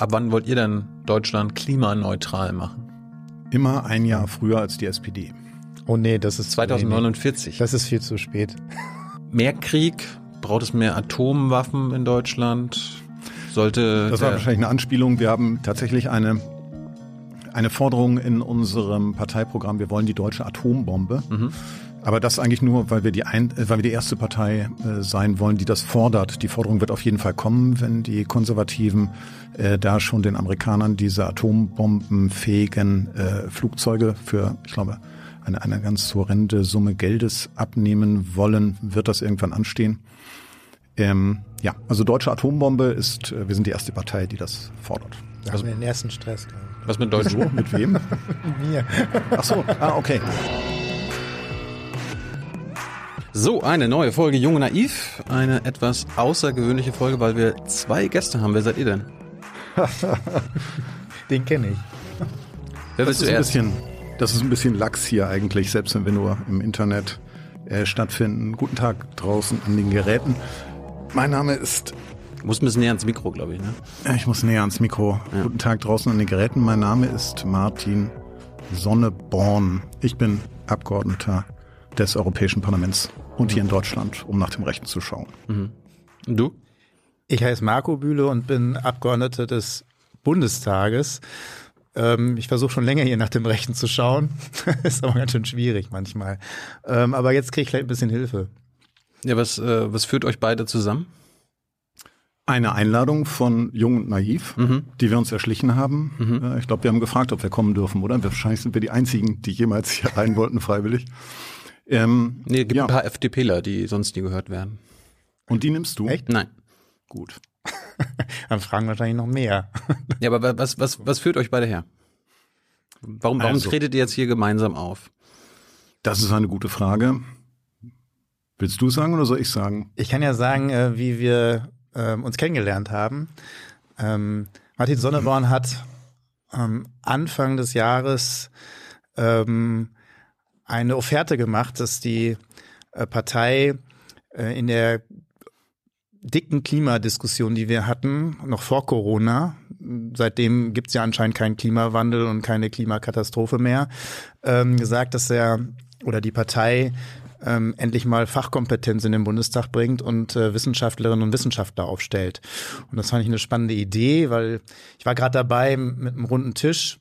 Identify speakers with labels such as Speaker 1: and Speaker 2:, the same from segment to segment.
Speaker 1: ab wann wollt ihr denn Deutschland klimaneutral machen?
Speaker 2: Immer ein Jahr früher als die SPD.
Speaker 3: Oh nee, das ist
Speaker 1: 2049.
Speaker 3: Das ist viel zu spät.
Speaker 1: Mehr Krieg? Braucht es mehr Atomwaffen in Deutschland? Sollte
Speaker 2: das war wahrscheinlich eine Anspielung. Wir haben tatsächlich eine eine Forderung in unserem Parteiprogramm. Wir wollen die deutsche Atombombe. Mhm. Aber das eigentlich nur, weil wir die, ein, äh, weil wir die erste Partei äh, sein wollen, die das fordert. Die Forderung wird auf jeden Fall kommen, wenn die Konservativen äh, da schon den Amerikanern diese atombombenfähigen äh, Flugzeuge für, ich glaube, eine, eine ganz horrende Summe Geldes abnehmen wollen, wird das irgendwann anstehen. Ähm, ja, also deutsche Atombombe ist, äh, wir sind die erste Partei, die das fordert.
Speaker 3: Da
Speaker 2: also,
Speaker 3: haben wir den ersten Stress.
Speaker 1: Was mit Deutsch?
Speaker 2: mit wem? mit
Speaker 3: mir.
Speaker 2: Ach so, ah, okay.
Speaker 1: So, eine neue Folge Junge Naiv. Eine etwas außergewöhnliche Folge, weil wir zwei Gäste haben. Wer seid ihr denn?
Speaker 3: Den kenne ich.
Speaker 1: Wer
Speaker 2: das, ist ein bisschen, das ist ein bisschen Lachs hier eigentlich, selbst wenn wir nur im Internet äh, stattfinden. Guten Tag draußen an den Geräten. Mein Name ist
Speaker 1: Du musst ein bisschen näher ans Mikro, glaube ich, ne?
Speaker 2: Ich muss näher ans Mikro. Ja. Guten Tag draußen an den Geräten. Mein Name ist Martin Sonneborn. Ich bin Abgeordneter des Europäischen Parlaments und hier in Deutschland, um nach dem Rechten zu schauen.
Speaker 1: Mhm. Und du?
Speaker 3: Ich heiße Marco Bühle und bin Abgeordneter des Bundestages. Ähm, ich versuche schon länger hier nach dem Rechten zu schauen. ist aber ganz schön schwierig manchmal. Ähm, aber jetzt kriege ich vielleicht ein bisschen Hilfe.
Speaker 1: Ja, was, äh, was führt euch beide zusammen?
Speaker 2: Eine Einladung von Jung und Naiv, mhm. die wir uns erschlichen haben. Mhm. Äh, ich glaube, wir haben gefragt, ob wir kommen dürfen, oder? Wahrscheinlich sind wir die einzigen, die jemals hier rein wollten, freiwillig.
Speaker 1: Ähm, nee, gibt ja. ein paar FDPler, die sonst nie gehört werden.
Speaker 2: Und die nimmst du?
Speaker 1: Echt? Nein.
Speaker 2: Gut.
Speaker 3: Dann fragen wahrscheinlich noch mehr.
Speaker 1: ja, aber was, was, was führt euch beide her? Warum, warum also, tretet ihr jetzt hier gemeinsam auf?
Speaker 2: Das ist eine gute Frage. Willst du sagen oder soll ich sagen?
Speaker 3: Ich kann ja sagen, äh, wie wir ähm, uns kennengelernt haben. Ähm, Martin Sonneborn hat ähm, Anfang des Jahres ähm, eine Offerte gemacht, dass die äh, Partei äh, in der dicken Klimadiskussion, die wir hatten, noch vor Corona, seitdem gibt es ja anscheinend keinen Klimawandel und keine Klimakatastrophe mehr, ähm, gesagt, dass er oder die Partei ähm, endlich mal Fachkompetenz in den Bundestag bringt und äh, Wissenschaftlerinnen und Wissenschaftler aufstellt. Und das fand ich eine spannende Idee, weil ich war gerade dabei mit einem runden Tisch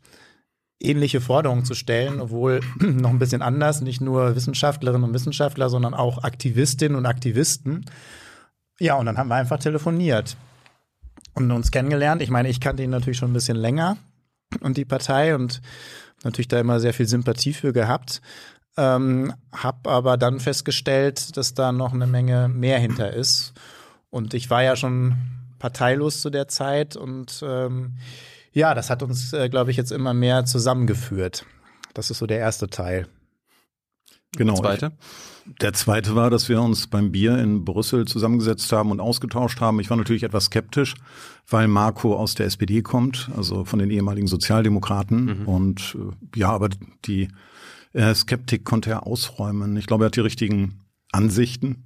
Speaker 3: ähnliche Forderungen zu stellen, obwohl noch ein bisschen anders, nicht nur Wissenschaftlerinnen und Wissenschaftler, sondern auch Aktivistinnen und Aktivisten. Ja, und dann haben wir einfach telefoniert und uns kennengelernt. Ich meine, ich kannte ihn natürlich schon ein bisschen länger und die Partei und natürlich da immer sehr viel Sympathie für gehabt. Ähm, hab aber dann festgestellt, dass da noch eine Menge mehr hinter ist. Und ich war ja schon parteilos zu der Zeit und ähm, ja, das hat uns, äh, glaube ich, jetzt immer mehr zusammengeführt. Das ist so der erste Teil.
Speaker 2: Genau. Der zweite? Der zweite war, dass wir uns beim Bier in Brüssel zusammengesetzt haben und ausgetauscht haben. Ich war natürlich etwas skeptisch, weil Marco aus der SPD kommt, also von den ehemaligen Sozialdemokraten. Mhm. Und äh, ja, aber die äh, Skeptik konnte er ausräumen. Ich glaube, er hat die richtigen Ansichten.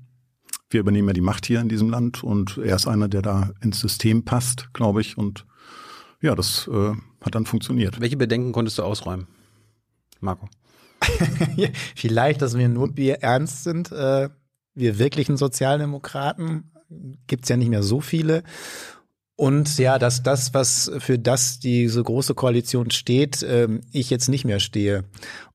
Speaker 2: Wir übernehmen ja die Macht hier in diesem Land und er ist einer, der da ins System passt, glaube ich. Und ja, das äh, hat dann funktioniert.
Speaker 1: Welche Bedenken konntest du ausräumen, Marco?
Speaker 3: Vielleicht, dass wir nur Bier ernst sind. Äh, wir wirklichen Sozialdemokraten gibt's ja nicht mehr so viele. Und ja, dass das, was für das diese große Koalition steht, ähm, ich jetzt nicht mehr stehe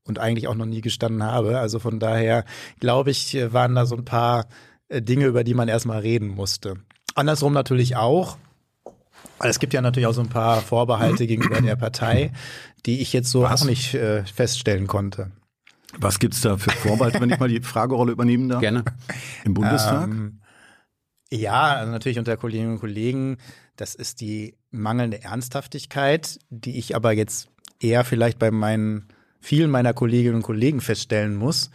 Speaker 3: und eigentlich auch noch nie gestanden habe. Also von daher glaube ich, waren da so ein paar äh, Dinge, über die man erstmal reden musste. Andersrum natürlich auch. Es gibt ja natürlich auch so ein paar Vorbehalte gegenüber der Partei, die ich jetzt so was? auch nicht äh, feststellen konnte.
Speaker 2: Was gibt's da für Vorbehalte, wenn ich mal die Fragerolle übernehmen darf?
Speaker 1: Gerne.
Speaker 2: Im Bundestag? Ähm,
Speaker 3: ja, also natürlich unter Kolleginnen und Kollegen das ist die mangelnde Ernsthaftigkeit, die ich aber jetzt eher vielleicht bei meinen vielen meiner Kolleginnen und Kollegen feststellen muss,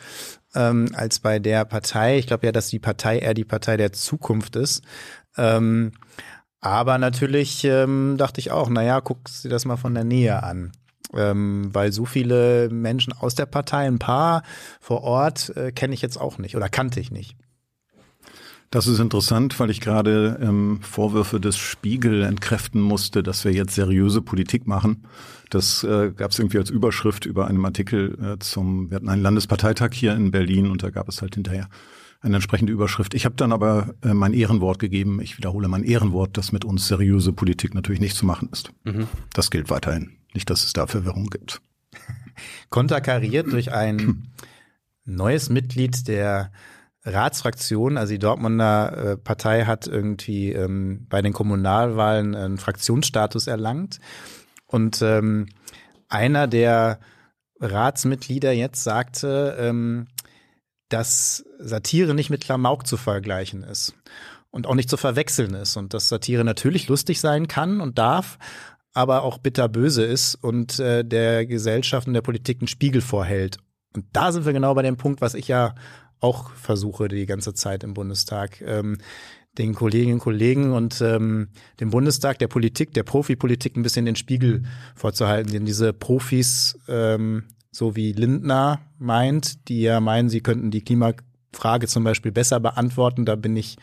Speaker 3: ähm, als bei der Partei. Ich glaube ja, dass die Partei eher die Partei der Zukunft ist. Ähm, aber natürlich ähm, dachte ich auch, naja, guck sie das mal von der Nähe an. Ähm, weil so viele Menschen aus der Partei, ein paar vor Ort, äh, kenne ich jetzt auch nicht oder kannte ich nicht.
Speaker 2: Das ist interessant, weil ich gerade ähm, Vorwürfe des Spiegel entkräften musste, dass wir jetzt seriöse Politik machen. Das äh, gab es irgendwie als Überschrift über einem Artikel äh, zum, wir hatten einen Landesparteitag hier in Berlin und da gab es halt hinterher eine entsprechende Überschrift. Ich habe dann aber äh, mein Ehrenwort gegeben. Ich wiederhole mein Ehrenwort, dass mit uns seriöse Politik natürlich nicht zu machen ist. Mhm. Das gilt weiterhin. Nicht, dass es da Verwirrung gibt.
Speaker 3: Konterkariert durch ein neues Mitglied der Ratsfraktion, also die Dortmunder äh, Partei hat irgendwie ähm, bei den Kommunalwahlen einen Fraktionsstatus erlangt. Und ähm, einer der Ratsmitglieder jetzt sagte, ähm, dass Satire nicht mit Klamauk zu vergleichen ist und auch nicht zu verwechseln ist und dass Satire natürlich lustig sein kann und darf, aber auch bitterböse ist und äh, der Gesellschaft und der Politik einen Spiegel vorhält. Und da sind wir genau bei dem Punkt, was ich ja auch versuche die ganze Zeit im Bundestag. Ähm, den Kolleginnen und Kollegen und ähm, dem Bundestag, der Politik, der Profipolitik ein bisschen den Spiegel vorzuhalten. Denn diese Profis ähm, so wie Lindner meint, die ja meinen, sie könnten die Klimafrage zum Beispiel besser beantworten. Da bin ich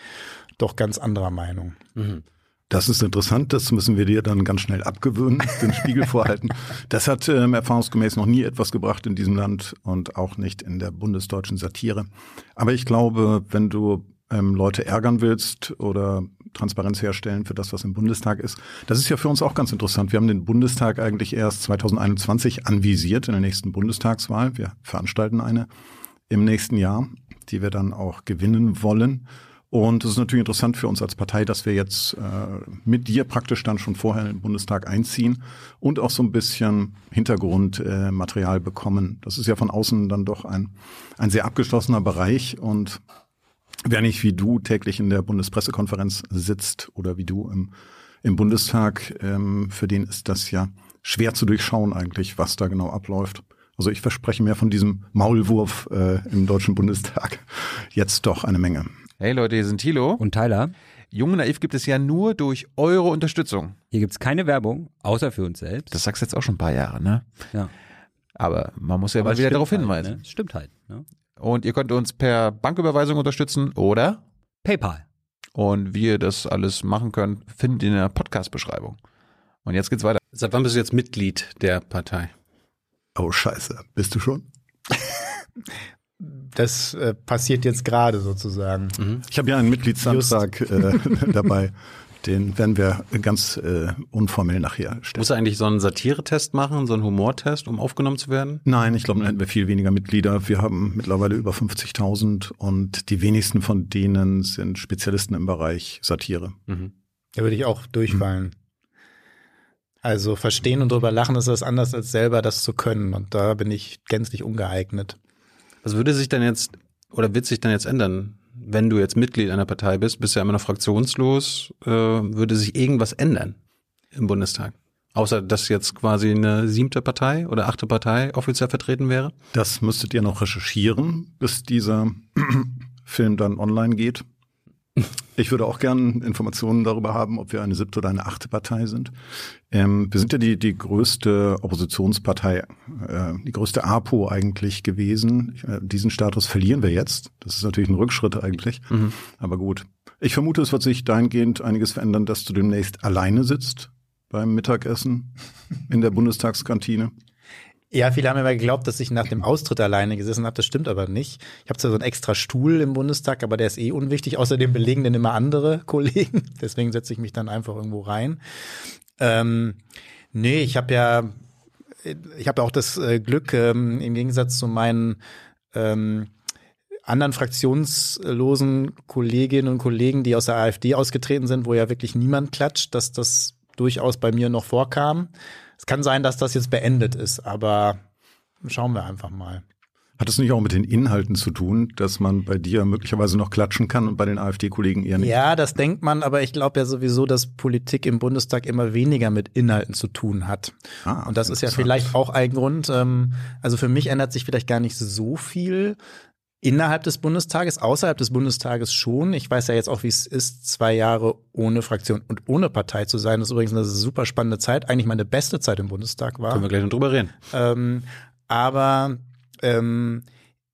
Speaker 3: doch ganz anderer Meinung.
Speaker 2: Mhm. Das ist interessant, das müssen wir dir dann ganz schnell abgewöhnen, den Spiegel vorhalten. Das hat ähm, erfahrungsgemäß noch nie etwas gebracht in diesem Land und auch nicht in der bundesdeutschen Satire. Aber ich glaube, wenn du ähm, Leute ärgern willst oder Transparenz herstellen für das, was im Bundestag ist. Das ist ja für uns auch ganz interessant. Wir haben den Bundestag eigentlich erst 2021 anvisiert in der nächsten Bundestagswahl. Wir veranstalten eine im nächsten Jahr, die wir dann auch gewinnen wollen. Und es ist natürlich interessant für uns als Partei, dass wir jetzt äh, mit dir praktisch dann schon vorher in den Bundestag einziehen und auch so ein bisschen Hintergrundmaterial äh, bekommen. Das ist ja von außen dann doch ein, ein sehr abgeschlossener Bereich und wer nicht wie du täglich in der Bundespressekonferenz sitzt oder wie du im, im Bundestag, ähm, für den ist das ja schwer zu durchschauen eigentlich, was da genau abläuft. Also ich verspreche mir von diesem Maulwurf äh, im Deutschen Bundestag jetzt doch eine Menge.
Speaker 1: Hey Leute, hier sind Thilo
Speaker 4: und Tyler.
Speaker 1: Junge Naiv gibt es ja nur durch eure Unterstützung.
Speaker 4: Hier gibt es keine Werbung, außer für uns selbst.
Speaker 1: Das sagst du jetzt auch schon ein paar Jahre, ne?
Speaker 4: Ja.
Speaker 1: Aber man muss ja mal wieder darauf
Speaker 4: halt,
Speaker 1: hinweisen.
Speaker 4: Ne? Stimmt halt. Ne?
Speaker 1: Und ihr könnt uns per Banküberweisung unterstützen oder
Speaker 4: PayPal.
Speaker 1: Und wie ihr das alles machen könnt, findet ihr in der Podcast-Beschreibung. Und jetzt geht's weiter. Seit wann bist du jetzt Mitglied der Partei?
Speaker 2: Oh Scheiße, bist du schon?
Speaker 3: Das äh, passiert jetzt gerade sozusagen.
Speaker 2: Mhm. Ich habe ja einen Mitgliedsantrag äh, dabei. Den werden wir ganz äh, unformell nachher stellen.
Speaker 1: Muss er eigentlich so einen Satiretest machen, so einen Humortest, um aufgenommen zu werden?
Speaker 2: Nein, ich glaube, dann hätten wir viel weniger Mitglieder. Wir haben mittlerweile über 50.000 und die wenigsten von denen sind Spezialisten im Bereich Satire.
Speaker 3: Mhm. Da würde ich auch durchfallen. Also verstehen und drüber lachen ist das anders als selber das zu können und da bin ich gänzlich ungeeignet.
Speaker 1: Was würde sich dann jetzt oder wird sich dann jetzt ändern? wenn du jetzt Mitglied einer Partei bist, bist du ja immer noch fraktionslos, äh, würde sich irgendwas ändern im Bundestag? Außer dass jetzt quasi eine siebte Partei oder achte Partei offiziell vertreten wäre?
Speaker 2: Das müsstet ihr noch recherchieren, bis dieser Film dann online geht. Ich würde auch gerne Informationen darüber haben, ob wir eine siebte oder eine achte Partei sind. Ähm, wir sind ja die, die größte Oppositionspartei, äh, die größte APO eigentlich gewesen. Äh, diesen Status verlieren wir jetzt. Das ist natürlich ein Rückschritt eigentlich. Mhm. Aber gut. Ich vermute, es wird sich dahingehend einiges verändern, dass du demnächst alleine sitzt beim Mittagessen in der Bundestagskantine.
Speaker 3: Ja, viele haben immer geglaubt, dass ich nach dem Austritt alleine gesessen habe. Das stimmt aber nicht. Ich habe zwar so einen extra Stuhl im Bundestag, aber der ist eh unwichtig. Außerdem belegen den immer andere Kollegen. Deswegen setze ich mich dann einfach irgendwo rein. Ähm, nee, ich habe ja, ich habe auch das äh, Glück, ähm, im Gegensatz zu meinen ähm, anderen fraktionslosen Kolleginnen und Kollegen, die aus der AfD ausgetreten sind, wo ja wirklich niemand klatscht, dass das durchaus bei mir noch vorkam. Es kann sein, dass das jetzt beendet ist, aber schauen wir einfach mal.
Speaker 2: Hat es nicht auch mit den Inhalten zu tun, dass man bei dir möglicherweise noch klatschen kann und bei den AfD-Kollegen eher nicht?
Speaker 3: Ja, das denkt man, aber ich glaube ja sowieso, dass Politik im Bundestag immer weniger mit Inhalten zu tun hat. Ah, und das ist ja vielleicht auch ein Grund. Ähm, also für mich ändert sich vielleicht gar nicht so viel innerhalb des Bundestages, außerhalb des Bundestages schon. Ich weiß ja jetzt auch, wie es ist, zwei Jahre ohne Fraktion und ohne Partei zu sein. Das ist übrigens eine super spannende Zeit, eigentlich meine beste Zeit im Bundestag war.
Speaker 1: Können wir gleich noch drüber reden.
Speaker 3: Ähm, aber ähm,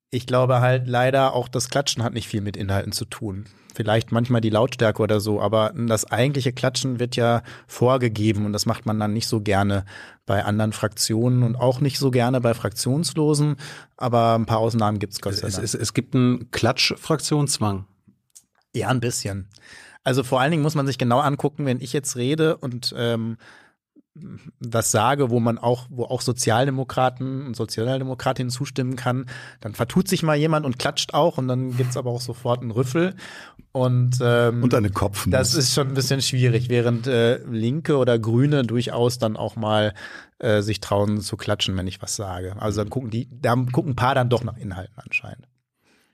Speaker 3: Ich glaube halt leider auch das Klatschen hat nicht viel mit Inhalten zu tun. Vielleicht manchmal die Lautstärke oder so, aber das eigentliche Klatschen wird ja vorgegeben und das macht man dann nicht so gerne bei anderen Fraktionen und auch nicht so gerne bei Fraktionslosen, aber ein paar Ausnahmen gibt's Gott sei
Speaker 1: Es,
Speaker 3: Dank.
Speaker 1: es, es gibt einen Klatsch-Fraktionszwang.
Speaker 3: Ja, ein bisschen. Also vor allen Dingen muss man sich genau angucken, wenn ich jetzt rede und ähm, das sage, wo man auch, wo auch Sozialdemokraten und Sozialdemokratinnen zustimmen kann, dann vertut sich mal jemand und klatscht auch und dann gibt's aber auch sofort einen Rüffel. Und, ähm,
Speaker 2: Und eine Kopfnuss.
Speaker 3: das ist schon ein bisschen schwierig, während äh, Linke oder Grüne durchaus dann auch mal äh, sich trauen zu klatschen, wenn ich was sage. Also dann gucken die, da gucken ein paar dann doch nach Inhalten anscheinend.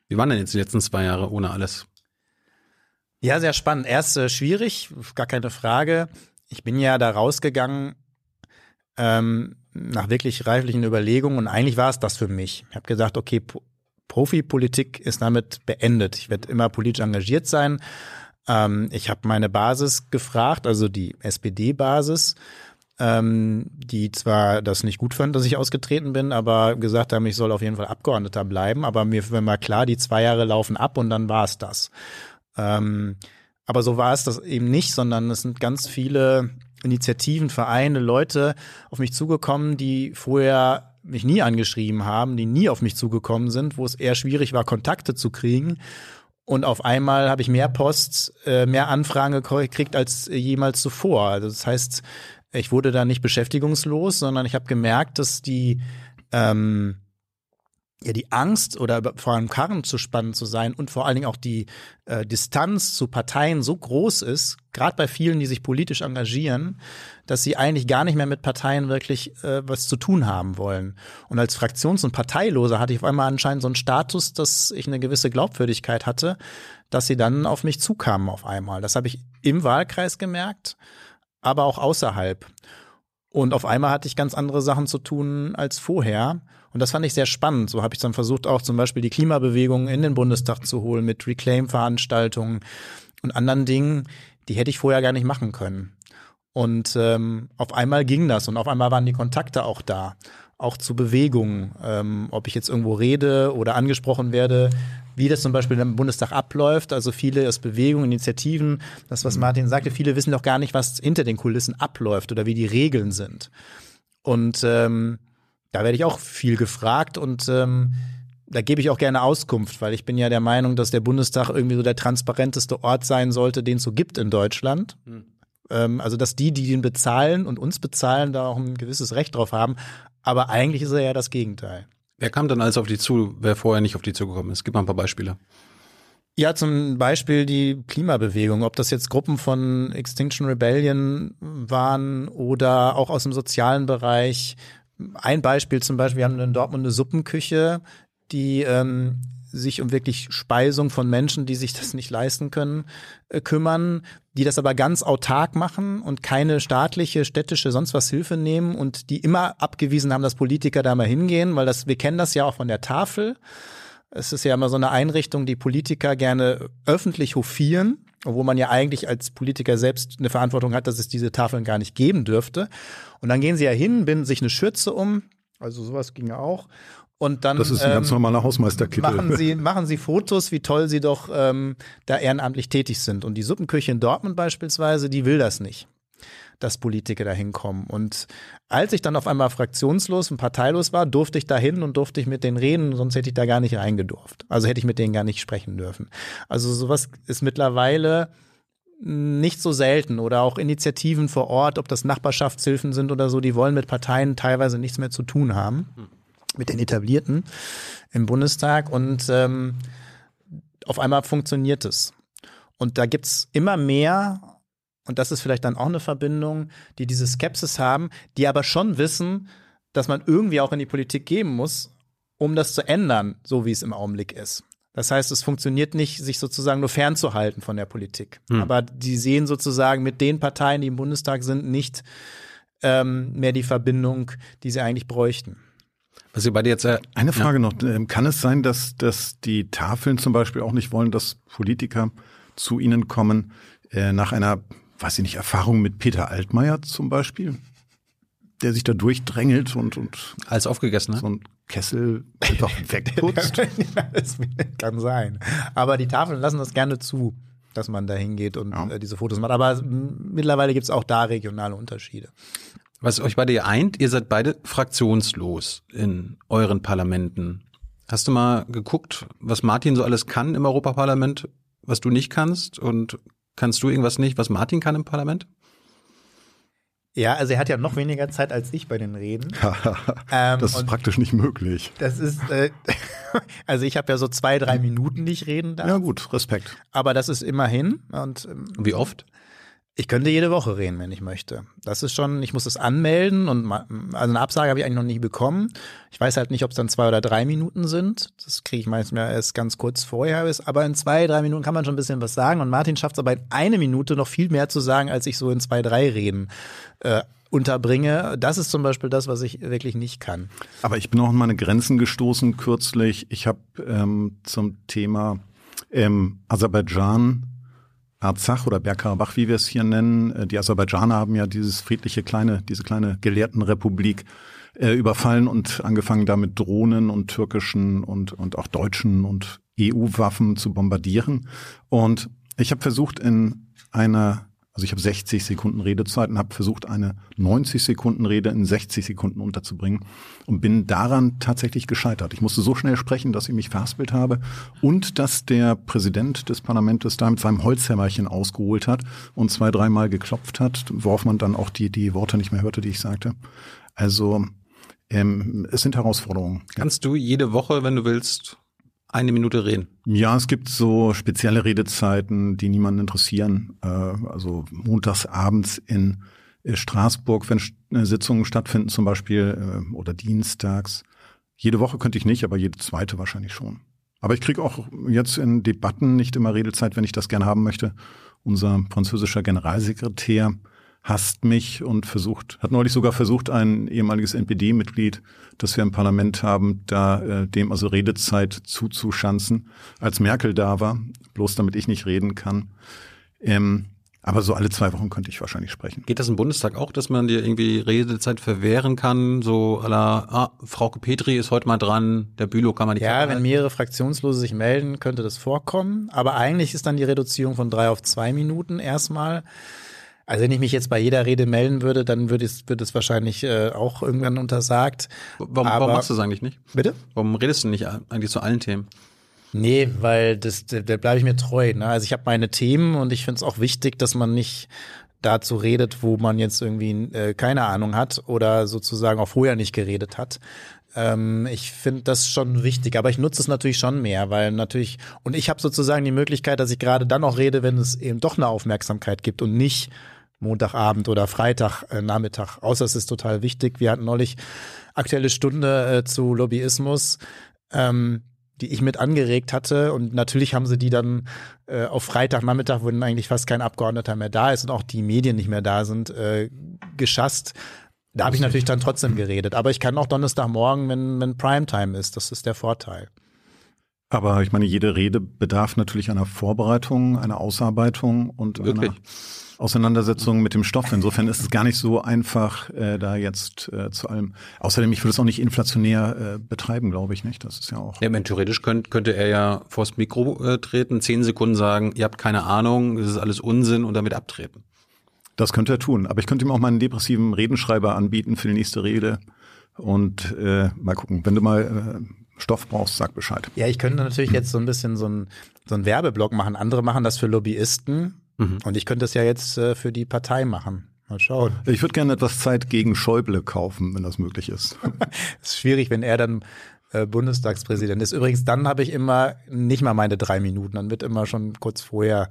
Speaker 1: Wie waren denn jetzt die letzten zwei Jahre ohne alles?
Speaker 3: Ja, sehr spannend. Erst äh, schwierig, gar keine Frage. Ich bin ja da rausgegangen ähm, nach wirklich reiflichen Überlegungen und eigentlich war es das für mich. Ich habe gesagt, okay, Profipolitik ist damit beendet. Ich werde immer politisch engagiert sein. Ähm, ich habe meine Basis gefragt, also die SPD-Basis, ähm, die zwar das nicht gut fand, dass ich ausgetreten bin, aber gesagt haben, ich soll auf jeden Fall Abgeordneter bleiben. Aber mir war klar, die zwei Jahre laufen ab und dann war es das. Ähm, aber so war es das eben nicht, sondern es sind ganz viele Initiativen, Vereine, Leute auf mich zugekommen, die vorher mich nie angeschrieben haben, die nie auf mich zugekommen sind, wo es eher schwierig war, Kontakte zu kriegen. Und auf einmal habe ich mehr Post, äh, mehr Anfragen gekriegt als jemals zuvor. Also das heißt, ich wurde da nicht beschäftigungslos, sondern ich habe gemerkt, dass die ähm, ja die Angst oder vor einem Karren zu spannen zu sein und vor allen Dingen auch die äh, Distanz zu Parteien so groß ist, gerade bei vielen, die sich politisch engagieren, dass sie eigentlich gar nicht mehr mit Parteien wirklich äh, was zu tun haben wollen. Und als Fraktions- und Parteiloser hatte ich auf einmal anscheinend so einen Status, dass ich eine gewisse Glaubwürdigkeit hatte, dass sie dann auf mich zukamen auf einmal. Das habe ich im Wahlkreis gemerkt, aber auch außerhalb. Und auf einmal hatte ich ganz andere Sachen zu tun als vorher. Und das fand ich sehr spannend. So habe ich dann versucht, auch zum Beispiel die Klimabewegung in den Bundestag zu holen mit Reclaim-Veranstaltungen und anderen Dingen, die hätte ich vorher gar nicht machen können. Und ähm, auf einmal ging das und auf einmal waren die Kontakte auch da, auch zu Bewegungen, ähm, ob ich jetzt irgendwo rede oder angesprochen werde, wie das zum Beispiel im Bundestag abläuft. Also viele aus Bewegungen, Initiativen, das, was Martin sagte, viele wissen doch gar nicht, was hinter den Kulissen abläuft oder wie die Regeln sind. Und ähm, da werde ich auch viel gefragt und ähm, da gebe ich auch gerne Auskunft, weil ich bin ja der Meinung, dass der Bundestag irgendwie so der transparenteste Ort sein sollte, den es so gibt in Deutschland. Ähm, also dass die, die den bezahlen und uns bezahlen, da auch ein gewisses Recht drauf haben. Aber eigentlich ist er ja das Gegenteil.
Speaker 1: Wer kam dann alles auf dich zu, wer vorher nicht auf dich zugekommen ist? Gib mal ein paar Beispiele.
Speaker 3: Ja, zum Beispiel die Klimabewegung, ob das jetzt Gruppen von Extinction Rebellion waren oder auch aus dem sozialen Bereich. Ein Beispiel zum Beispiel, wir haben in Dortmund eine Suppenküche, die ähm, sich um wirklich Speisung von Menschen, die sich das nicht leisten können, äh, kümmern, die das aber ganz autark machen und keine staatliche, städtische, sonst was Hilfe nehmen und die immer abgewiesen haben, dass Politiker da mal hingehen, weil das, wir kennen das ja auch von der Tafel. Es ist ja immer so eine Einrichtung, die Politiker gerne öffentlich hofieren, obwohl man ja eigentlich als Politiker selbst eine Verantwortung hat, dass es diese Tafeln gar nicht geben dürfte. Und dann gehen sie ja hin, binden sich eine Schürze um, also sowas ging ja auch. Und dann
Speaker 2: Das ist ein ganz
Speaker 3: ähm,
Speaker 2: normaler Hausmeisterkittel.
Speaker 3: machen sie, machen sie Fotos, wie toll sie doch ähm, da ehrenamtlich tätig sind. Und die Suppenküche in Dortmund beispielsweise, die will das nicht, dass Politiker da hinkommen. Und als ich dann auf einmal fraktionslos und parteilos war, durfte ich da hin und durfte ich mit denen reden, sonst hätte ich da gar nicht reingedurft. Also hätte ich mit denen gar nicht sprechen dürfen. Also sowas ist mittlerweile nicht so selten oder auch Initiativen vor Ort, ob das Nachbarschaftshilfen sind oder so, die wollen mit Parteien teilweise nichts mehr zu tun haben, mit den Etablierten im Bundestag und ähm, auf einmal funktioniert es. Und da gibt's immer mehr, und das ist vielleicht dann auch eine Verbindung, die diese Skepsis haben, die aber schon wissen, dass man irgendwie auch in die Politik gehen muss, um das zu ändern, so wie es im Augenblick ist. Das heißt, es funktioniert nicht, sich sozusagen nur fernzuhalten von der Politik. Aber die sehen sozusagen mit den Parteien, die im Bundestag sind, nicht ähm, mehr die Verbindung, die sie eigentlich bräuchten.
Speaker 1: Was ihr beide jetzt äh,
Speaker 2: Eine Frage noch. Ähm, Kann es sein, dass, dass die Tafeln zum Beispiel auch nicht wollen, dass Politiker zu ihnen kommen, äh, nach einer, weiß ich nicht, Erfahrung mit Peter Altmaier zum Beispiel? der sich da durchdrängelt und, und
Speaker 1: Alles aufgegessen, ne?
Speaker 2: so ein Kessel einfach wegputzt.
Speaker 3: das kann sein. Aber die Tafeln lassen das gerne zu, dass man da hingeht und
Speaker 2: Ja.
Speaker 3: äh, diese Fotos macht. Aber mittlerweile gibt es auch da regionale Unterschiede.
Speaker 1: Was euch beide eint, ihr seid beide fraktionslos in euren Parlamenten. Hast du mal geguckt, was Martin so alles kann im Europaparlament, was du nicht kannst? Und kannst du irgendwas nicht, was Martin kann im Parlament?
Speaker 3: Ja, also er hat ja noch weniger Zeit als ich bei den Reden. Ähm,
Speaker 2: das ist praktisch nicht möglich.
Speaker 3: das ist, äh, also ich habe ja so zwei, drei Minuten, die ich reden darf.
Speaker 2: Ja gut, Respekt.
Speaker 3: Aber das ist immerhin. Und ähm,
Speaker 1: Wie oft?
Speaker 3: Ich könnte jede Woche reden, wenn ich möchte. Das ist schon, ich muss das anmelden und ma- also eine Absage habe ich eigentlich noch nie bekommen. Ich weiß halt nicht, ob es dann zwei oder drei Minuten sind. Das kriege ich meistens erst ganz kurz vorher. Aber in zwei, drei Minuten kann man schon ein bisschen was sagen. Und Martin schafft es aber in eine Minute noch viel mehr zu sagen, als ich so in zwei, drei Reden äh, unterbringe. Das ist zum Beispiel das, was ich wirklich nicht kann.
Speaker 2: Aber ich bin auch an meine Grenzen gestoßen kürzlich. Ich habe ähm, zum Thema ähm, Aserbaidschan, Arzach oder Bergkarabach, wie wir es hier nennen. Äh, Die Aserbaidschaner haben ja dieses friedliche kleine, diese kleine Gelehrtenrepublik äh, überfallen und angefangen damit Drohnen und türkischen und, und auch deutschen und EU-Waffen zu bombardieren. Und ich habe versucht in einer also ich habe 60 Sekunden Redezeit und habe versucht, eine 90 Sekunden Rede in 60 Sekunden unterzubringen und bin daran tatsächlich gescheitert. Ich musste so schnell sprechen, dass ich mich verhaspelt habe und dass der Präsident des Parlaments da mit seinem Holzhämmerchen ausgeholt hat und zwei, dreimal geklopft hat, worauf man dann auch die, die Worte nicht mehr hörte, die ich sagte. Also ähm, es sind Herausforderungen.
Speaker 1: Kannst du jede Woche, wenn du willst, eine Minute reden?
Speaker 2: Ja, es gibt so spezielle Redezeiten, die niemanden interessieren. Äh, also montags abends in äh, Straßburg, wenn äh, Sitzungen stattfinden zum Beispiel, oder dienstags. Jede Woche könnte ich nicht, aber jede zweite wahrscheinlich schon. Aber ich kriege auch jetzt in Debatten nicht immer Redezeit, wenn ich das gerne haben möchte. Unser französischer Generalsekretär hasst mich und versucht, hat neulich sogar versucht, ein ehemaliges NPD-Mitglied, das wir im Parlament haben, da äh, dem also Redezeit zuzuschanzen, als Merkel da war, bloß damit ich nicht reden kann. Ähm, aber so alle zwei Wochen könnte ich wahrscheinlich sprechen.
Speaker 1: Geht das im Bundestag auch, dass man dir irgendwie Redezeit verwehren kann? So à la, ah, Frauke Petri ist heute mal dran, der Bülow kann man nicht
Speaker 3: Ja, wenn mehrere Fraktionslose sich melden, könnte das vorkommen. Aber eigentlich ist dann die Reduzierung von drei auf zwei Minuten erstmal. Also wenn ich mich jetzt bei jeder Rede melden würde, dann würde es, wird es wahrscheinlich äh, auch irgendwann untersagt.
Speaker 1: Warum,
Speaker 3: aber-
Speaker 1: warum machst du das eigentlich nicht?
Speaker 3: Bitte?
Speaker 1: Warum redest du nicht eigentlich zu allen Themen?
Speaker 3: Nee, weil das, da, da bleibe ich mir treu. Ne? Also ich habe meine Themen und ich finde es auch wichtig, dass man nicht dazu redet, wo man jetzt irgendwie äh, keine Ahnung hat oder sozusagen auch vorher nicht geredet hat. Ähm, ich finde das schon wichtig, aber ich nutze es natürlich schon mehr, weil natürlich, und ich habe sozusagen die Möglichkeit, dass ich gerade dann auch rede, wenn es eben doch eine Aufmerksamkeit gibt und nicht Montagabend oder Freitag äh. Außer es ist total wichtig. Wir hatten neulich aktuelle Stunde äh, zu Lobbyismus. Ähm, die ich mit angeregt hatte. Und natürlich haben sie die dann äh, auf Freitagnachmittag, wo dann eigentlich fast kein Abgeordneter mehr da ist und auch die Medien nicht mehr da sind, äh, geschasst. Da habe ich natürlich dann trotzdem geredet. Aber ich kann auch Donnerstagmorgen, wenn, wenn Primetime ist. Das ist der Vorteil.
Speaker 2: Aber ich meine, jede Rede bedarf natürlich einer Vorbereitung, einer Ausarbeitung und
Speaker 1: Wirklich?
Speaker 2: einer Auseinandersetzung mit dem Stoff. Insofern ist es gar nicht so einfach, äh, da jetzt äh, zu allem. Außerdem, ich würde es auch nicht inflationär äh, betreiben, glaube ich nicht. Das ist ja auch.
Speaker 1: Ja, man, theoretisch könnt, könnte er ja vors Mikro äh, treten, zehn Sekunden sagen, ihr habt keine Ahnung, das ist alles Unsinn und damit abtreten.
Speaker 2: Das könnte er tun. Aber ich könnte ihm auch meinen depressiven Redenschreiber anbieten für die nächste Rede. Und äh, mal gucken, wenn du mal äh, Stoff brauchst, sag Bescheid.
Speaker 3: Ja, ich könnte natürlich jetzt so ein bisschen so ein, so ein Werbeblock machen. Andere machen das für Lobbyisten. Und ich könnte das ja jetzt äh, für die Partei machen. Mal schauen.
Speaker 2: Ich würde gerne etwas Zeit gegen Schäuble kaufen, wenn das möglich ist.
Speaker 3: Es ist schwierig, wenn er dann äh, Bundestagspräsident ist. Übrigens, dann habe ich immer nicht mal meine drei Minuten, dann wird immer schon kurz vorher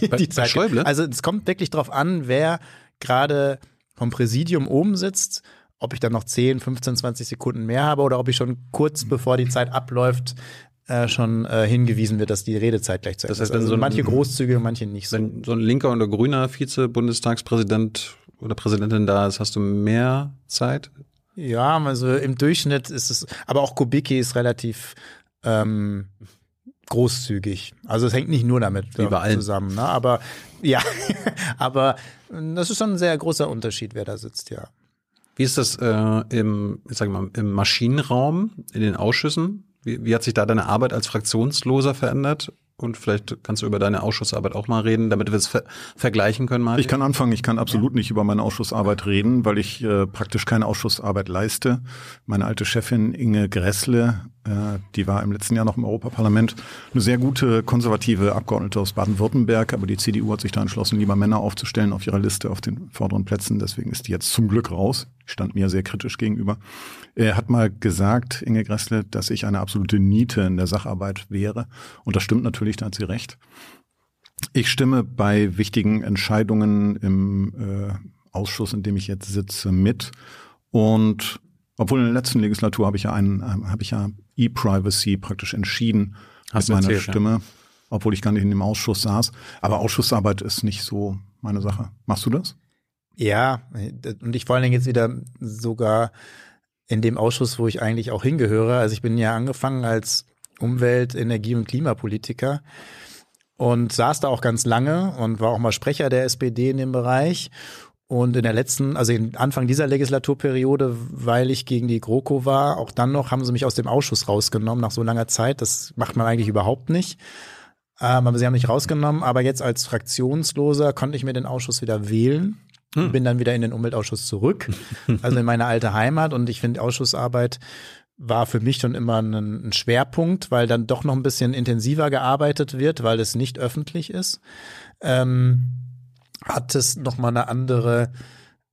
Speaker 3: die,
Speaker 1: Bei-
Speaker 3: die
Speaker 1: bei
Speaker 3: Zeit.
Speaker 1: Schäuble?
Speaker 3: Also es kommt wirklich drauf an, wer gerade vom Präsidium oben sitzt, ob ich dann noch 10, 15, 20 Sekunden mehr habe oder ob ich schon kurz bevor die Zeit abläuft äh, schon äh, hingewiesen wird, dass die Redezeit gleich zu Ende
Speaker 1: Das heißt,
Speaker 3: ist. Also
Speaker 1: so
Speaker 3: manche großzügig und manche nicht so.
Speaker 1: Wenn so ein linker oder grüner Vize-Bundestagspräsident oder Präsidentin da ist, hast du mehr Zeit?
Speaker 3: Ja, also im Durchschnitt ist es, aber auch Kubicki ist relativ ähm, großzügig. Also es hängt nicht nur damit zusammen, ne? Aber ja, aber das ist schon ein sehr großer Unterschied, wer da sitzt, ja.
Speaker 1: Wie ist das äh, im, ich sag mal, im Maschinenraum, in den Ausschüssen? Wie, wie hat sich da deine Arbeit als Fraktionsloser verändert? Und vielleicht kannst du über deine Ausschussarbeit auch mal reden, damit wir es ver vergleichen können, Martin.
Speaker 2: Ich kann anfangen. Ich kann absolut nicht über meine Ausschussarbeit reden, weil ich äh, praktisch keine Ausschussarbeit leiste. Meine alte Chefin Inge Gressle, die war im letzten Jahr noch im Europaparlament, eine sehr gute konservative Abgeordnete aus Baden-Württemberg, aber die CDU hat sich da entschlossen, lieber Männer aufzustellen auf ihrer Liste auf den vorderen Plätzen. Deswegen ist die jetzt zum Glück raus. Stand mir sehr kritisch gegenüber. Er hat mal gesagt, Inge Gressle, dass ich eine absolute Niete in der Sacharbeit wäre. Und das stimmt natürlich, da hat sie recht. Ich stimme bei wichtigen Entscheidungen im äh, Ausschuss, in dem ich jetzt sitze, mit. Und obwohl in der letzten Legislatur habe ich ja einen, äh, habe ich ja E-Privacy praktisch entschieden
Speaker 1: Hast
Speaker 2: mit meiner
Speaker 1: erzählt, ja.
Speaker 2: Stimme, obwohl ich gar nicht in dem Ausschuss saß. Aber Ausschussarbeit ist nicht so meine Sache. Machst du das?
Speaker 3: Ja, und ich vor allen Dingen jetzt wieder sogar in dem Ausschuss, wo ich eigentlich auch hingehöre. Also ich bin ja angefangen als Umwelt-, Energie- und Klimapolitiker und saß da auch ganz lange und war auch mal Sprecher der SPD in dem Bereich. Und in der letzten, also in Anfang dieser Legislaturperiode, weil ich gegen die GroKo war, auch dann noch haben sie mich aus dem Ausschuss rausgenommen nach so langer Zeit. Das macht man eigentlich überhaupt nicht. Ähm, aber sie haben mich rausgenommen. Aber jetzt als Fraktionsloser konnte ich mir den Ausschuss wieder wählen.
Speaker 1: Hm.
Speaker 3: Bin dann wieder in den Umweltausschuss zurück, also in meine alte Heimat. Und ich finde, Ausschussarbeit war für mich schon immer ein, ein Schwerpunkt, weil dann doch noch ein bisschen intensiver gearbeitet wird, weil es nicht öffentlich ist. Ähm, hat es noch mal eine andere,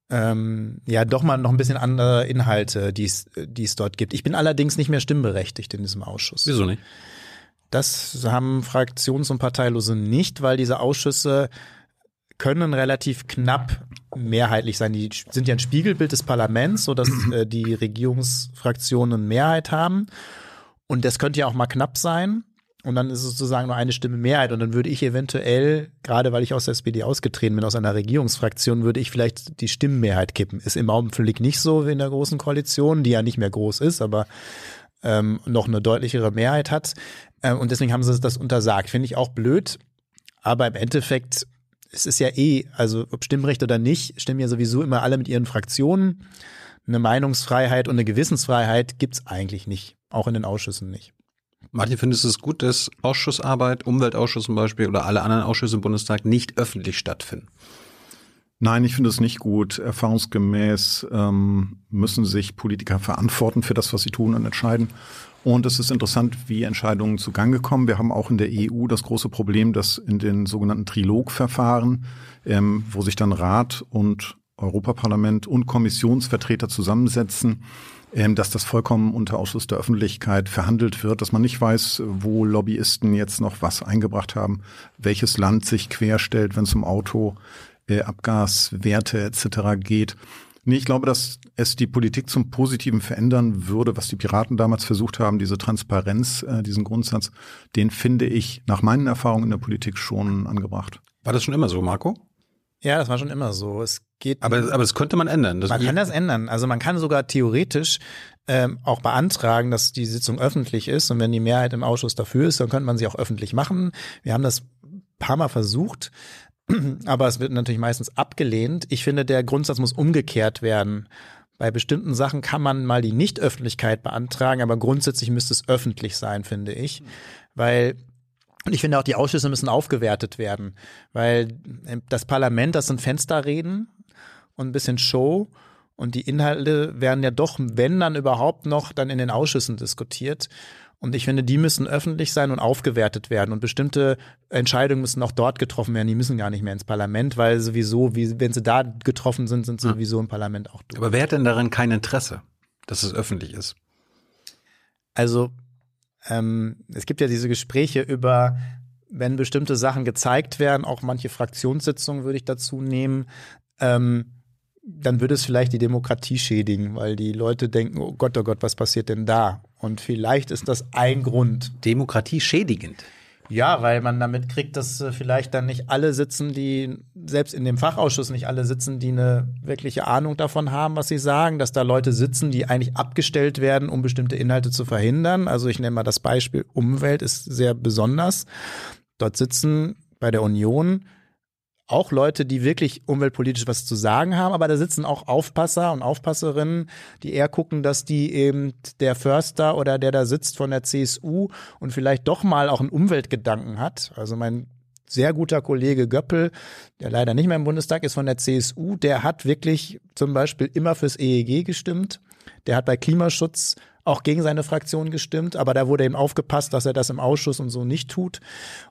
Speaker 3: ähm, ja, doch mal noch ein bisschen andere Inhalte, die es, die es dort gibt. Ich bin allerdings nicht mehr stimmberechtigt in diesem Ausschuss.
Speaker 1: Wieso nicht?
Speaker 3: Das haben Fraktions- und Parteilose nicht, weil diese Ausschüsse können relativ knapp mehrheitlich sein. Die sind ja ein Spiegelbild des Parlaments, sodass äh, die Regierungsfraktionen Mehrheit haben. Und das könnte ja auch mal knapp sein. Und dann ist es sozusagen nur eine Stimme Mehrheit. Und dann würde ich eventuell, gerade weil ich aus der SPD ausgetreten bin, aus einer Regierungsfraktion, würde ich vielleicht die Stimmenmehrheit kippen. Ist im Augenblick nicht so wie in der Großen Koalition, die ja nicht mehr groß ist, aber ähm, noch eine deutlichere Mehrheit hat. Ähm, und deswegen haben sie das untersagt. Finde ich auch blöd. Aber im Endeffekt, es ist ja eh, also ob Stimmrecht oder nicht, stimmen ja sowieso immer alle mit ihren Fraktionen. Eine Meinungsfreiheit und eine Gewissensfreiheit gibt's eigentlich nicht. Auch in den Ausschüssen nicht.
Speaker 1: Martin, findest du es gut, dass Ausschussarbeit, Umweltausschuss zum Beispiel oder alle anderen Ausschüsse im Bundestag nicht öffentlich stattfinden?
Speaker 2: Nein, ich finde es nicht gut. Erfahrungsgemäß ähm, müssen sich Politiker verantworten für das, was sie tun und entscheiden. Und es ist interessant, wie Entscheidungen zugange kommen. Wir haben auch in der EU das große Problem, dass in den sogenannten Trilogverfahren, ähm, wo sich dann Rat und Europaparlament und Kommissionsvertreter zusammensetzen, dass das vollkommen unter Ausschluss der Öffentlichkeit verhandelt wird, dass man nicht weiß, wo Lobbyisten jetzt noch was eingebracht haben, welches Land sich querstellt, wenn es um Auto, äh, Abgaswerte etc. geht. Nee, ich glaube, dass es die Politik zum Positiven verändern würde, was die Piraten damals versucht haben, diese Transparenz, äh, diesen Grundsatz, den finde ich nach meinen Erfahrungen in der Politik schon angebracht.
Speaker 1: War das schon immer so, Marco?
Speaker 3: Ja, das war schon immer so. Es geht.
Speaker 1: Aber, aber das könnte man ändern. Das
Speaker 3: man kann das ändern. Also man kann sogar theoretisch ähm, auch beantragen, dass die Sitzung öffentlich ist. Und wenn die Mehrheit im Ausschuss dafür ist, dann könnte man sie auch öffentlich machen. Wir haben das ein paar Mal versucht. Aber es wird natürlich meistens abgelehnt. Ich finde, der Grundsatz muss umgekehrt werden. Bei bestimmten Sachen kann man mal die Nichtöffentlichkeit beantragen, aber grundsätzlich müsste es öffentlich sein, finde ich. Weil und ich finde auch, die Ausschüsse müssen aufgewertet werden, weil das Parlament, das sind Fensterreden und ein bisschen Show und die Inhalte werden ja doch, wenn dann überhaupt noch, dann in den Ausschüssen diskutiert. Und ich finde, die müssen öffentlich sein und aufgewertet werden. Und bestimmte Entscheidungen müssen auch dort getroffen werden. Die müssen gar nicht mehr ins Parlament, weil sowieso, wie, wenn sie da getroffen sind, sind sie
Speaker 1: Ja.
Speaker 3: sowieso im Parlament auch durch.
Speaker 1: aber wer hat denn daran kein Interesse, dass es öffentlich ist?
Speaker 3: Also ähm, es gibt ja diese Gespräche über, wenn bestimmte Sachen gezeigt werden, auch manche Fraktionssitzungen würde ich dazu nehmen, ähm, dann würde es vielleicht die Demokratie schädigen, weil die Leute denken, oh Gott, oh Gott, was passiert denn da? Und vielleicht ist das ein Grund.
Speaker 1: Demokratie schädigend.
Speaker 3: Ja, weil man damit kriegt, dass äh, vielleicht dann nicht alle sitzen, die selbst in dem Fachausschuss nicht alle sitzen, die eine wirkliche Ahnung davon haben, was sie sagen, dass da Leute sitzen, die eigentlich abgestellt werden, um bestimmte Inhalte zu verhindern. Also ich nenne mal das Beispiel Umwelt ist sehr besonders. Dort sitzen bei der Union auch Leute, die wirklich umweltpolitisch was zu sagen haben, aber da sitzen auch Aufpasser und Aufpasserinnen, die eher gucken, dass die eben der Förster oder der da sitzt von der CSU und vielleicht doch mal auch einen Umweltgedanken hat. Also mein sehr guter Kollege Göppel, der leider nicht mehr im Bundestag ist von der CSU, der hat wirklich zum Beispiel immer fürs EEG gestimmt. Der hat bei Klimaschutz auch gegen seine Fraktion gestimmt, aber da wurde eben aufgepasst, dass er das im Ausschuss und so nicht tut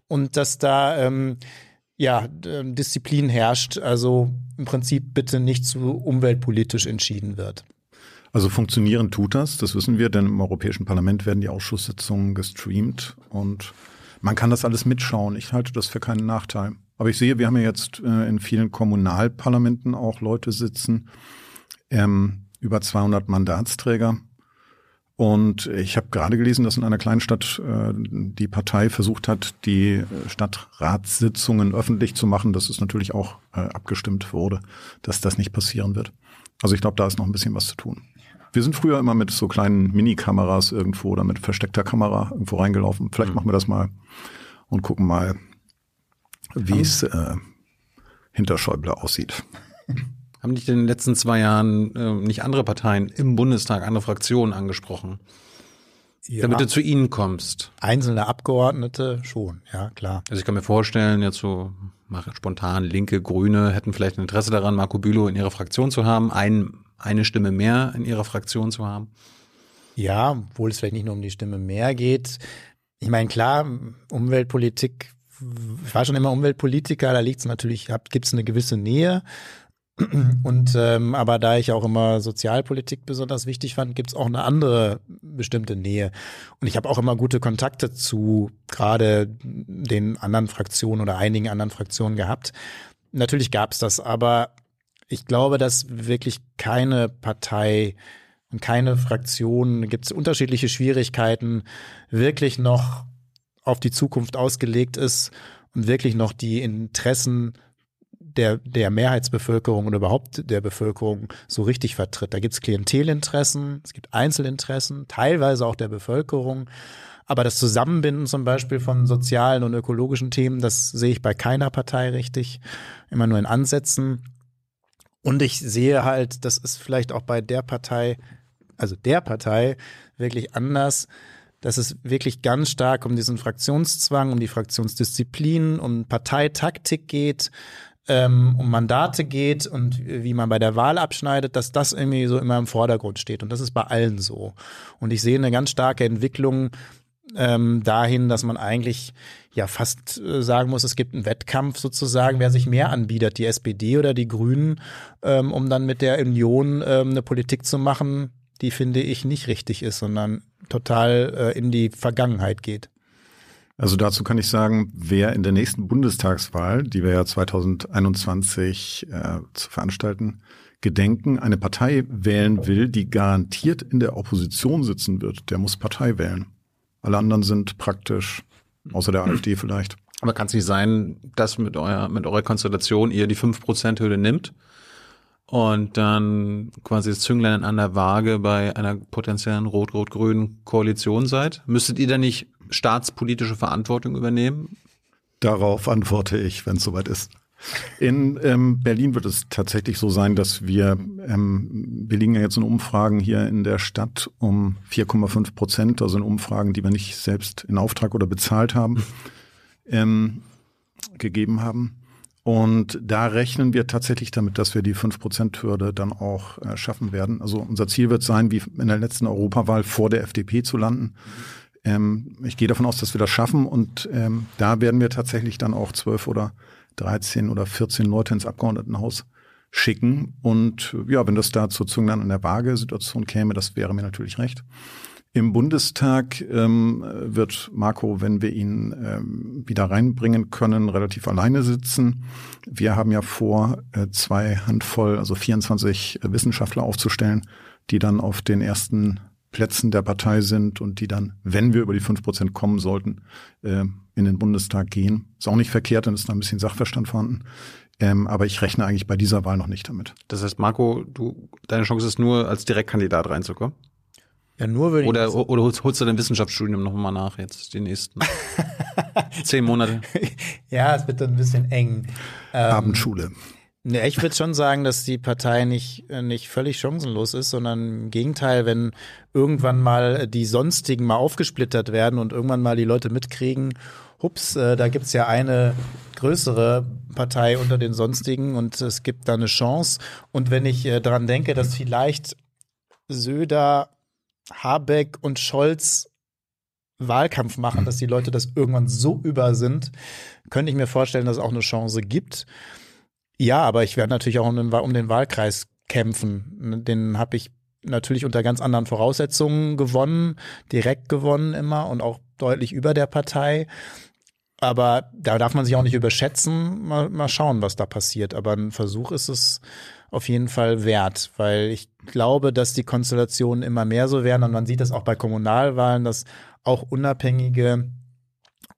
Speaker 3: und dass da ähm, ja, ähm, Disziplin herrscht, also im Prinzip bitte nicht zu umweltpolitisch entschieden wird.
Speaker 2: Also funktionieren tut das, das wissen wir, denn im Europäischen Parlament werden die Ausschusssitzungen gestreamt und man kann das alles mitschauen. Ich halte das für keinen Nachteil. Aber ich sehe, wir haben ja jetzt äh, in vielen Kommunalparlamenten auch Leute sitzen, ähm, über 200 Mandatsträger. Und ich habe gerade gelesen, dass in einer kleinen Stadt äh, die Partei versucht hat, die äh, Stadtratssitzungen öffentlich zu machen, dass es natürlich auch äh, abgestimmt wurde, dass das nicht passieren wird. Also ich glaube, da ist noch ein bisschen was zu tun. Wir sind früher immer mit so kleinen Mini-Kameras irgendwo oder mit versteckter Kamera irgendwo reingelaufen. Vielleicht mhm. machen wir das mal und gucken mal, wie es äh, hinter Schäuble aussieht.
Speaker 1: Haben dich in den letzten zwei Jahren äh, nicht andere Parteien im Bundestag, andere Fraktionen angesprochen? Ja. Damit du zu ihnen kommst.
Speaker 3: Einzelne Abgeordnete schon, ja, klar.
Speaker 1: Also ich kann mir vorstellen, jetzt so spontan Linke, Grüne hätten vielleicht ein Interesse daran, Marco Bülow in ihrer Fraktion zu haben, ein, eine Stimme mehr in ihrer Fraktion zu haben.
Speaker 3: Ja, obwohl es vielleicht nicht nur um die Stimme mehr geht. Ich meine, klar, Umweltpolitik, ich war schon immer Umweltpolitiker, da liegt es natürlich, gibt es eine gewisse Nähe. Und ähm, aber da ich auch immer Sozialpolitik besonders wichtig fand, gibt es auch eine andere bestimmte Nähe. Und ich habe auch immer gute Kontakte zu gerade den anderen Fraktionen oder einigen anderen Fraktionen gehabt. Natürlich gab es das, aber ich glaube, dass wirklich keine Partei und keine Fraktion, gibt es unterschiedliche Schwierigkeiten, wirklich noch auf die Zukunft ausgelegt ist und wirklich noch die Interessen der, der Mehrheitsbevölkerung oder überhaupt der Bevölkerung so richtig vertritt. Da gibt es Klientelinteressen, es gibt Einzelinteressen, teilweise auch der Bevölkerung. Aber das Zusammenbinden zum Beispiel von sozialen und ökologischen Themen, das sehe ich bei keiner Partei richtig, immer nur in Ansätzen. Und ich sehe halt, das ist vielleicht auch bei der Partei, also der Partei, wirklich anders, dass es wirklich ganz stark um diesen Fraktionszwang, um die Fraktionsdisziplin, um Parteitaktik geht, ähm, um Mandate geht und wie man bei der Wahl abschneidet, dass das irgendwie so immer im Vordergrund steht. Und das ist bei allen so. Und ich sehe eine ganz starke Entwicklung ähm, dahin, dass man eigentlich ja fast äh, sagen muss, es gibt einen Wettkampf sozusagen, wer sich mehr anbietet, die SPD oder die Grünen, ähm, um dann mit der Union ähm, eine Politik zu machen, die finde ich nicht richtig ist, sondern total äh, in die Vergangenheit geht.
Speaker 2: Also dazu kann ich sagen, wer in der nächsten Bundestagswahl, die wir ja 2021 äh, zu veranstalten, gedenken, eine Partei wählen will, die garantiert in der Opposition sitzen wird, der muss Partei wählen. Alle anderen sind praktisch, außer der AfD vielleicht.
Speaker 1: Aber kann es nicht sein, dass mit eurer, mit eurer Konstellation ihr die 5%-Hürde nimmt und dann quasi das Zünglein an der Waage bei einer potenziellen rot-rot-grünen Koalition seid? Müsstet ihr da nicht staatspolitische Verantwortung übernehmen?
Speaker 2: Darauf antworte ich, wenn es soweit ist. In ähm, Berlin wird es tatsächlich so sein, dass wir, ähm, wir liegen ja jetzt in Umfragen hier in der Stadt um 4,5 Prozent, also in Umfragen, die wir nicht selbst in Auftrag oder bezahlt haben, ähm, gegeben haben. Und da rechnen wir tatsächlich damit, dass wir die 5-Prozent-Hürde dann auch äh, schaffen werden. Also unser Ziel wird sein, wie in der letzten Europawahl vor der FDP zu landen. Ähm, ich gehe davon aus, dass wir das schaffen und ähm, da werden wir tatsächlich dann auch zwölf oder 13 oder 14 Leute ins Abgeordnetenhaus schicken. Und ja, wenn das da zur Zünglein an der Waage-Situation käme, das wäre mir natürlich recht. Im Bundestag ähm, wird Marco, wenn wir ihn ähm, wieder reinbringen können, relativ alleine sitzen. Wir haben ja vor, äh, zwei Handvoll, also 24 Wissenschaftler aufzustellen, die dann auf den ersten Plätzen der Partei sind und die dann, wenn wir über die fünf Prozent kommen sollten, äh, in den Bundestag gehen. Ist auch nicht verkehrt, dann ist da ein bisschen Sachverstand vorhanden. Ähm, aber ich rechne eigentlich bei dieser Wahl noch nicht damit.
Speaker 1: Das heißt, Marco, du, deine Chance ist nur, als Direktkandidat reinzukommen?
Speaker 3: Ja, nur würde ich
Speaker 1: Oder, oder holst, holst du dein Wissenschaftsstudium noch mal nach jetzt, die nächsten zehn Monate?
Speaker 3: ja, es wird dann ein bisschen eng. Ähm,
Speaker 2: Abendschule.
Speaker 3: Ne, ich würde schon sagen, dass die Partei nicht, äh, nicht völlig chancenlos ist, sondern im Gegenteil, wenn irgendwann mal die Sonstigen mal aufgesplittert werden und irgendwann mal die Leute mitkriegen, hups, äh, da gibt's ja eine größere Partei unter den Sonstigen und es gibt da eine Chance. Und wenn ich äh, daran denke, dass vielleicht Söder, Habeck und Scholz Wahlkampf machen, dass die Leute das irgendwann so über sind, könnte ich mir vorstellen, dass es auch eine Chance gibt. Ja, aber ich werde natürlich auch um den, um den Wahlkreis kämpfen. Den habe ich natürlich unter ganz anderen Voraussetzungen gewonnen, direkt gewonnen immer und auch deutlich über der Partei. Aber da darf man sich auch nicht überschätzen. Mal, mal schauen, was da passiert. Aber ein Versuch ist es auf jeden Fall wert, weil ich glaube, dass die Konstellationen immer mehr so werden. Und man sieht das auch bei Kommunalwahlen, dass auch unabhängige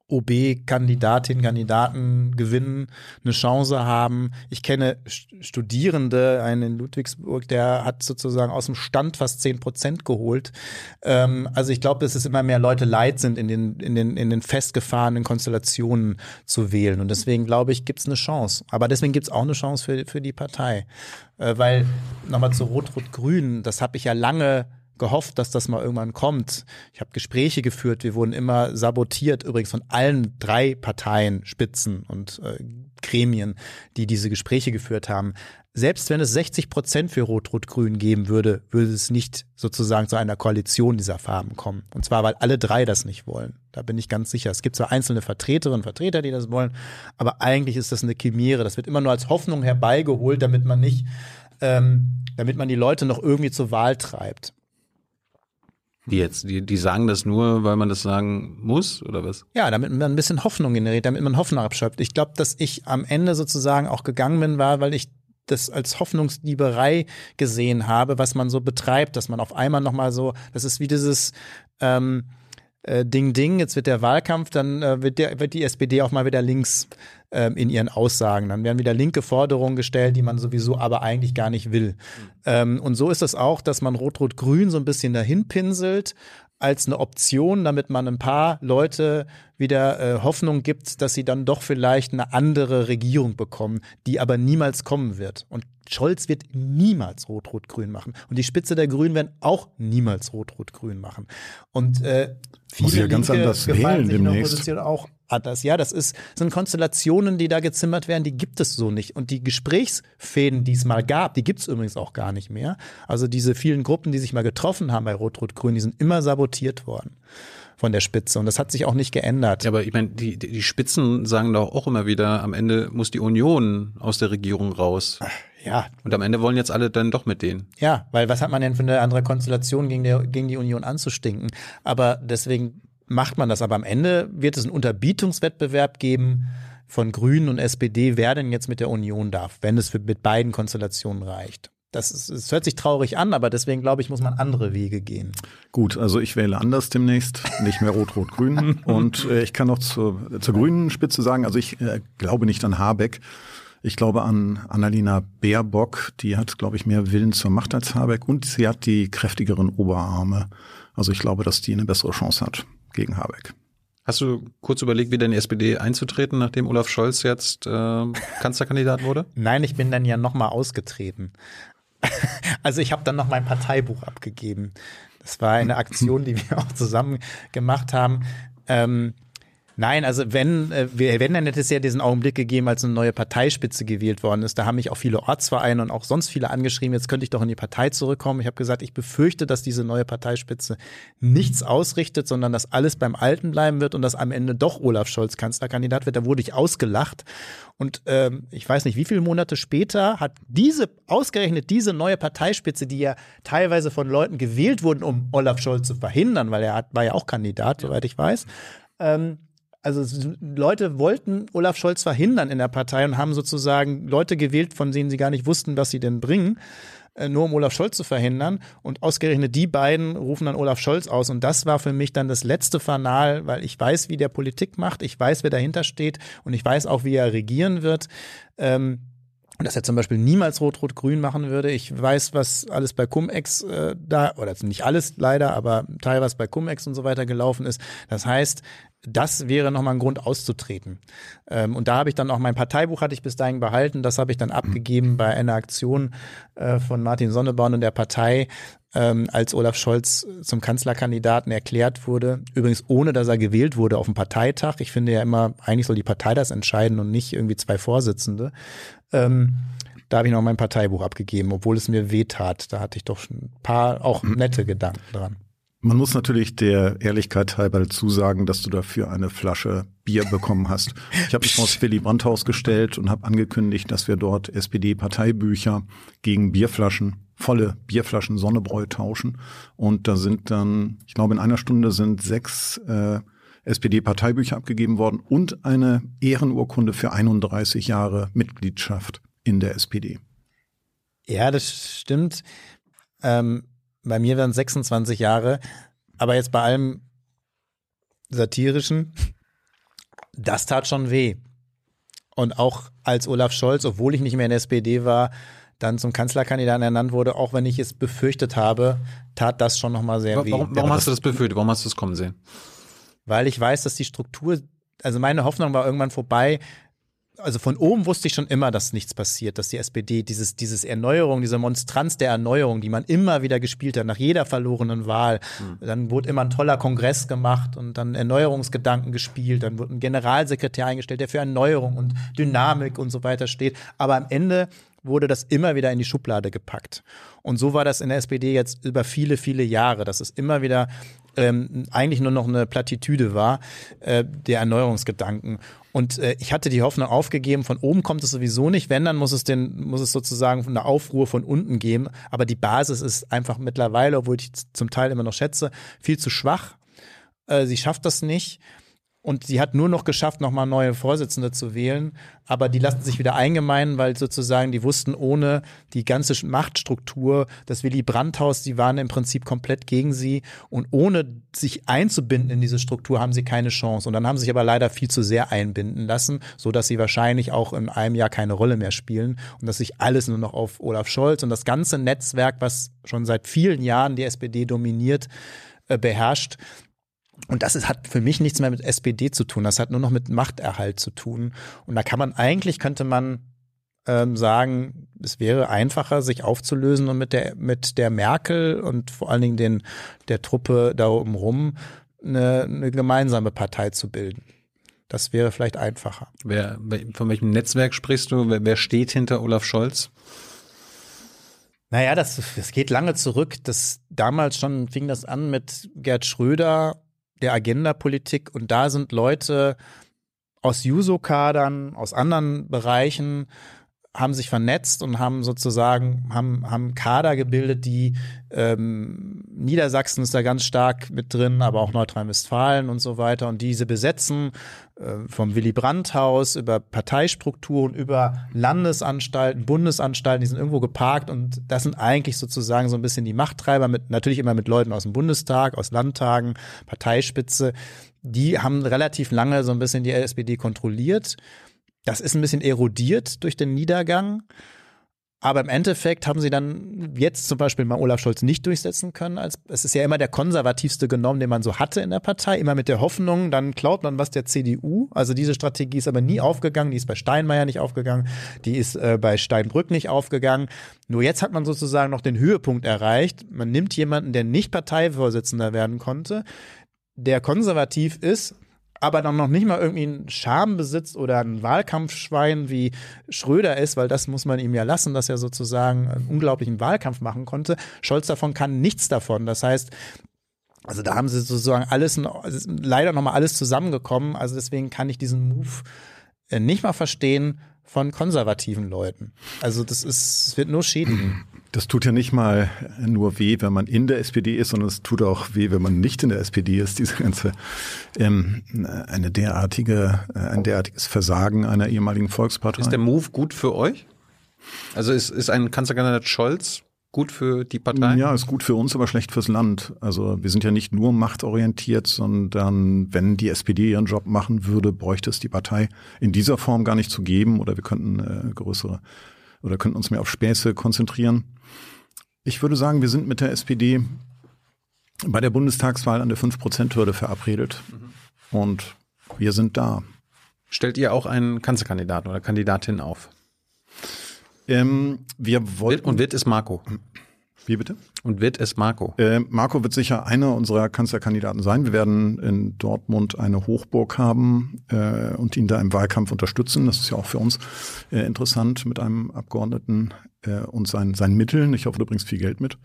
Speaker 3: OB-Kandidatinnen, Kandidaten gewinnen, eine Chance haben. Ich kenne Studierende, einen in Ludwigsburg, der hat sozusagen aus dem Stand fast zehn Prozent geholt. Ähm, also ich glaube, dass es immer mehr Leute leid sind, in den, in den, in den festgefahrenen Konstellationen zu wählen. Und deswegen glaube ich, gibt es eine Chance. Aber deswegen gibt es auch eine Chance für, für die Partei. Äh, weil, nochmal zu Rot-Rot-Grün, das habe ich ja lange gehofft, dass das mal irgendwann kommt. Ich habe Gespräche geführt, wir wurden immer sabotiert, übrigens von allen drei Parteien, Spitzen und äh, Gremien, die diese Gespräche geführt haben. Selbst wenn es 60 Prozent für Rot-Rot-Grün geben würde, würde es nicht sozusagen zu einer Koalition dieser Farben kommen. Und zwar, weil alle drei das nicht wollen. Da bin ich ganz sicher. Es gibt zwar einzelne Vertreterinnen und Vertreter, die das wollen, aber eigentlich ist das eine Chimäre. Das wird immer nur als Hoffnung herbeigeholt, damit man nicht, ähm, damit man die Leute noch irgendwie zur Wahl treibt.
Speaker 1: Die jetzt, die, die sagen das nur, weil man das sagen muss, oder was?
Speaker 3: Ja, damit man ein bisschen Hoffnung generiert, damit man Hoffnung abschöpft. Ich glaube, dass ich am Ende sozusagen auch gegangen bin, war, weil ich das als Hoffnungsdieberei gesehen habe, was man so betreibt, dass man auf einmal nochmal so, das ist wie dieses ähm, äh, Ding Ding, jetzt wird der Wahlkampf, dann äh, wird, der, wird die SPD auch mal wieder links ähm, in ihren Aussagen. Dann werden wieder linke Forderungen gestellt, die man sowieso aber eigentlich gar nicht will. Mhm. Ähm, und so ist es auch, dass man Rot-Rot-Grün so ein bisschen dahin pinselt als eine Option, damit man ein paar Leute wieder äh, Hoffnung gibt, dass sie dann doch vielleicht eine andere Regierung bekommen, die aber niemals kommen wird. Und Scholz wird niemals Rot-Rot-Grün machen. Und die Spitze der Grünen werden auch niemals Rot-Rot-Grün machen. Und äh, viele
Speaker 2: Muss ja ganz
Speaker 3: Linke
Speaker 2: anders
Speaker 3: gefallen
Speaker 2: wählen demnächst.
Speaker 3: Auch anders. Ja, das ist, sind Konstellationen, die da gezimmert werden, die gibt es so nicht. Und die Gesprächsfäden, die es mal gab, die gibt es übrigens auch gar nicht mehr. Also diese vielen Gruppen, die sich mal getroffen haben bei Rot-Rot-Grün, die sind immer sabotiert worden von der Spitze. Und das hat sich auch nicht geändert.
Speaker 1: Ja, aber ich meine, die, die die Spitzen sagen doch auch immer wieder, am Ende muss die Union aus der Regierung raus.
Speaker 3: Ja,
Speaker 1: Und am Ende wollen jetzt alle dann doch mit denen.
Speaker 3: Ja, weil was hat man denn für eine andere Konstellation gegen, der, gegen die Union anzustinken? Aber deswegen macht man das. Aber am Ende wird es einen Unterbietungswettbewerb geben von Grünen und SPD, wer denn jetzt mit der Union darf, wenn es für, mit beiden Konstellationen reicht. Das, ist, es hört sich traurig an, aber deswegen glaube ich, muss man andere Wege gehen.
Speaker 2: Gut, also ich wähle anders demnächst, nicht mehr Rot-Rot-Grün. Und äh, ich kann noch zur, zur grünen Spitze sagen, also ich äh, glaube nicht an Habeck. Ich glaube an Annalena Baerbock. Die hat, glaube ich, mehr Willen zur Macht als Habeck und sie hat die kräftigeren Oberarme. Also ich glaube, dass die eine bessere Chance hat gegen Habeck.
Speaker 1: Hast du kurz überlegt, wieder in die SPD einzutreten, nachdem Olaf Scholz jetzt äh, Kanzlerkandidat wurde?
Speaker 3: Nein, ich bin dann ja nochmal ausgetreten. Also ich habe dann noch mein Parteibuch abgegeben. Das war eine Aktion, die wir auch zusammen gemacht haben. Ähm, nein, also wenn, äh, wenn, dann hätte es ja diesen Augenblick gegeben, als eine neue Parteispitze gewählt worden ist. Da haben mich auch viele Ortsvereine und auch sonst viele angeschrieben, jetzt könnte ich doch in die Partei zurückkommen. Ich habe gesagt, ich befürchte, dass diese neue Parteispitze nichts ausrichtet, sondern dass alles beim Alten bleiben wird und dass am Ende doch Olaf Scholz Kanzlerkandidat wird. Da wurde ich ausgelacht. Und ähm, ich weiß nicht, wie viele Monate später hat diese, ausgerechnet diese neue Parteispitze, die ja teilweise von Leuten gewählt wurden, um Olaf Scholz zu verhindern, weil er hat, war ja auch Kandidat, soweit ich weiß. Ähm, also Leute wollten Olaf Scholz verhindern in der Partei und haben sozusagen Leute gewählt, von denen sie gar nicht wussten, was sie denn bringen, äh, nur um Olaf Scholz zu verhindern. Und ausgerechnet die beiden rufen dann Olaf Scholz aus. Und das war für mich dann das letzte Fanal, weil ich weiß, wie der Politik macht, ich weiß, wer dahinter steht und ich weiß auch, wie er regieren wird. Ähm, und dass er zum Beispiel niemals Rot-Rot-Grün machen würde. Ich weiß, was alles bei Cum-Ex äh, da, oder nicht alles leider, aber teilweise bei Cum-Ex und so weiter gelaufen ist. Das heißt, das wäre nochmal ein Grund auszutreten. Ähm, und da habe ich dann auch mein Parteibuch hatte ich bis dahin behalten. Das habe ich dann abgegeben bei einer Aktion äh, von Martin Sonneborn und der Partei, ähm, als Olaf Scholz zum Kanzlerkandidaten erklärt wurde. Übrigens ohne, dass er gewählt wurde auf dem Parteitag. Ich finde ja immer, eigentlich soll die Partei das entscheiden und nicht irgendwie zwei Vorsitzende. Ähm, da habe ich noch mein Parteibuch abgegeben, obwohl es mir wehtat. Da hatte ich doch ein paar auch nette Gedanken dran.
Speaker 2: Man muss natürlich der Ehrlichkeit halber dazu sagen, dass du dafür eine Flasche Bier bekommen hast. Ich habe mich vor das Willy Brandt-Haus gestellt und habe angekündigt, dass wir dort SPD-Parteibücher gegen Bierflaschen, volle Bierflaschen Sonnebräu tauschen. Und da sind dann, ich glaube, in einer Stunde sind sechs äh, SPD-Parteibücher abgegeben worden und eine Ehrenurkunde für 31 Jahre Mitgliedschaft in der SPD.
Speaker 3: Ja, das stimmt. Ähm bei mir wären 26 Jahre, aber jetzt bei allem satirischen, das tat schon weh. Und auch als Olaf Scholz, obwohl ich nicht mehr in der SPD war, dann zum Kanzlerkandidaten ernannt wurde, auch wenn ich es befürchtet habe, tat das schon nochmal sehr weh.
Speaker 1: Warum, warum hast du das befürchtet? Warum hast du es kommen sehen?
Speaker 3: Weil ich weiß, dass die Struktur, also meine Hoffnung war irgendwann vorbei, also von oben wusste ich schon immer, dass nichts passiert, dass die SPD dieses, dieses Erneuerung, diese Monstranz der Erneuerung, die man immer wieder gespielt hat, nach jeder verlorenen Wahl, mhm. dann wurde immer ein toller Kongress gemacht und dann Erneuerungsgedanken gespielt, dann wurde ein Generalsekretär eingestellt, der für Erneuerung und Dynamik und so weiter steht. Aber am Ende wurde das immer wieder in die Schublade gepackt. Und so war das in der SPD jetzt über viele, viele Jahre, dass es immer wieder ähm, eigentlich nur noch eine Plattitüde war, äh, der Erneuerungsgedanken. Und äh, ich hatte die Hoffnung aufgegeben, von oben kommt es sowieso nicht. Wenn, dann muss es den, muss es sozusagen eine Aufruhr von unten geben. Aber die Basis ist einfach mittlerweile, obwohl ich zum Teil immer noch schätze, viel zu schwach. Äh, sie schafft das nicht. Und sie hat nur noch geschafft, nochmal neue Vorsitzende zu wählen. Aber die lassen sich wieder eingemeinen, weil sozusagen die wussten, ohne die ganze Machtstruktur, das Willy Brandt-Haus, die waren im Prinzip komplett gegen sie. Und ohne sich einzubinden in diese Struktur haben sie keine Chance. Und dann haben sie sich aber leider viel zu sehr einbinden lassen, so dass sie wahrscheinlich auch in einem Jahr keine Rolle mehr spielen. Und dass sich alles nur noch auf Olaf Scholz und das ganze Netzwerk, was schon seit vielen Jahren die SPD dominiert, äh, beherrscht, und das ist, hat für mich nichts mehr mit SPD zu tun. Das hat nur noch mit Machterhalt zu tun. Und da kann man eigentlich, könnte man ähm, sagen, es wäre einfacher, sich aufzulösen und mit der, mit der Merkel und vor allen Dingen den, der Truppe da oben rum eine, eine gemeinsame Partei zu bilden. Das wäre vielleicht einfacher.
Speaker 1: Wer, von welchem Netzwerk sprichst du? Wer, wer steht hinter Olaf Scholz?
Speaker 3: Naja, das, das geht lange zurück. Das, damals schon fing das an mit Gerd Schröder der Agenda-Politik. Und da sind Leute aus Juso-Kadern, aus anderen Bereichen, haben sich vernetzt und haben sozusagen haben haben Kader gebildet, die ähm, Niedersachsen ist da ganz stark mit drin, aber auch Nordrhein-Westfalen und so weiter und diese besetzen äh, vom Willy Brandt Haus über Parteistrukturen über Landesanstalten, Bundesanstalten, die sind irgendwo geparkt und das sind eigentlich sozusagen so ein bisschen die Machttreiber mit natürlich immer mit Leuten aus dem Bundestag, aus Landtagen, Parteispitze. Die haben relativ lange so ein bisschen die SPD kontrolliert das ist ein bisschen erodiert durch den Niedergang. Aber im Endeffekt haben sie dann jetzt zum Beispiel mal Olaf Scholz nicht durchsetzen können. Als, es ist ja immer der konservativste genommen, den man so hatte in der Partei. Immer mit der Hoffnung, dann klaut man was der CDU. Also diese Strategie ist aber nie aufgegangen. Die ist bei Steinmeier nicht aufgegangen. Die ist äh, bei Steinbrück nicht aufgegangen. Nur jetzt hat man sozusagen noch den Höhepunkt erreicht. Man nimmt jemanden, der nicht Parteivorsitzender werden konnte, der konservativ ist, aber dann noch nicht mal irgendwie einen Charme besitzt oder ein Wahlkampfschwein wie Schröder ist, weil das muss man ihm ja lassen, dass er sozusagen einen unglaublichen Wahlkampf machen konnte. Scholz davon kann nichts davon. Das heißt, also da haben sie sozusagen alles, leider nochmal alles zusammengekommen. Also deswegen kann ich diesen Move äh, nicht mal verstehen von konservativen Leuten. Also das ist, es wird nur schädigen.
Speaker 2: Das tut ja nicht mal nur weh, wenn man in der SPD ist, sondern es tut auch weh, wenn man nicht in der SPD ist. Diese ganze ähm, eine derartige, äh, ein derartiges Versagen einer ehemaligen Volkspartei.
Speaker 1: Ist der Move gut für euch? Also ist, ist ein Kanzlerkandidat Scholz gut für die Partei?
Speaker 2: Ja, ist gut für uns, aber schlecht fürs Land. Also wir sind ja nicht nur machtorientiert, sondern wenn die SPD ihren Job machen würde, bräuchte es die Partei in dieser Form gar nicht zu geben oder wir könnten äh, größere oder könnten uns mehr auf Späße konzentrieren. Ich würde sagen, wir sind mit der SPD bei der Bundestagswahl an der 5%-Hürde verabredet. Und wir sind da.
Speaker 1: Stellt ihr auch einen Kanzlerkandidaten oder Kandidatin auf?
Speaker 2: Ähm, wir wollten.
Speaker 1: Und wird es Marco?
Speaker 2: Wie bitte?
Speaker 1: Und wird es Marco?
Speaker 2: Äh, Marco wird sicher einer unserer Kanzlerkandidaten sein. Wir werden in Dortmund eine Hochburg haben äh, und ihn da im Wahlkampf unterstützen. Das ist ja auch für uns äh, interessant mit einem Abgeordneten äh, und seinen, seinen Mitteln. Ich hoffe, du bringst viel Geld mit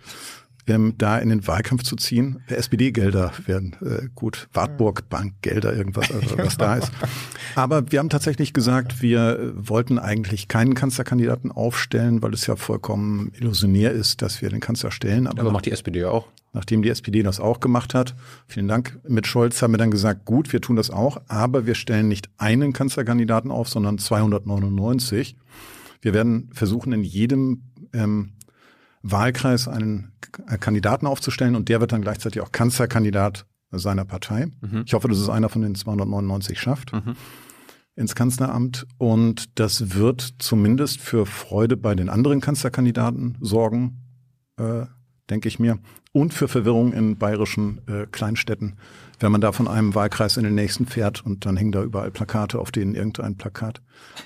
Speaker 2: ähm, da in den Wahlkampf zu ziehen. SPD-Gelder werden äh, gut, Wartburg-Bankgelder, irgendwas, also was da ist. Aber wir haben tatsächlich gesagt, wir äh, wollten eigentlich keinen Kanzlerkandidaten aufstellen, weil es ja vollkommen illusionär ist, dass wir den Kanzler stellen.
Speaker 1: Aber, Aber macht die SPD ja auch.
Speaker 2: Nachdem die SPD das auch gemacht hat, vielen Dank, mit Scholz haben wir dann gesagt, gut, wir tun das auch, aber wir stellen nicht einen Kanzlerkandidaten auf, sondern 299. Wir werden versuchen, in jedem ähm, Wahlkreis einen Kandidaten aufzustellen und der wird dann gleichzeitig auch Kanzlerkandidat seiner Partei. Mhm. Ich hoffe, dass es einer von den 299 schafft. Mhm. ins Kanzleramt und das wird zumindest für Freude bei den anderen Kanzlerkandidaten sorgen, äh, denke ich mir, und für Verwirrung in bayerischen äh, Kleinstädten, wenn man da von einem Wahlkreis in den nächsten fährt und dann hängen da überall Plakate, auf denen irgendein Plakat,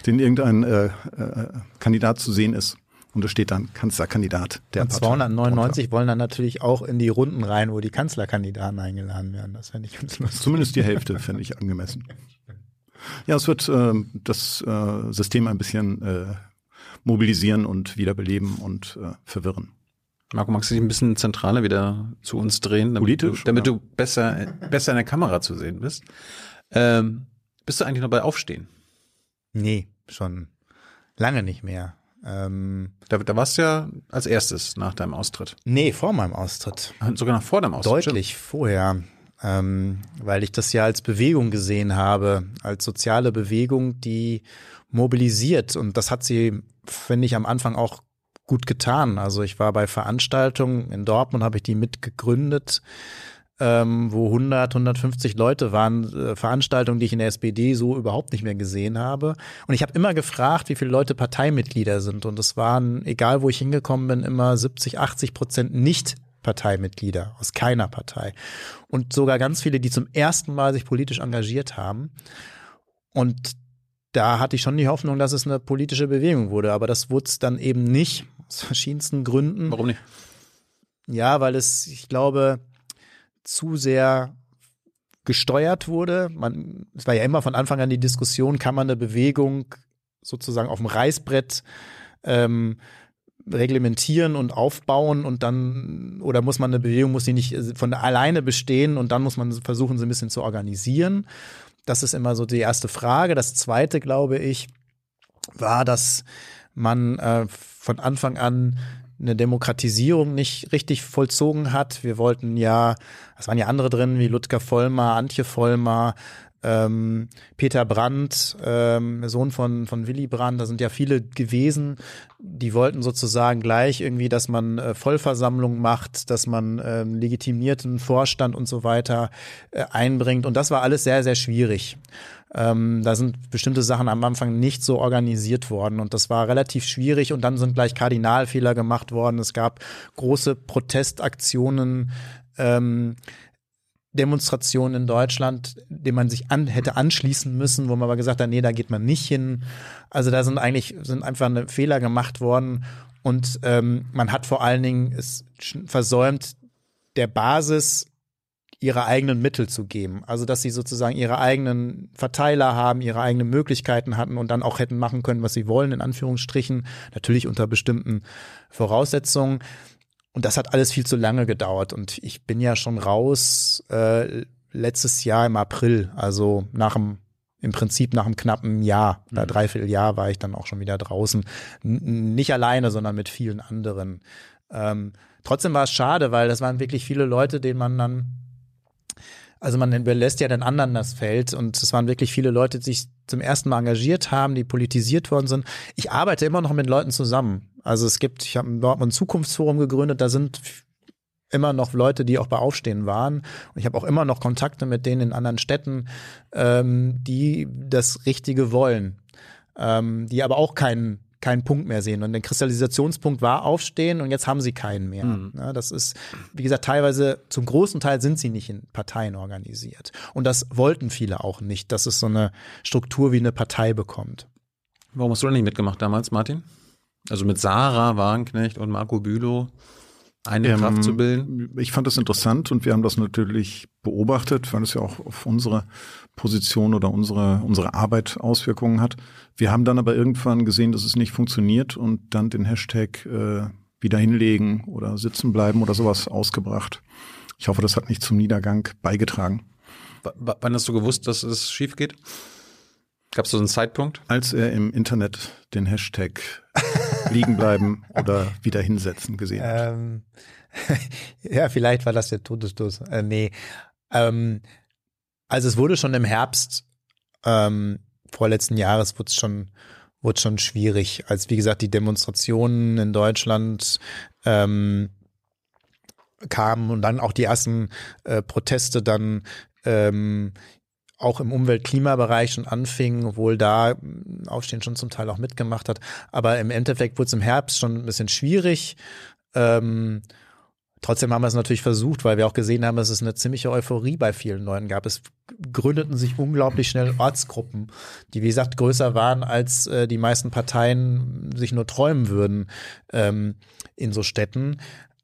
Speaker 2: denen irgendein äh, äh, Kandidat zu sehen ist. Und da steht dann Kanzlerkandidat der
Speaker 3: Und 299 wollen dann natürlich auch in die Runden rein, wo die Kanzlerkandidaten eingeladen werden. Das fände ich ganz lustig.
Speaker 2: Zumindest die Hälfte fände ich angemessen. Ja, es wird äh, das äh, System ein bisschen äh, mobilisieren und wiederbeleben und äh, verwirren.
Speaker 1: Marco, magst du dich ein bisschen zentraler wieder zu uns drehen, damit, Politisch, du, damit ja. du besser, besser in der Kamera zu sehen bist? Ähm, bist du eigentlich noch bei Aufstehen?
Speaker 3: Nee, schon lange nicht mehr. Ähm,
Speaker 1: da, da warst du ja als erstes nach deinem Austritt.
Speaker 3: Nee, vor meinem Austritt.
Speaker 1: Sogar noch vor deinem Austritt.
Speaker 3: Deutlich stimmt. vorher. Ähm, weil ich das ja als Bewegung gesehen habe, als soziale Bewegung, die mobilisiert. Und das hat sie, finde ich, am Anfang auch gut getan. Also ich war bei Veranstaltungen in Dortmund, habe ich die mitgegründet ähm, wo 100, 150 Leute waren, äh, Veranstaltungen, die ich in der SPD so überhaupt nicht mehr gesehen habe. Und ich habe immer gefragt, wie viele Leute Parteimitglieder sind. Und es waren, egal wo ich hingekommen bin, immer 70, 80 Prozent nicht Parteimitglieder aus keiner Partei. Und sogar ganz viele, die zum ersten Mal sich politisch engagiert haben. Und da hatte ich schon die Hoffnung, dass es eine politische Bewegung wurde. Aber das wurde es dann eben nicht, aus verschiedensten Gründen.
Speaker 1: Warum nicht?
Speaker 3: Ja, weil es, ich glaube, zu sehr gesteuert wurde. Man, es war ja immer von Anfang an die Diskussion, kann man eine Bewegung sozusagen auf dem Reißbrett ähm, reglementieren und aufbauen und dann oder muss man eine Bewegung muss die nicht von alleine bestehen und dann muss man versuchen sie ein bisschen zu organisieren. Das ist immer so die erste Frage. Das zweite, glaube ich, war, dass man äh, von Anfang an eine Demokratisierung nicht richtig vollzogen hat. Wir wollten ja, es waren ja andere drin, wie Ludger Vollmer, Antje Vollmer, ähm, Peter Brandt, ähm, Sohn von, von Willy Brandt, da sind ja viele gewesen, die wollten sozusagen gleich irgendwie, dass man äh, Vollversammlung macht, dass man ähm, legitimierten Vorstand und so weiter äh, einbringt. Und das war alles sehr, sehr schwierig. Ähm, da sind bestimmte Sachen am Anfang nicht so organisiert worden und das war relativ schwierig und dann sind gleich Kardinalfehler gemacht worden. Es gab große Protestaktionen. Ähm, Demonstrationen in Deutschland, dem man sich an, hätte anschließen müssen, wo man aber gesagt hat, nee, da geht man nicht hin. Also da sind eigentlich sind einfach eine Fehler gemacht worden und ähm, man hat vor allen Dingen es versäumt, der Basis ihre eigenen Mittel zu geben. Also dass sie sozusagen ihre eigenen Verteiler haben, ihre eigenen Möglichkeiten hatten und dann auch hätten machen können, was sie wollen, in Anführungsstrichen, natürlich unter bestimmten Voraussetzungen. Und das hat alles viel zu lange gedauert. Und ich bin ja schon raus äh, letztes Jahr im April, also nach dem im Prinzip nach einem knappen Jahr oder mhm. dreiviertel Jahr war ich dann auch schon wieder draußen. N nicht alleine, sondern mit vielen anderen. Ähm, trotzdem war es schade, weil das waren wirklich viele Leute, denen man dann also man überlässt ja den anderen das Feld und es waren wirklich viele Leute, die sich zum ersten Mal engagiert haben, die politisiert worden sind. Ich arbeite immer noch mit Leuten zusammen. Also es gibt, ich habe ein Dortmund Zukunftsforum gegründet, da sind immer noch Leute, die auch bei Aufstehen waren. Und ich habe auch immer noch Kontakte mit denen in anderen Städten, ähm, die das Richtige wollen, ähm, die aber auch keinen keinen Punkt mehr sehen. Und der Kristallisationspunkt war Aufstehen und jetzt haben sie keinen mehr.
Speaker 1: Mhm.
Speaker 3: Ja, das ist, wie gesagt, teilweise, zum großen Teil sind sie nicht in Parteien organisiert. Und das wollten viele auch nicht, dass es so eine Struktur wie eine Partei bekommt.
Speaker 1: Warum hast du denn nicht mitgemacht damals, Martin? Also mit Sarah Wagenknecht und Marco Bülow eine
Speaker 2: Ähm,
Speaker 1: Kraft zu bilden?
Speaker 2: Ich fand das interessant und wir haben das natürlich beobachtet, weil es ja auch auf unsere Position oder unsere, unsere Arbeit Auswirkungen hat. Wir haben dann aber irgendwann gesehen, dass es nicht funktioniert und dann den Hashtag äh, wieder hinlegen oder sitzen bleiben oder sowas ausgebracht. Ich hoffe, das hat nicht zum Niedergang beigetragen.
Speaker 1: W wann hast du gewusst, dass es schief geht? Gab es so einen Zeitpunkt?
Speaker 2: Als er im Internet den Hashtag liegen bleiben oder wieder hinsetzen gesehen.
Speaker 3: Ähm, ja, vielleicht war das der Todesstoß. Äh, nee. Ähm, also es wurde schon im Herbst ähm, vorletzten Jahres wurde es schon wurde schon schwierig, als wie gesagt die Demonstrationen in Deutschland ähm, kamen und dann auch die ersten äh, Proteste dann ähm, auch im Umwelt-Klimabereich schon anfingen, obwohl da mh, Aufstehen schon zum Teil auch mitgemacht hat. Aber im Endeffekt wurde es im Herbst schon ein bisschen schwierig. Ähm, trotzdem haben wir es natürlich versucht, weil wir auch gesehen haben, dass es eine ziemliche Euphorie bei vielen Leuten gab. Es gründeten sich unglaublich schnell Ortsgruppen, die wie gesagt größer waren, als äh, die meisten Parteien sich nur träumen würden ähm, in so Städten.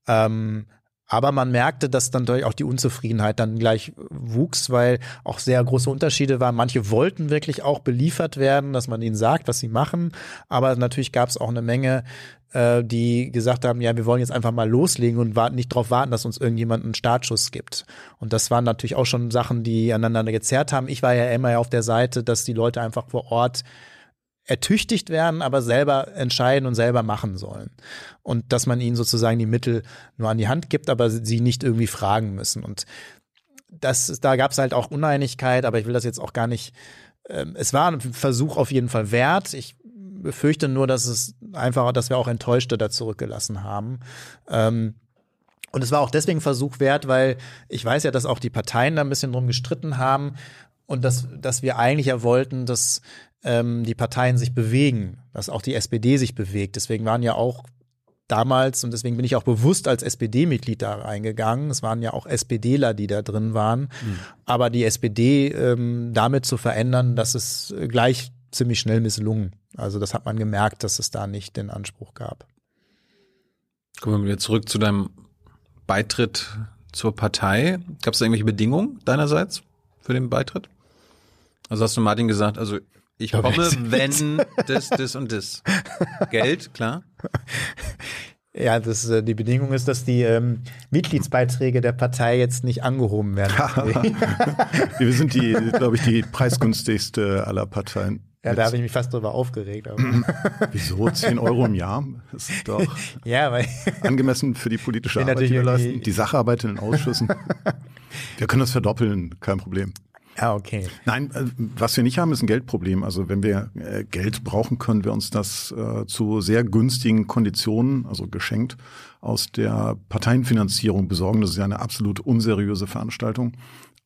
Speaker 3: Ähm, aber man merkte, dass dann durch auch die Unzufriedenheit dann gleich wuchs, weil auch sehr große Unterschiede waren. Manche wollten wirklich auch beliefert werden, dass man ihnen sagt, was sie machen. Aber natürlich gab es auch eine Menge, äh, die gesagt haben, ja, wir wollen jetzt einfach mal loslegen und warten, nicht darauf warten, dass uns irgendjemand einen Startschuss gibt. Und das waren natürlich auch schon Sachen, die aneinander gezerrt haben. Ich war ja immer auf der Seite, dass die Leute einfach vor Ort ertüchtigt werden, aber selber entscheiden und selber machen sollen. Und dass man ihnen sozusagen die Mittel nur an die Hand gibt, aber sie nicht irgendwie fragen müssen. Und das, da gab es halt auch Uneinigkeit, aber ich will das jetzt auch gar nicht. Ähm, es war ein Versuch auf jeden Fall wert. Ich befürchte nur, dass es einfach, dass wir auch Enttäuschte da zurückgelassen haben. Ähm, und es war auch deswegen Versuch wert, weil ich weiß ja, dass auch die Parteien da ein bisschen drum gestritten haben und dass, dass wir eigentlich ja wollten, dass ähm, die Parteien sich bewegen, dass auch die SPD sich bewegt. Deswegen waren ja auch damals, und deswegen bin ich auch bewusst als SPD-Mitglied da reingegangen, es waren ja auch SPDler, die da drin waren, aber die SPD ähm, damit zu verändern, das ist gleich ziemlich schnell misslungen. Also das hat man gemerkt, dass es da nicht den Anspruch gab.
Speaker 1: Kommen wir wieder zurück zu deinem Beitritt zur Partei. Gab es da irgendwelche Bedingungen deinerseits für den Beitritt? Also hast du Martin gesagt, also ich komme, wenn das, das und das. Geld, klar.
Speaker 3: Ja, das, äh, die Bedingung ist, dass die ähm, Mitgliedsbeiträge der Partei jetzt nicht angehoben werden.
Speaker 2: Wir sind die, glaube ich, die preisgünstigste aller Parteien.
Speaker 3: ja, da habe ich mich fast drüber aufgeregt. Aber
Speaker 2: Wieso? 10 Euro im Jahr? Das ist doch
Speaker 3: ja, weil
Speaker 2: angemessen für die politische Arbeit, die wir leisten. Die Sacharbeit in den Ausschüssen. Wir können das verdoppeln, kein Problem.
Speaker 3: Ja, okay.
Speaker 2: Nein, äh, was wir nicht haben, ist ein Geldproblem. Also wenn wir äh, Geld brauchen, können wir uns das äh, zu sehr günstigen Konditionen, also geschenkt, aus der Parteienfinanzierung besorgen. Das ist ja eine absolut unseriöse Veranstaltung.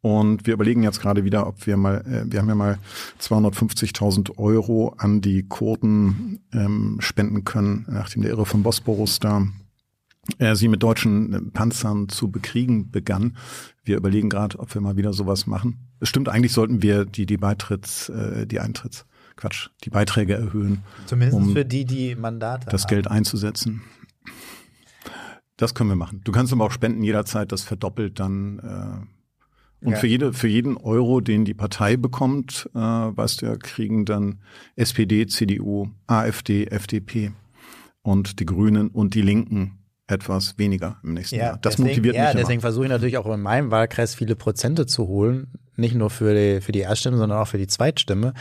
Speaker 2: Und wir überlegen jetzt gerade wieder, ob wir mal, wir haben ja mal 250.000 Euro an die Kurden ähm, spenden können, nachdem der Irre vom Bosporus da äh, sie mit deutschen äh, Panzern zu bekriegen begann. Wir überlegen gerade, ob wir mal wieder sowas machen. Es stimmt, eigentlich sollten wir die, die Beitritts, äh, die Eintritts, Quatsch, die Beiträge erhöhen,
Speaker 3: Zumindest
Speaker 2: Um
Speaker 3: für die, die Mandate
Speaker 2: das
Speaker 3: haben.
Speaker 2: Geld einzusetzen. Das können wir machen. Du kannst aber auch spenden jederzeit, das verdoppelt dann. Äh, und
Speaker 3: Ja.
Speaker 2: für jede, für jeden Euro, den die Partei bekommt, äh, weißt du ja, kriegen dann SPD, CDU, AfD, FDP und die Grünen und die Linken etwas weniger im nächsten Jahr. Das
Speaker 3: deswegen,
Speaker 2: motiviert
Speaker 3: ja,
Speaker 2: mich
Speaker 3: deswegen
Speaker 2: immer.
Speaker 3: versuche ich natürlich auch in meinem Wahlkreis viele Prozente zu holen. Nicht nur für die, für die Erststimme, sondern auch für die Zweitstimme.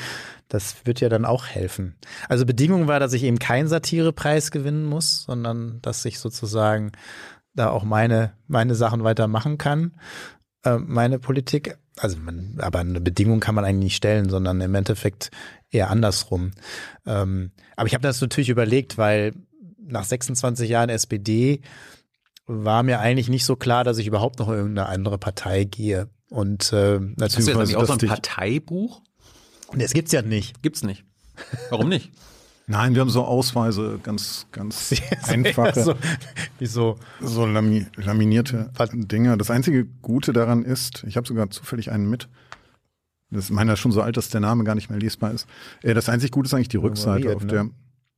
Speaker 3: Das wird ja dann auch helfen. Also Bedingung war, dass ich eben keinen Satirepreis gewinnen muss, sondern dass ich sozusagen da auch meine, meine Sachen weitermachen kann, äh, meine Politik. Also man, aber eine Bedingung kann man eigentlich nicht stellen, sondern im Endeffekt eher andersrum. Ähm, aber ich habe das natürlich überlegt, weil nach 26 Jahren SPD war mir eigentlich nicht so klar, dass ich überhaupt noch in irgendeine andere Partei gehe. Und äh,
Speaker 1: Hast du jetzt auch so ein Parteibuch?
Speaker 3: das gibt's ja nicht.
Speaker 1: Gibt's nicht. Warum nicht?
Speaker 2: Nein, wir haben so Ausweise, ganz, ganz einfache,
Speaker 3: so, wie so.
Speaker 2: so lami laminierte Dinger. Das einzige Gute daran ist, ich habe sogar zufällig einen mit. Das ist meiner schon so alt, dass der Name gar nicht mehr lesbar ist. Äh, Das einzig Gute ist eigentlich die Rückseite, auf
Speaker 3: ne?
Speaker 2: der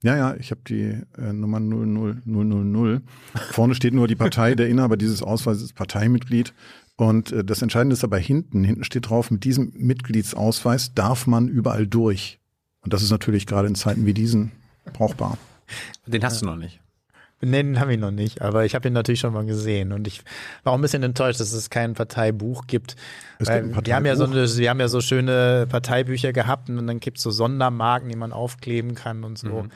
Speaker 2: ja, ja, ich habe die äh, Nummer 00000. Vorne steht nur die Partei. Der Inhaber dieses Ausweises ist Parteimitglied. Und äh, das Entscheidende ist aber hinten. Hinten steht drauf, mit diesem Mitgliedsausweis darf man überall durch. Und das ist natürlich gerade in Zeiten wie diesen brauchbar.
Speaker 1: Den hast du noch nicht.
Speaker 3: Nee, den habe ich noch nicht, aber ich habe ihn natürlich schon mal gesehen und ich war auch ein bisschen enttäuscht, dass es kein Parteibuch gibt.
Speaker 2: Es gibt ein
Speaker 3: wir haben ja so
Speaker 2: Parteibuch.
Speaker 3: eine, wir haben ja so schöne Parteibücher gehabt und dann gibt's so Sondermarken, die man aufkleben kann und so.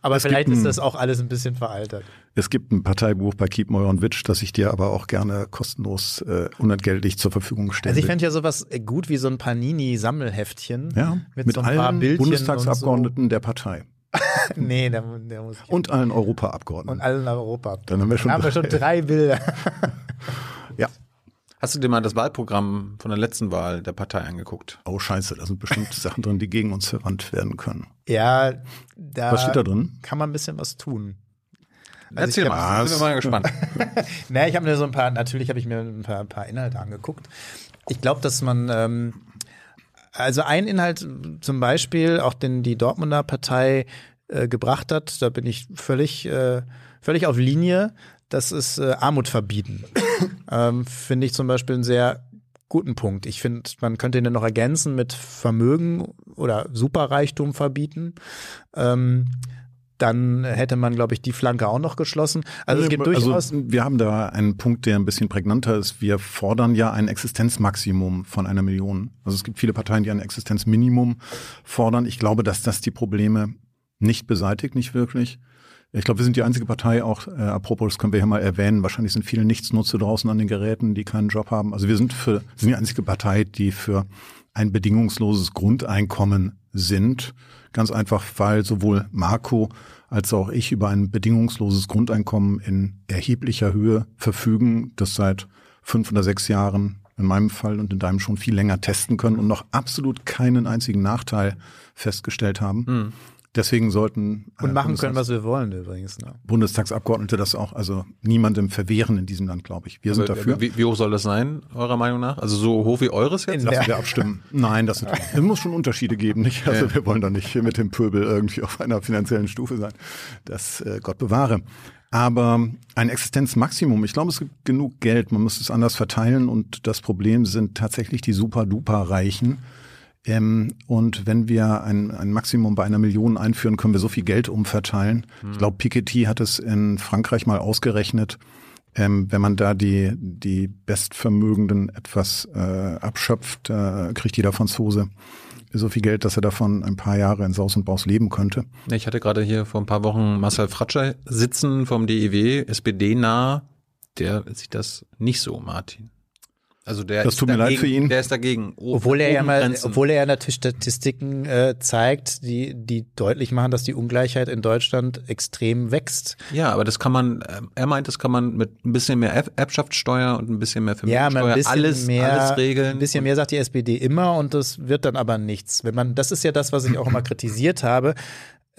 Speaker 3: Aber
Speaker 2: Es
Speaker 3: vielleicht
Speaker 2: gibt
Speaker 3: ist das auch alles ein bisschen veraltet.
Speaker 2: Es gibt ein Parteibuch bei Keep Moyer und Witsch, das ich dir aber auch gerne kostenlos, äh, unentgeltlich zur Verfügung stelle.
Speaker 3: Also ich fände ja sowas gut wie so ein Panini-Sammelheftchen.
Speaker 2: ja,
Speaker 3: mit,
Speaker 2: mit,
Speaker 3: so ein paar
Speaker 2: allen
Speaker 3: Bildchen
Speaker 2: Bundestagsabgeordneten der Partei
Speaker 3: so. Nee, der, der muss
Speaker 2: und allen Europaabgeordneten.
Speaker 3: Und allen in Europa.
Speaker 2: Dann haben wir schon
Speaker 3: Dann haben wir schon drei Bilder.
Speaker 2: ja.
Speaker 1: Hast du dir mal das Wahlprogramm von der letzten Wahl der Partei angeguckt?
Speaker 2: Oh scheiße, da sind bestimmt Sachen drin, die gegen uns verwandt werden können.
Speaker 3: Ja, da
Speaker 2: Was steht da drin?
Speaker 3: kann man ein bisschen was tun. Also
Speaker 1: Erzähl
Speaker 3: ich
Speaker 1: mal,
Speaker 2: Was?
Speaker 1: sind wir mal gespannt.
Speaker 3: Naja, ich habe mir so ein paar, natürlich habe ich mir ein paar, ein paar Inhalte angeguckt. Ich glaube, dass man, ähm, also ein Inhalt zum Beispiel, auch den die Dortmunder Partei äh, gebracht hat, da bin ich völlig, äh, völlig auf Linie, das ist äh, Armut verbieten. ähm, Finde ich zum Beispiel einen sehr guten Punkt. Ich finde, man könnte ihn noch ergänzen mit Vermögen oder Superreichtum verbieten. Ähm, dann hätte man, glaube ich, die Flanke auch noch geschlossen. Also es gibt durchaus.
Speaker 2: wir haben da einen Punkt, der ein bisschen prägnanter ist. Wir fordern ja ein Existenzmaximum von einer Million. Also es gibt viele Parteien, die ein Existenzminimum fordern. Ich glaube, dass das die Probleme nicht beseitigt, nicht wirklich. Ich glaube, wir sind die einzige Partei, auch äh, apropos, das können wir hier mal erwähnen, wahrscheinlich sind viele Nichtsnutze draußen an den Geräten, die keinen Job haben. Also wir sind für sind die einzige Partei, die für ein bedingungsloses Grundeinkommen sind. Ganz einfach, weil sowohl Marco als auch ich über ein bedingungsloses Grundeinkommen in erheblicher Höhe verfügen, das seit fünf oder sechs Jahren in meinem Fall und in deinem schon viel länger testen können und noch absolut keinen einzigen Nachteil festgestellt haben. Deswegen sollten äh,
Speaker 3: und machen
Speaker 2: Bundestags-
Speaker 3: können, was wir wollen übrigens. Ne?
Speaker 2: Bundestagsabgeordnete das auch, also niemandem verwehren in diesem Land, glaube ich. Wir sind dafür.
Speaker 1: Wie, wie hoch soll das sein, eurer Meinung nach? Also so hoch wie eures jetzt?
Speaker 3: In-
Speaker 2: Lassen
Speaker 3: Ja.
Speaker 2: wir abstimmen. Nein, das. Es muss schon Unterschiede geben, nicht? Also wir wollen doch nicht hier mit dem Pöbel irgendwie auf einer finanziellen Stufe sein. Das äh, Gott bewahre. Aber ein Existenzmaximum, ich glaube, es gibt genug Geld, man muss es anders verteilen und das Problem sind tatsächlich die super-duper-Reichen. Ähm, und wenn wir ein, ein Maximum bei einer Million einführen, können wir so viel Geld umverteilen. Ich glaube, Piketty hat es in Frankreich mal ausgerechnet. Ähm, wenn man da die, die Bestvermögenden etwas äh, abschöpft, äh, kriegt jeder Franzose so viel Geld, dass er davon ein paar Jahre in Saus und Braus leben könnte.
Speaker 1: Ich hatte gerade hier vor ein paar Wochen Marcel Fratscher sitzen vom DEW, SPD nah. Der sieht das nicht so, Martin. Also der
Speaker 2: Das
Speaker 1: ist
Speaker 2: tut mir
Speaker 1: dagegen,
Speaker 2: leid für ihn.
Speaker 1: Der ist dagegen. o-
Speaker 3: Obwohl er ja
Speaker 1: oben
Speaker 3: mal,
Speaker 1: Grenzen.
Speaker 3: obwohl er ja natürlich Statistiken äh, zeigt, die, die deutlich machen, dass die Ungleichheit in Deutschland extrem wächst.
Speaker 1: Ja, aber das kann man, ähm, er meint, das kann man mit ein bisschen mehr Erbs- Erbschaftssteuer und ein bisschen mehr
Speaker 3: Ja, ein bisschen
Speaker 1: alles,
Speaker 3: mehr,
Speaker 1: alles regeln.
Speaker 3: Ein bisschen mehr sagt die SPD immer und das wird dann aber nichts. Wenn man, das ist ja das, was ich auch immer kritisiert habe.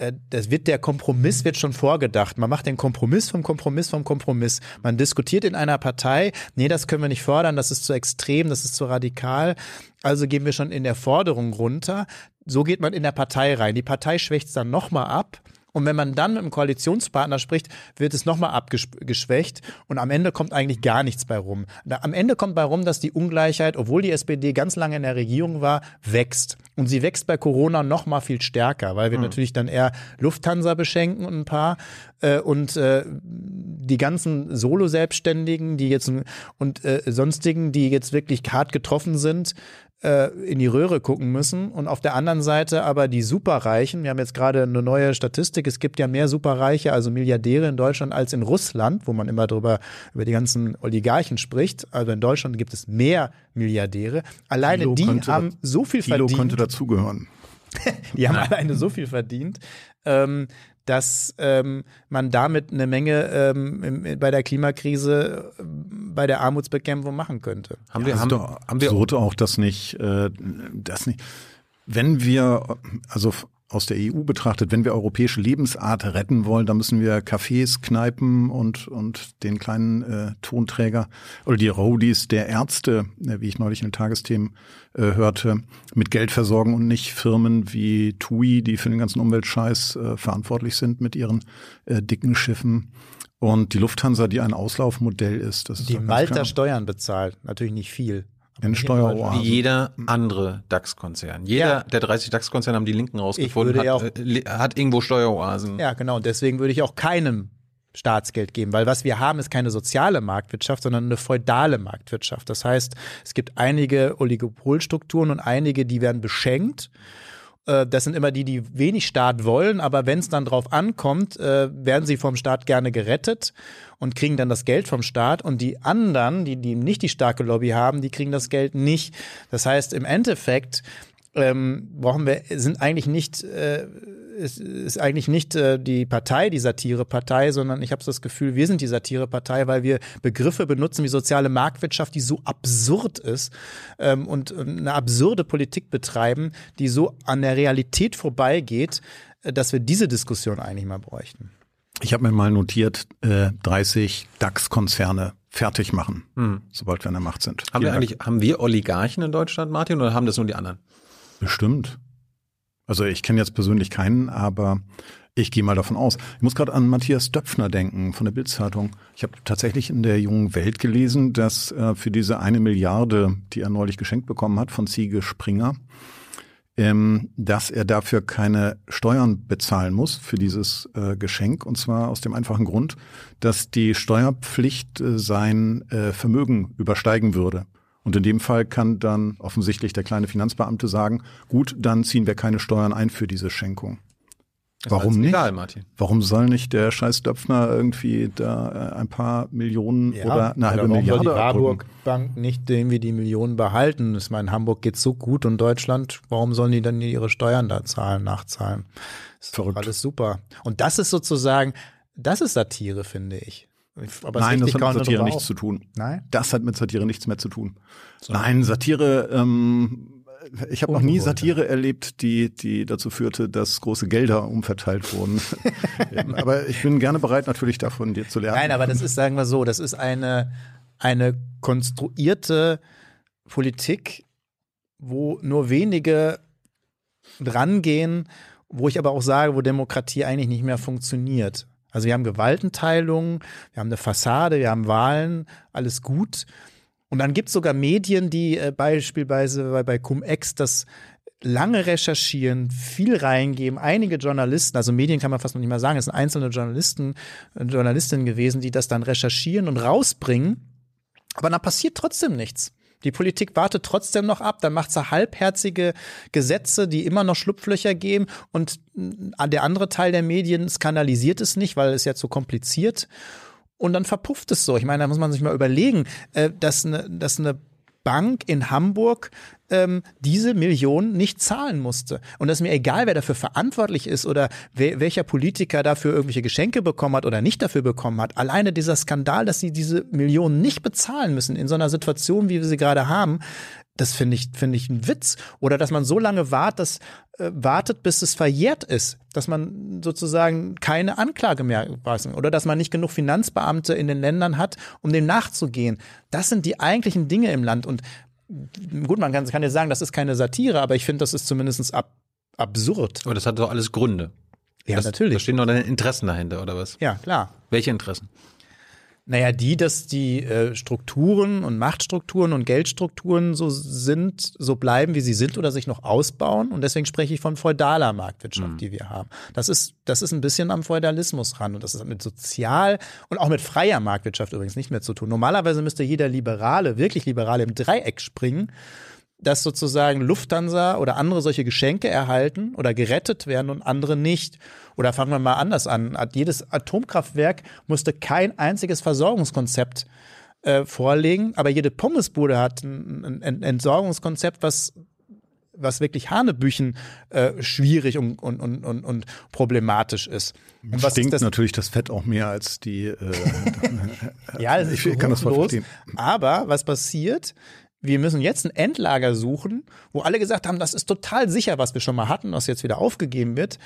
Speaker 3: Äh, Das wird der Kompromiss wird schon vorgedacht. Man macht den Kompromiss vom Kompromiss vom Kompromiss. Man diskutiert in einer Partei, nee, das können wir nicht fordern, das ist zu extrem, das ist zu radikal. Also gehen wir schon in der Forderung runter. So geht man in der Partei rein. Die Partei schwächt es dann nochmal ab. Und wenn man dann mit einem Koalitionspartner spricht, wird es nochmal abgeschwächt und am Ende kommt eigentlich gar nichts bei rum. Am Ende kommt bei rum, dass die Ungleichheit, obwohl die SPD ganz lange in der Regierung war, wächst. Und sie wächst bei Corona nochmal viel stärker, weil wir natürlich dann eher Lufthansa beschenken und ein paar äh, und äh, die ganzen Solo-Selbstständigen, die jetzt und äh, sonstigen, die jetzt wirklich hart getroffen sind, in die Röhre gucken müssen und auf der anderen Seite aber die Superreichen, wir haben jetzt gerade eine neue Statistik, es gibt ja mehr Superreiche, also Milliardäre in Deutschland als in Russland, wo man immer drüber über die ganzen Oligarchen spricht. Also in Deutschland gibt es mehr Milliardäre. Alleine
Speaker 2: Thilo
Speaker 3: die
Speaker 2: könnte
Speaker 3: haben so viel
Speaker 2: Thilo
Speaker 3: verdient.
Speaker 2: könnte dazugehören.
Speaker 3: Die haben alleine so viel verdient, ähm, dass ähm, man damit eine Menge ähm, im, bei der Klimakrise, äh, bei der Armutsbekämpfung machen könnte.
Speaker 1: haben wir,
Speaker 2: Das
Speaker 1: haben, haben wir
Speaker 2: absurd auch, dass nicht, äh, das nicht, wenn wir, also aus der EU betrachtet, wenn wir europäische Lebensart retten wollen, dann müssen wir Cafés, Kneipen und, und den kleinen äh, Tonträger oder die Roadies der Ärzte, äh, wie ich neulich in den Tagesthemen äh, hörte, mit Geld versorgen und nicht Firmen wie TUI, die für den ganzen Umweltscheiß äh, verantwortlich sind mit ihren äh, dicken Schiffen. Und die Lufthansa, die ein Auslaufmodell ist. Das ist
Speaker 3: Die
Speaker 2: ganz
Speaker 3: Malta. Steuern bezahlt, natürlich nicht viel.
Speaker 2: In Steueroasen.
Speaker 1: Wie jeder andere DAX-Konzern. Jeder
Speaker 3: Ja.
Speaker 1: der 30 DAX-Konzerne haben die Linken rausgefunden, hat,
Speaker 3: ja auch-
Speaker 1: äh, hat irgendwo Steueroasen.
Speaker 3: Ja, genau. Und deswegen würde ich auch keinem Staatsgeld geben, weil was wir haben, ist keine soziale Marktwirtschaft, sondern eine feudale Marktwirtschaft. Das heißt, es gibt einige Oligopolstrukturen und einige, die werden beschenkt. Äh, Das sind immer die, die wenig Staat wollen, aber wenn es dann drauf ankommt, äh, werden sie vom Staat gerne gerettet und kriegen dann das Geld vom Staat. Und die anderen, die, die nicht die starke Lobby haben, die kriegen das Geld nicht. Das heißt, im Endeffekt ähm, brauchen wir, sind eigentlich nicht, äh, es ist eigentlich nicht äh, die Partei, die Satirepartei, sondern ich habe so das Gefühl, wir sind die Satirepartei, weil wir Begriffe benutzen wie soziale Marktwirtschaft, die so absurd ist ähm, und eine absurde Politik betreiben, die so an der Realität vorbeigeht, äh, dass wir diese Diskussion eigentlich mal bräuchten.
Speaker 2: Ich habe mir mal notiert, äh, 30 DAX-Konzerne fertig machen, sobald wir an der Macht sind.
Speaker 1: Haben wir eigentlich, haben wir Oligarchen in Deutschland, Martin, oder haben das nur die anderen?
Speaker 2: Bestimmt. Also ich kenne jetzt persönlich keinen, aber ich gehe mal davon aus. Ich muss gerade an Matthias Döpfner denken von der Bildzeitung. Ich habe tatsächlich in der jungen Welt gelesen, dass äh, für diese eine Milliarde, die er neulich geschenkt bekommen hat von Ziege Springer, ähm, dass er dafür keine Steuern bezahlen muss für dieses äh, Geschenk. Und zwar aus dem einfachen Grund, dass die Steuerpflicht äh, sein äh, Vermögen übersteigen würde. Und in dem Fall kann dann offensichtlich der kleine Finanzbeamte sagen, gut, dann ziehen wir keine Steuern ein für diese Schenkung.
Speaker 1: Das war
Speaker 2: Warum nicht?
Speaker 1: Egal, Martin.
Speaker 2: Warum soll nicht der scheiß Döpfner irgendwie da äh, ein paar Millionen oder eine halbe
Speaker 3: soll
Speaker 2: Milliarde
Speaker 3: die
Speaker 2: abdrücken?
Speaker 3: Warburg Bank nicht irgendwie die Millionen behalten. Ich meine, in Hamburg geht's so gut und Deutschland, warum sollen die dann ihre Steuern da zahlen, nachzahlen? Ist doch
Speaker 2: Verrückt.
Speaker 3: Alles super. Und das ist sozusagen, das ist Satire, finde ich. Aber
Speaker 2: Nein, das hat mit Satire nichts
Speaker 3: auf.
Speaker 2: zu tun.
Speaker 3: Nein?
Speaker 2: Das hat mit Satire nichts mehr zu tun. Nein, Satire, ähm, ich habe noch nie Satire erlebt, die, die dazu führte, dass große Gelder umverteilt wurden. aber ich bin gerne bereit, natürlich davon dir zu lernen.
Speaker 3: Nein, aber das ist, sagen wir so, das ist eine, eine konstruierte Politik, wo nur wenige drangehen, wo ich aber auch sage, wo Demokratie eigentlich nicht mehr funktioniert. Also wir haben Gewaltenteilung, wir haben eine Fassade, wir haben Wahlen, alles gut. Und dann gibt es sogar Medien, die äh, beispielsweise bei, bei Cum-Ex das lange recherchieren, viel reingeben. Einige Journalisten, also Medien kann man fast noch nicht mal sagen, es sind einzelne Journalisten, äh, Journalistinnen gewesen, die das dann recherchieren und rausbringen. Aber dann passiert trotzdem nichts. Die Politik wartet trotzdem noch ab, dann macht sie halbherzige Gesetze, die immer noch Schlupflöcher geben und mh, der andere Teil der Medien skandalisiert es nicht, weil es ja zu kompliziert und dann verpufft es so. Ich meine, da muss man sich mal überlegen, äh, dass eine, dass eine Bank in Hamburg ähm, diese Millionen nicht zahlen musste. Und das ist mir egal, wer dafür verantwortlich ist oder wer, welcher Politiker dafür irgendwelche Geschenke bekommen hat oder nicht dafür bekommen hat. Alleine dieser Skandal, dass sie diese Millionen nicht bezahlen müssen in so einer Situation, wie wir sie gerade haben, das finde ich, finde ich ein Witz. Oder dass man so lange wart, dass, äh, wartet, bis es verjährt ist. Dass man sozusagen keine Anklage mehr weiß. Oder dass man nicht genug Finanzbeamte in den Ländern hat, um dem nachzugehen. Das sind die eigentlichen Dinge im Land. Und gut, man kann, kann ja sagen, das ist keine Satire, aber ich finde, das ist zumindest ab, absurd.
Speaker 1: Aber das hat doch alles Gründe.
Speaker 3: Ja,
Speaker 1: das,
Speaker 3: natürlich.
Speaker 1: Da stehen doch deine Interessen dahinter, oder was?
Speaker 3: Ja, klar.
Speaker 1: Welche Interessen?
Speaker 3: Naja, die, dass die äh, Strukturen und Machtstrukturen und Geldstrukturen so sind, so bleiben, wie sie sind oder sich noch ausbauen. Und deswegen spreche ich von feudaler Marktwirtschaft, die wir haben. Das ist, das ist ein bisschen am Feudalismus ran. Und das ist mit sozial und auch mit freier Marktwirtschaft übrigens nicht mehr zu tun. Normalerweise müsste jeder Liberale, wirklich Liberale im Dreieck springen, dass sozusagen Lufthansa oder andere solche Geschenke erhalten oder gerettet werden und andere nicht. Oder fangen wir mal anders an. Jedes Atomkraftwerk musste kein einziges Versorgungskonzept äh, vorlegen, aber jede Pommesbude hat ein, ein Entsorgungskonzept, was was wirklich Hanebüchen äh, schwierig und, und, und, und, und problematisch ist. Und was
Speaker 2: Stinkt
Speaker 3: ist das?
Speaker 2: natürlich das Fett auch mehr als die. Äh,
Speaker 3: Ja, das ist
Speaker 2: ich kann das verstehen.
Speaker 3: Aber was passiert? Wir müssen jetzt ein Endlager suchen, wo alle gesagt haben, das ist total sicher, was wir schon mal hatten, was jetzt wieder aufgegeben wird.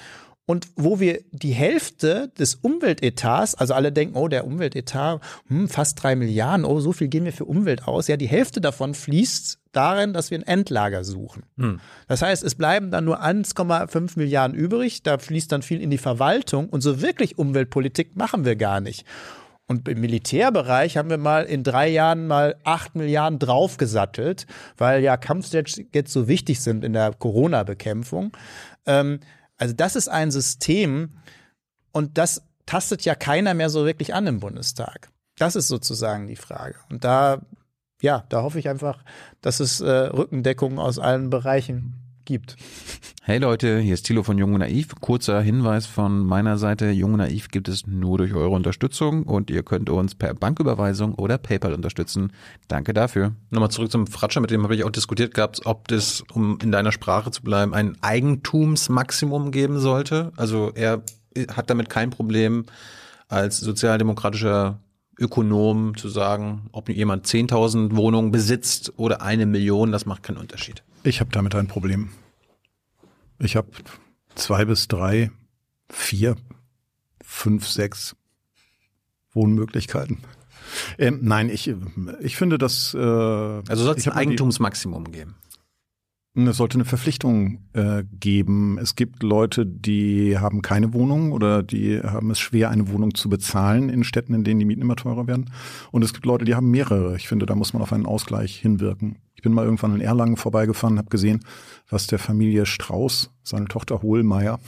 Speaker 3: Und wo wir die Hälfte des Umweltetats, also alle denken, oh, der Umweltetat, hm, fast drei Milliarden, oh, so viel gehen wir für Umwelt aus. Ja, die Hälfte davon fließt darin, dass wir ein Endlager suchen.
Speaker 1: Hm.
Speaker 3: Das heißt, es bleiben dann nur 1,5 Milliarden übrig. Da fließt dann viel in die Verwaltung. Und so wirklich Umweltpolitik machen wir gar nicht. Und im Militärbereich haben wir mal in drei Jahren mal acht Milliarden draufgesattelt, weil ja Kampfjets jetzt so wichtig sind in der Corona-Bekämpfung. Ähm, also das ist ein System und das tastet ja keiner mehr so wirklich an im Bundestag. Das ist sozusagen die Frage. Und da, ja, da hoffe ich einfach, dass es äh, Rückendeckung aus allen Bereichen gibt.
Speaker 1: Hey Leute, hier ist Thilo von Jung und Naiv. Kurzer Hinweis von meiner Seite. Jung und Naiv gibt es nur durch eure Unterstützung und ihr könnt uns per Banküberweisung oder PayPal unterstützen. Danke dafür. Nochmal zurück zum Fratscher, mit dem habe ich auch diskutiert gehabt, ob das, um in deiner Sprache zu bleiben, ein Eigentumsmaximum geben sollte. Also er hat damit kein Problem als sozialdemokratischer Ökonom zu sagen, ob jemand 10.000 Wohnungen besitzt oder eine Million, das macht keinen Unterschied.
Speaker 2: Ich habe damit ein Problem. Ich habe zwei bis drei, vier, fünf, sechs Wohnmöglichkeiten. Ähm, nein, ich, ich finde, dass. Äh,
Speaker 1: also soll es ein Eigentumsmaximum geben?
Speaker 2: Es sollte eine Verpflichtung äh, geben. Es gibt Leute, die haben keine Wohnung oder die haben es schwer, eine Wohnung zu bezahlen in Städten, in denen die Mieten immer teurer werden. Und es gibt Leute, die haben mehrere. Ich finde, da muss man auf einen Ausgleich hinwirken. Ich bin mal irgendwann in Erlangen vorbeigefahren, habe gesehen, was der Familie Strauß, seine Tochter Hohlmeier,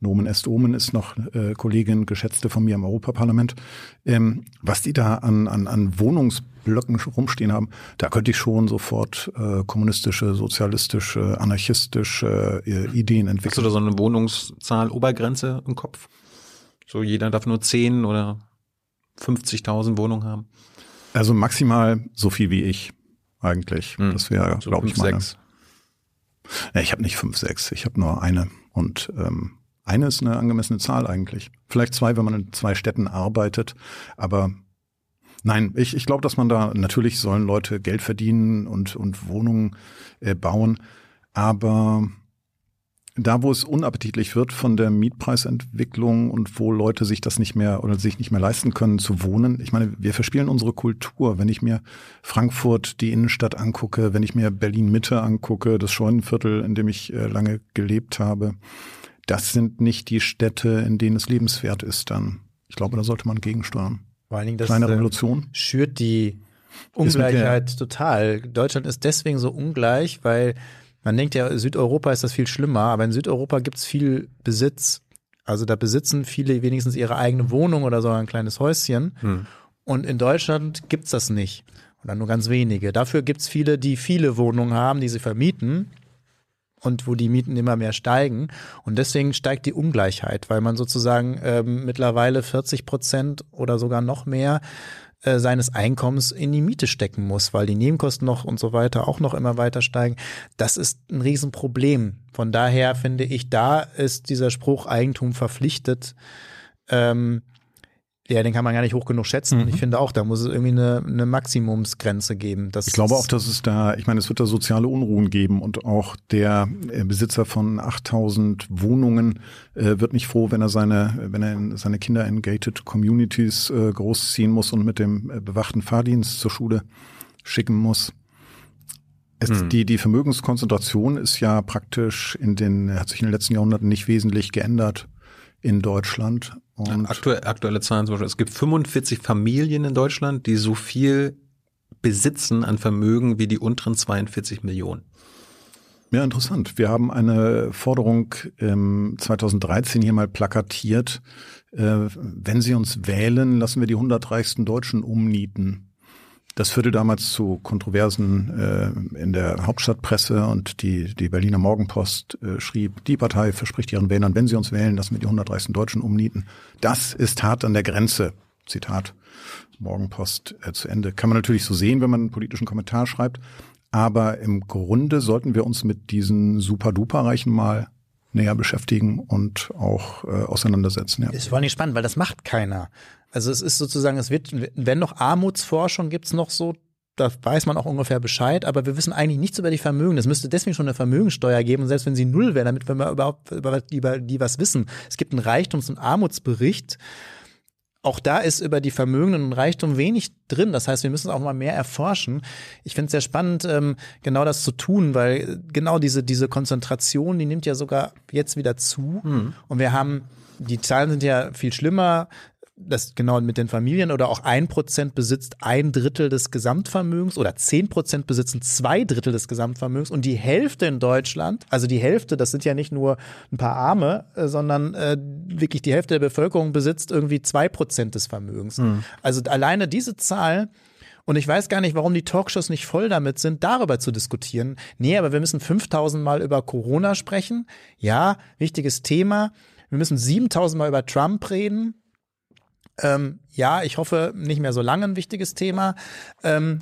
Speaker 2: Nomen est Omen ist noch äh, Kollegin, Geschätzte von mir im Europaparlament, ähm, was die da an, an, an Wohnungsblöcken rumstehen haben, da könnte ich schon sofort äh, kommunistische, sozialistische, anarchistische äh, Ideen entwickeln.
Speaker 1: Hast du da so eine Wohnungszahl Obergrenze im Kopf? So jeder darf nur 10 oder 50.000 Wohnungen haben?
Speaker 2: Also maximal so viel wie ich eigentlich.
Speaker 1: Hm.
Speaker 2: Das wäre,
Speaker 1: So
Speaker 2: glaube ich, meine.
Speaker 1: sechs.
Speaker 2: Ja, ich habe nicht fünf, sechs, ich habe nur eine. Und ähm, eine ist eine angemessene Zahl eigentlich. Vielleicht zwei, wenn man in zwei Städten arbeitet. Aber nein, ich, ich glaube, dass man da, natürlich sollen Leute Geld verdienen und, und Wohnungen äh, bauen. Aber da, wo es unappetitlich wird von der Mietpreisentwicklung und wo Leute sich das nicht mehr oder sich nicht mehr leisten können zu wohnen. Ich meine, wir verspielen unsere Kultur. Wenn ich mir Frankfurt, die Innenstadt angucke, wenn ich mir Berlin Mitte angucke, das Scheunenviertel, in dem ich äh, lange gelebt habe, das sind nicht die Städte, in denen es lebenswert ist dann. Ich glaube, da sollte man gegensteuern.
Speaker 3: Vor allen Dingen das
Speaker 2: Kleine
Speaker 3: äh,
Speaker 2: Revolution.
Speaker 3: schürt die Ungleichheit total. Deutschland ist deswegen so ungleich, weil man denkt ja, Südeuropa ist das viel schlimmer, aber in Südeuropa gibt es viel Besitz. Also da besitzen viele wenigstens ihre eigene Wohnung oder so ein kleines Häuschen.
Speaker 1: Hm.
Speaker 3: Und in Deutschland gibt's das nicht. Oder nur ganz wenige. Dafür gibt's viele, die viele Wohnungen haben, die sie vermieten. Und wo die Mieten immer mehr steigen. Und deswegen steigt die Ungleichheit, weil man sozusagen ähm, mittlerweile 40 Prozent oder sogar noch mehr äh, seines Einkommens in die Miete stecken muss, weil die Nebenkosten noch und so weiter auch noch immer weiter steigen. Das ist ein Riesenproblem. Von daher finde ich, da ist dieser Spruch Eigentum verpflichtet. Ähm, ja, den kann man gar nicht hoch genug schätzen. Und ich finde auch, da muss es irgendwie eine, eine Maximumsgrenze geben. Das
Speaker 2: Ich glaube auch, dass es da, ich meine, es wird da soziale Unruhen geben und auch der äh, Besitzer von 8000 Wohnungen äh, wird nicht froh, wenn er seine, wenn er in, seine Kinder in gated Communities äh, großziehen muss und mit dem äh, bewachten Fahrdienst zur Schule schicken muss. Es,
Speaker 1: Hm.
Speaker 2: die, die Vermögenskonzentration ist ja praktisch in den, hat sich in den letzten Jahrhunderten nicht wesentlich geändert in Deutschland. Und
Speaker 1: Aktuell, aktuelle Zahlen zum Beispiel. Es gibt 45 Familien in Deutschland, die so viel besitzen an Vermögen wie die unteren 42 Millionen.
Speaker 2: Ja, interessant. Wir haben eine Forderung ähm, 2013 hier mal plakatiert. Äh, wenn Sie uns wählen, lassen wir die 100 reichsten Deutschen umnieten. Das führte damals zu Kontroversen äh, in der Hauptstadtpresse und die, die Berliner Morgenpost äh, schrieb, die Partei verspricht ihren Wählern, wenn sie uns wählen, lassen wir die 100 reichsten Deutschen umnieten. Das ist hart an der Grenze. Zitat Morgenpost äh, zu Ende. Kann man natürlich so sehen, wenn man einen politischen Kommentar schreibt. Aber im Grunde sollten wir uns mit diesen super-duper-Reichen mal näher beschäftigen und auch äh, auseinandersetzen. Ja.
Speaker 3: ist vor allem spannend, weil das macht keiner. Also es ist sozusagen, es wird, wenn noch Armutsforschung, gibt's noch so da weiß man auch ungefähr Bescheid, aber wir wissen eigentlich nichts über die Vermögen. Es müsste deswegen schon eine Vermögensteuer geben, und selbst wenn sie null wäre, damit wir überhaupt über die, über die was wissen. Es gibt einen Reichtums- und Armutsbericht. Auch da ist über die Vermögenden und Reichtum wenig drin. Das heißt, wir müssen auch mal mehr erforschen. Ich finde es sehr spannend, ähm, genau das zu tun, weil genau diese, diese Konzentration, die nimmt ja sogar jetzt wieder zu. Und wir haben, die Zahlen sind ja viel schlimmer das genau mit den Familien oder auch ein Prozent besitzt ein Drittel des Gesamtvermögens oder zehn Prozent besitzen zwei Drittel des Gesamtvermögens und die Hälfte in Deutschland, also die Hälfte, das sind ja nicht nur ein paar Arme, äh, sondern äh, wirklich die Hälfte der Bevölkerung besitzt irgendwie zwei Prozent des Vermögens. Also alleine diese Zahl und ich weiß gar nicht, warum die Talkshows nicht voll damit sind, darüber zu diskutieren. Nee, aber wir müssen 5000 Mal über Corona sprechen. Ja, wichtiges Thema. Wir müssen 7000 Mal über Trump reden. Ähm, ja, ich hoffe, nicht mehr so lange ein wichtiges Thema. Ähm,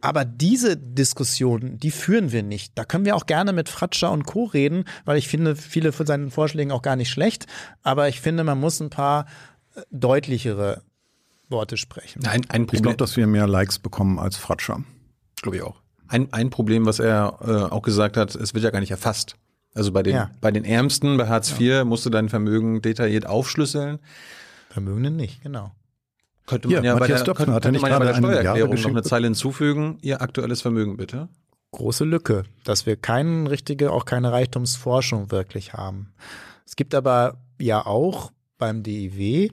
Speaker 3: aber diese Diskussion, die führen wir nicht. Da können wir auch gerne mit Fratscher und Co. reden, weil ich finde viele von seinen Vorschlägen auch gar nicht schlecht. Aber ich finde, man muss ein paar äh, deutlichere Worte sprechen.
Speaker 1: Ein, ein
Speaker 2: Ich glaube, dass wir mehr Likes bekommen als Fratscher.
Speaker 1: glaube ich auch. Ein, ein Problem, was er äh, auch gesagt hat, es wird ja gar nicht erfasst. Also bei den,
Speaker 3: Ja.
Speaker 1: bei den Ärmsten, bei Hartz IV, musst du dein Vermögen detailliert aufschlüsseln.
Speaker 3: Vermögenden nicht, genau.
Speaker 1: Könnte
Speaker 2: Hier,
Speaker 1: man ja bei
Speaker 2: Matthias
Speaker 1: der, könnte, könnte
Speaker 2: nicht
Speaker 1: man ja bei der
Speaker 2: gerade eine Milliarde
Speaker 1: Steuererklärung noch eine Zeile hinzufügen. Ihr aktuelles Vermögen bitte.
Speaker 3: große Lücke, dass wir keine richtige, auch keine Reichtumsforschung wirklich haben. Es gibt aber ja auch beim DIW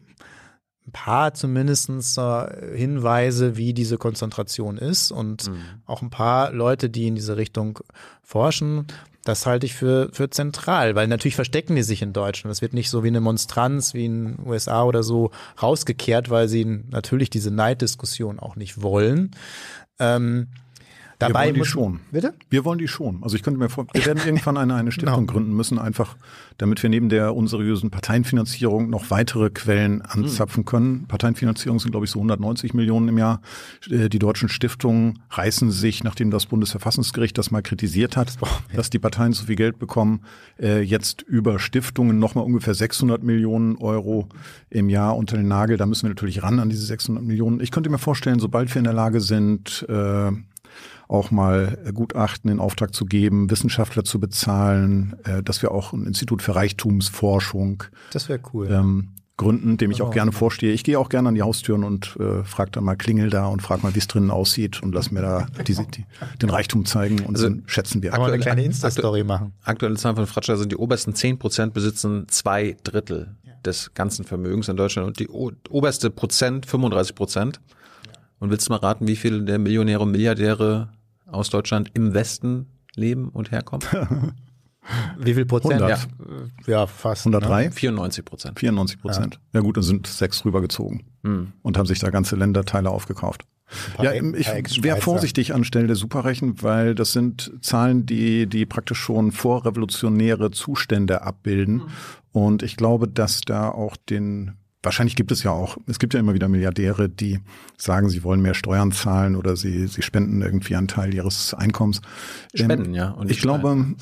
Speaker 3: ein paar zumindestens äh, Hinweise, wie diese Konzentration ist und auch ein paar Leute, die in diese Richtung forschen. Das halte ich für, für zentral, weil natürlich verstecken die sich in Deutschland. Das wird nicht so wie eine Monstranz wie in den USA oder so rausgekehrt, weil sie natürlich diese Neiddiskussion auch nicht wollen. Ähm,
Speaker 2: Wir
Speaker 3: dabei
Speaker 2: wollen die
Speaker 3: muss-
Speaker 2: schon.
Speaker 3: Bitte?
Speaker 2: Wir wollen die schon. Also ich könnte mir vor, wir werden irgendwann eine, eine Stiftung gründen müssen, einfach damit wir neben der unseriösen Parteienfinanzierung noch weitere Quellen anzapfen können. Parteienfinanzierung sind, glaube ich, so 190 Millionen im Jahr. Äh, Die deutschen Stiftungen reißen sich, nachdem das Bundesverfassungsgericht das mal kritisiert hat, dass die Parteien zu viel Geld bekommen, äh, jetzt über Stiftungen nochmal ungefähr 600 Millionen Euro im Jahr unter den Nagel. Da müssen wir natürlich ran an diese 600 Millionen. Ich könnte mir vorstellen, sobald wir in der Lage sind, äh, auch mal äh, Gutachten in Auftrag zu geben, Wissenschaftler zu bezahlen, äh, dass wir auch ein Institut für Reichtumsforschung
Speaker 3: Das wäre cool.
Speaker 2: ähm, gründen, dem ich auch gerne vorstehe. Ich gehe auch gerne an die Haustüren und äh, frage dann mal, klingel da und frag mal, wie es drinnen aussieht und lass mir da diese, die, den Reichtum zeigen und
Speaker 1: Also,
Speaker 2: dann schätzen wir.
Speaker 3: Kann man eine
Speaker 1: aktuell-
Speaker 3: kleine Insta-Story machen.
Speaker 1: Aktuelle Zahlen von Fratscher sind, die obersten 10 Prozent besitzen zwei Drittel des ganzen Vermögens in Deutschland und die oberste Prozent 35 Prozent. Und willst du mal raten, wie viele der Millionäre und Milliardäre aus Deutschland im Westen leben und herkommen?
Speaker 3: Wie viel Prozent?
Speaker 2: 100.
Speaker 3: Ja, ja fast.
Speaker 2: 103?
Speaker 1: 94 Prozent.
Speaker 2: 94 Prozent. Ja. gut, dann sind sechs rübergezogen und haben sich da ganze Länderteile aufgekauft. Ja, ich wäre vorsichtig anstelle der Superreichen, weil das sind Zahlen, die, die praktisch schon vorrevolutionäre Zustände abbilden. Und ich glaube, dass da auch den Wahrscheinlich gibt es ja auch, es gibt ja immer wieder Milliardäre, die sagen, sie wollen mehr Steuern zahlen oder sie, sie spenden irgendwie einen Teil ihres Einkommens. Ähm,
Speaker 1: Spenden, ja, und
Speaker 2: ich glaube.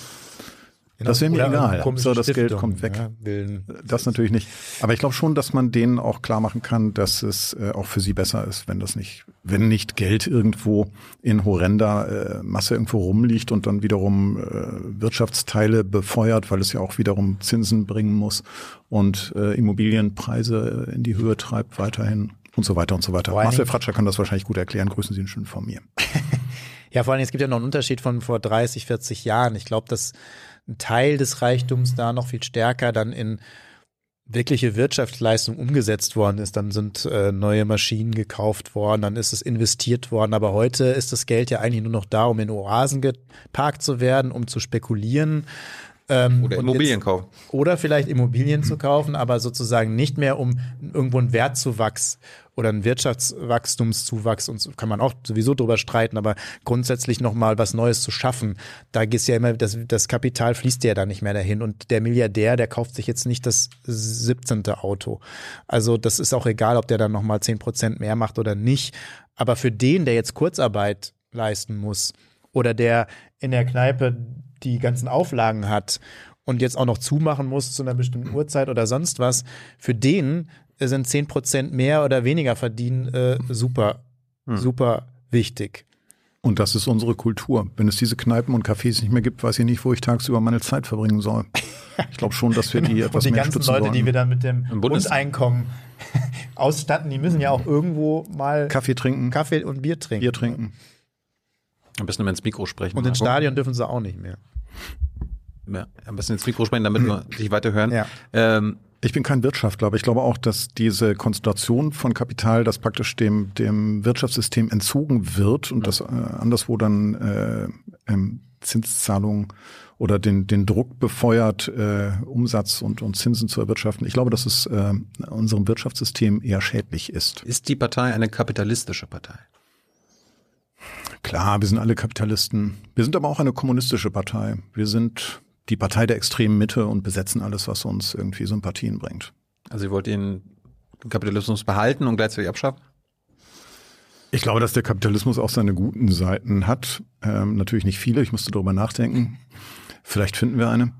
Speaker 2: Das wäre mir egal. Hauptsache, das Geld
Speaker 3: Stiftungen,
Speaker 2: kommt weg.
Speaker 3: Ja.
Speaker 2: Das natürlich nicht. Aber ich glaube schon, dass man denen auch klar machen kann, dass es äh, auch für sie besser ist, wenn das nicht, wenn nicht Geld irgendwo in horrender äh, Masse irgendwo rumliegt und dann wiederum äh, Wirtschaftsteile befeuert, weil es ja auch wiederum Zinsen bringen muss und äh, Immobilienpreise in die Höhe treibt weiterhin und so weiter und so weiter.
Speaker 3: Vor
Speaker 2: Marcel Fratscher kann das wahrscheinlich gut erklären. Grüßen Sie ihn schön von mir.
Speaker 3: Ja, vor allem, es gibt ja noch einen Unterschied von vor 30, 40 Jahren. Ich glaube, dass ein Teil des Reichtums da noch viel stärker dann in wirkliche Wirtschaftsleistung umgesetzt worden ist. Dann sind äh, neue Maschinen gekauft worden, dann ist es investiert worden. Aber heute ist das Geld ja eigentlich nur noch da, um in Oasen geparkt zu werden, um zu spekulieren. Ähm,
Speaker 1: Oder Immobilien
Speaker 3: jetzt-
Speaker 1: kaufen.
Speaker 3: oder vielleicht Immobilien zu kaufen, aber sozusagen nicht mehr, um irgendwo einen Wertzuwachs oder einen Wirtschaftswachstumszuwachs, und kann man auch sowieso drüber streiten, aber grundsätzlich nochmal was Neues zu schaffen. Da geht's ja immer, das, das Kapital fließt ja da nicht mehr dahin. Und der Milliardär, der kauft sich jetzt nicht das 17. Auto. Also das ist auch egal, ob der dann nochmal 10 Prozent mehr macht oder nicht. Aber für den, der jetzt Kurzarbeit leisten muss oder der in der Kneipe die ganzen Auflagen hat und jetzt auch noch zumachen muss zu einer bestimmten Uhrzeit oder sonst was, für den sind 10 Prozent mehr oder weniger verdienen äh, super, super wichtig.
Speaker 2: Und das ist unsere Kultur. Wenn es diese Kneipen und Cafés nicht mehr gibt, weiß ich nicht, wo ich tagsüber meine Zeit verbringen soll. Ich glaube schon, dass wir die etwas
Speaker 3: und die
Speaker 2: mehr
Speaker 3: ganzen
Speaker 2: stützen
Speaker 3: Leute,
Speaker 2: wollen.
Speaker 3: die wir dann mit dem Grundeinkommen ausstatten, die müssen ja auch irgendwo mal
Speaker 2: Kaffee trinken,
Speaker 3: Kaffee und Bier trinken.
Speaker 2: Bier trinken.
Speaker 1: Am besten immer ins Mikro sprechen.
Speaker 3: Und ins. Stadion dürfen sie auch nicht mehr.
Speaker 1: Ja, am besten ins Mikro sprechen, damit wir dich weiterhören.
Speaker 3: Ja.
Speaker 1: Ähm,
Speaker 2: Ich bin kein Wirtschaftler, aber ich glaube auch, dass diese Konzentration von Kapital, das praktisch dem, dem Wirtschaftssystem entzogen wird und das äh, anderswo dann äh, ähm, Zinszahlungen oder den, den Druck befeuert, äh, Umsatz und, und Zinsen zu erwirtschaften. Ich glaube, dass es äh, unserem Wirtschaftssystem eher schädlich ist.
Speaker 1: ist die Partei eine kapitalistische Partei?
Speaker 2: Klar, wir sind alle Kapitalisten. Wir sind aber auch eine kommunistische Partei. Wir sind die Partei der extremen Mitte und besetzen alles, was uns irgendwie Sympathien bringt.
Speaker 1: Also ihr wollt den Kapitalismus behalten und gleichzeitig abschaffen?
Speaker 2: Ich glaube, dass der Kapitalismus auch seine guten Seiten hat. Ähm, natürlich nicht viele, ich musste darüber nachdenken. Vielleicht finden wir eine.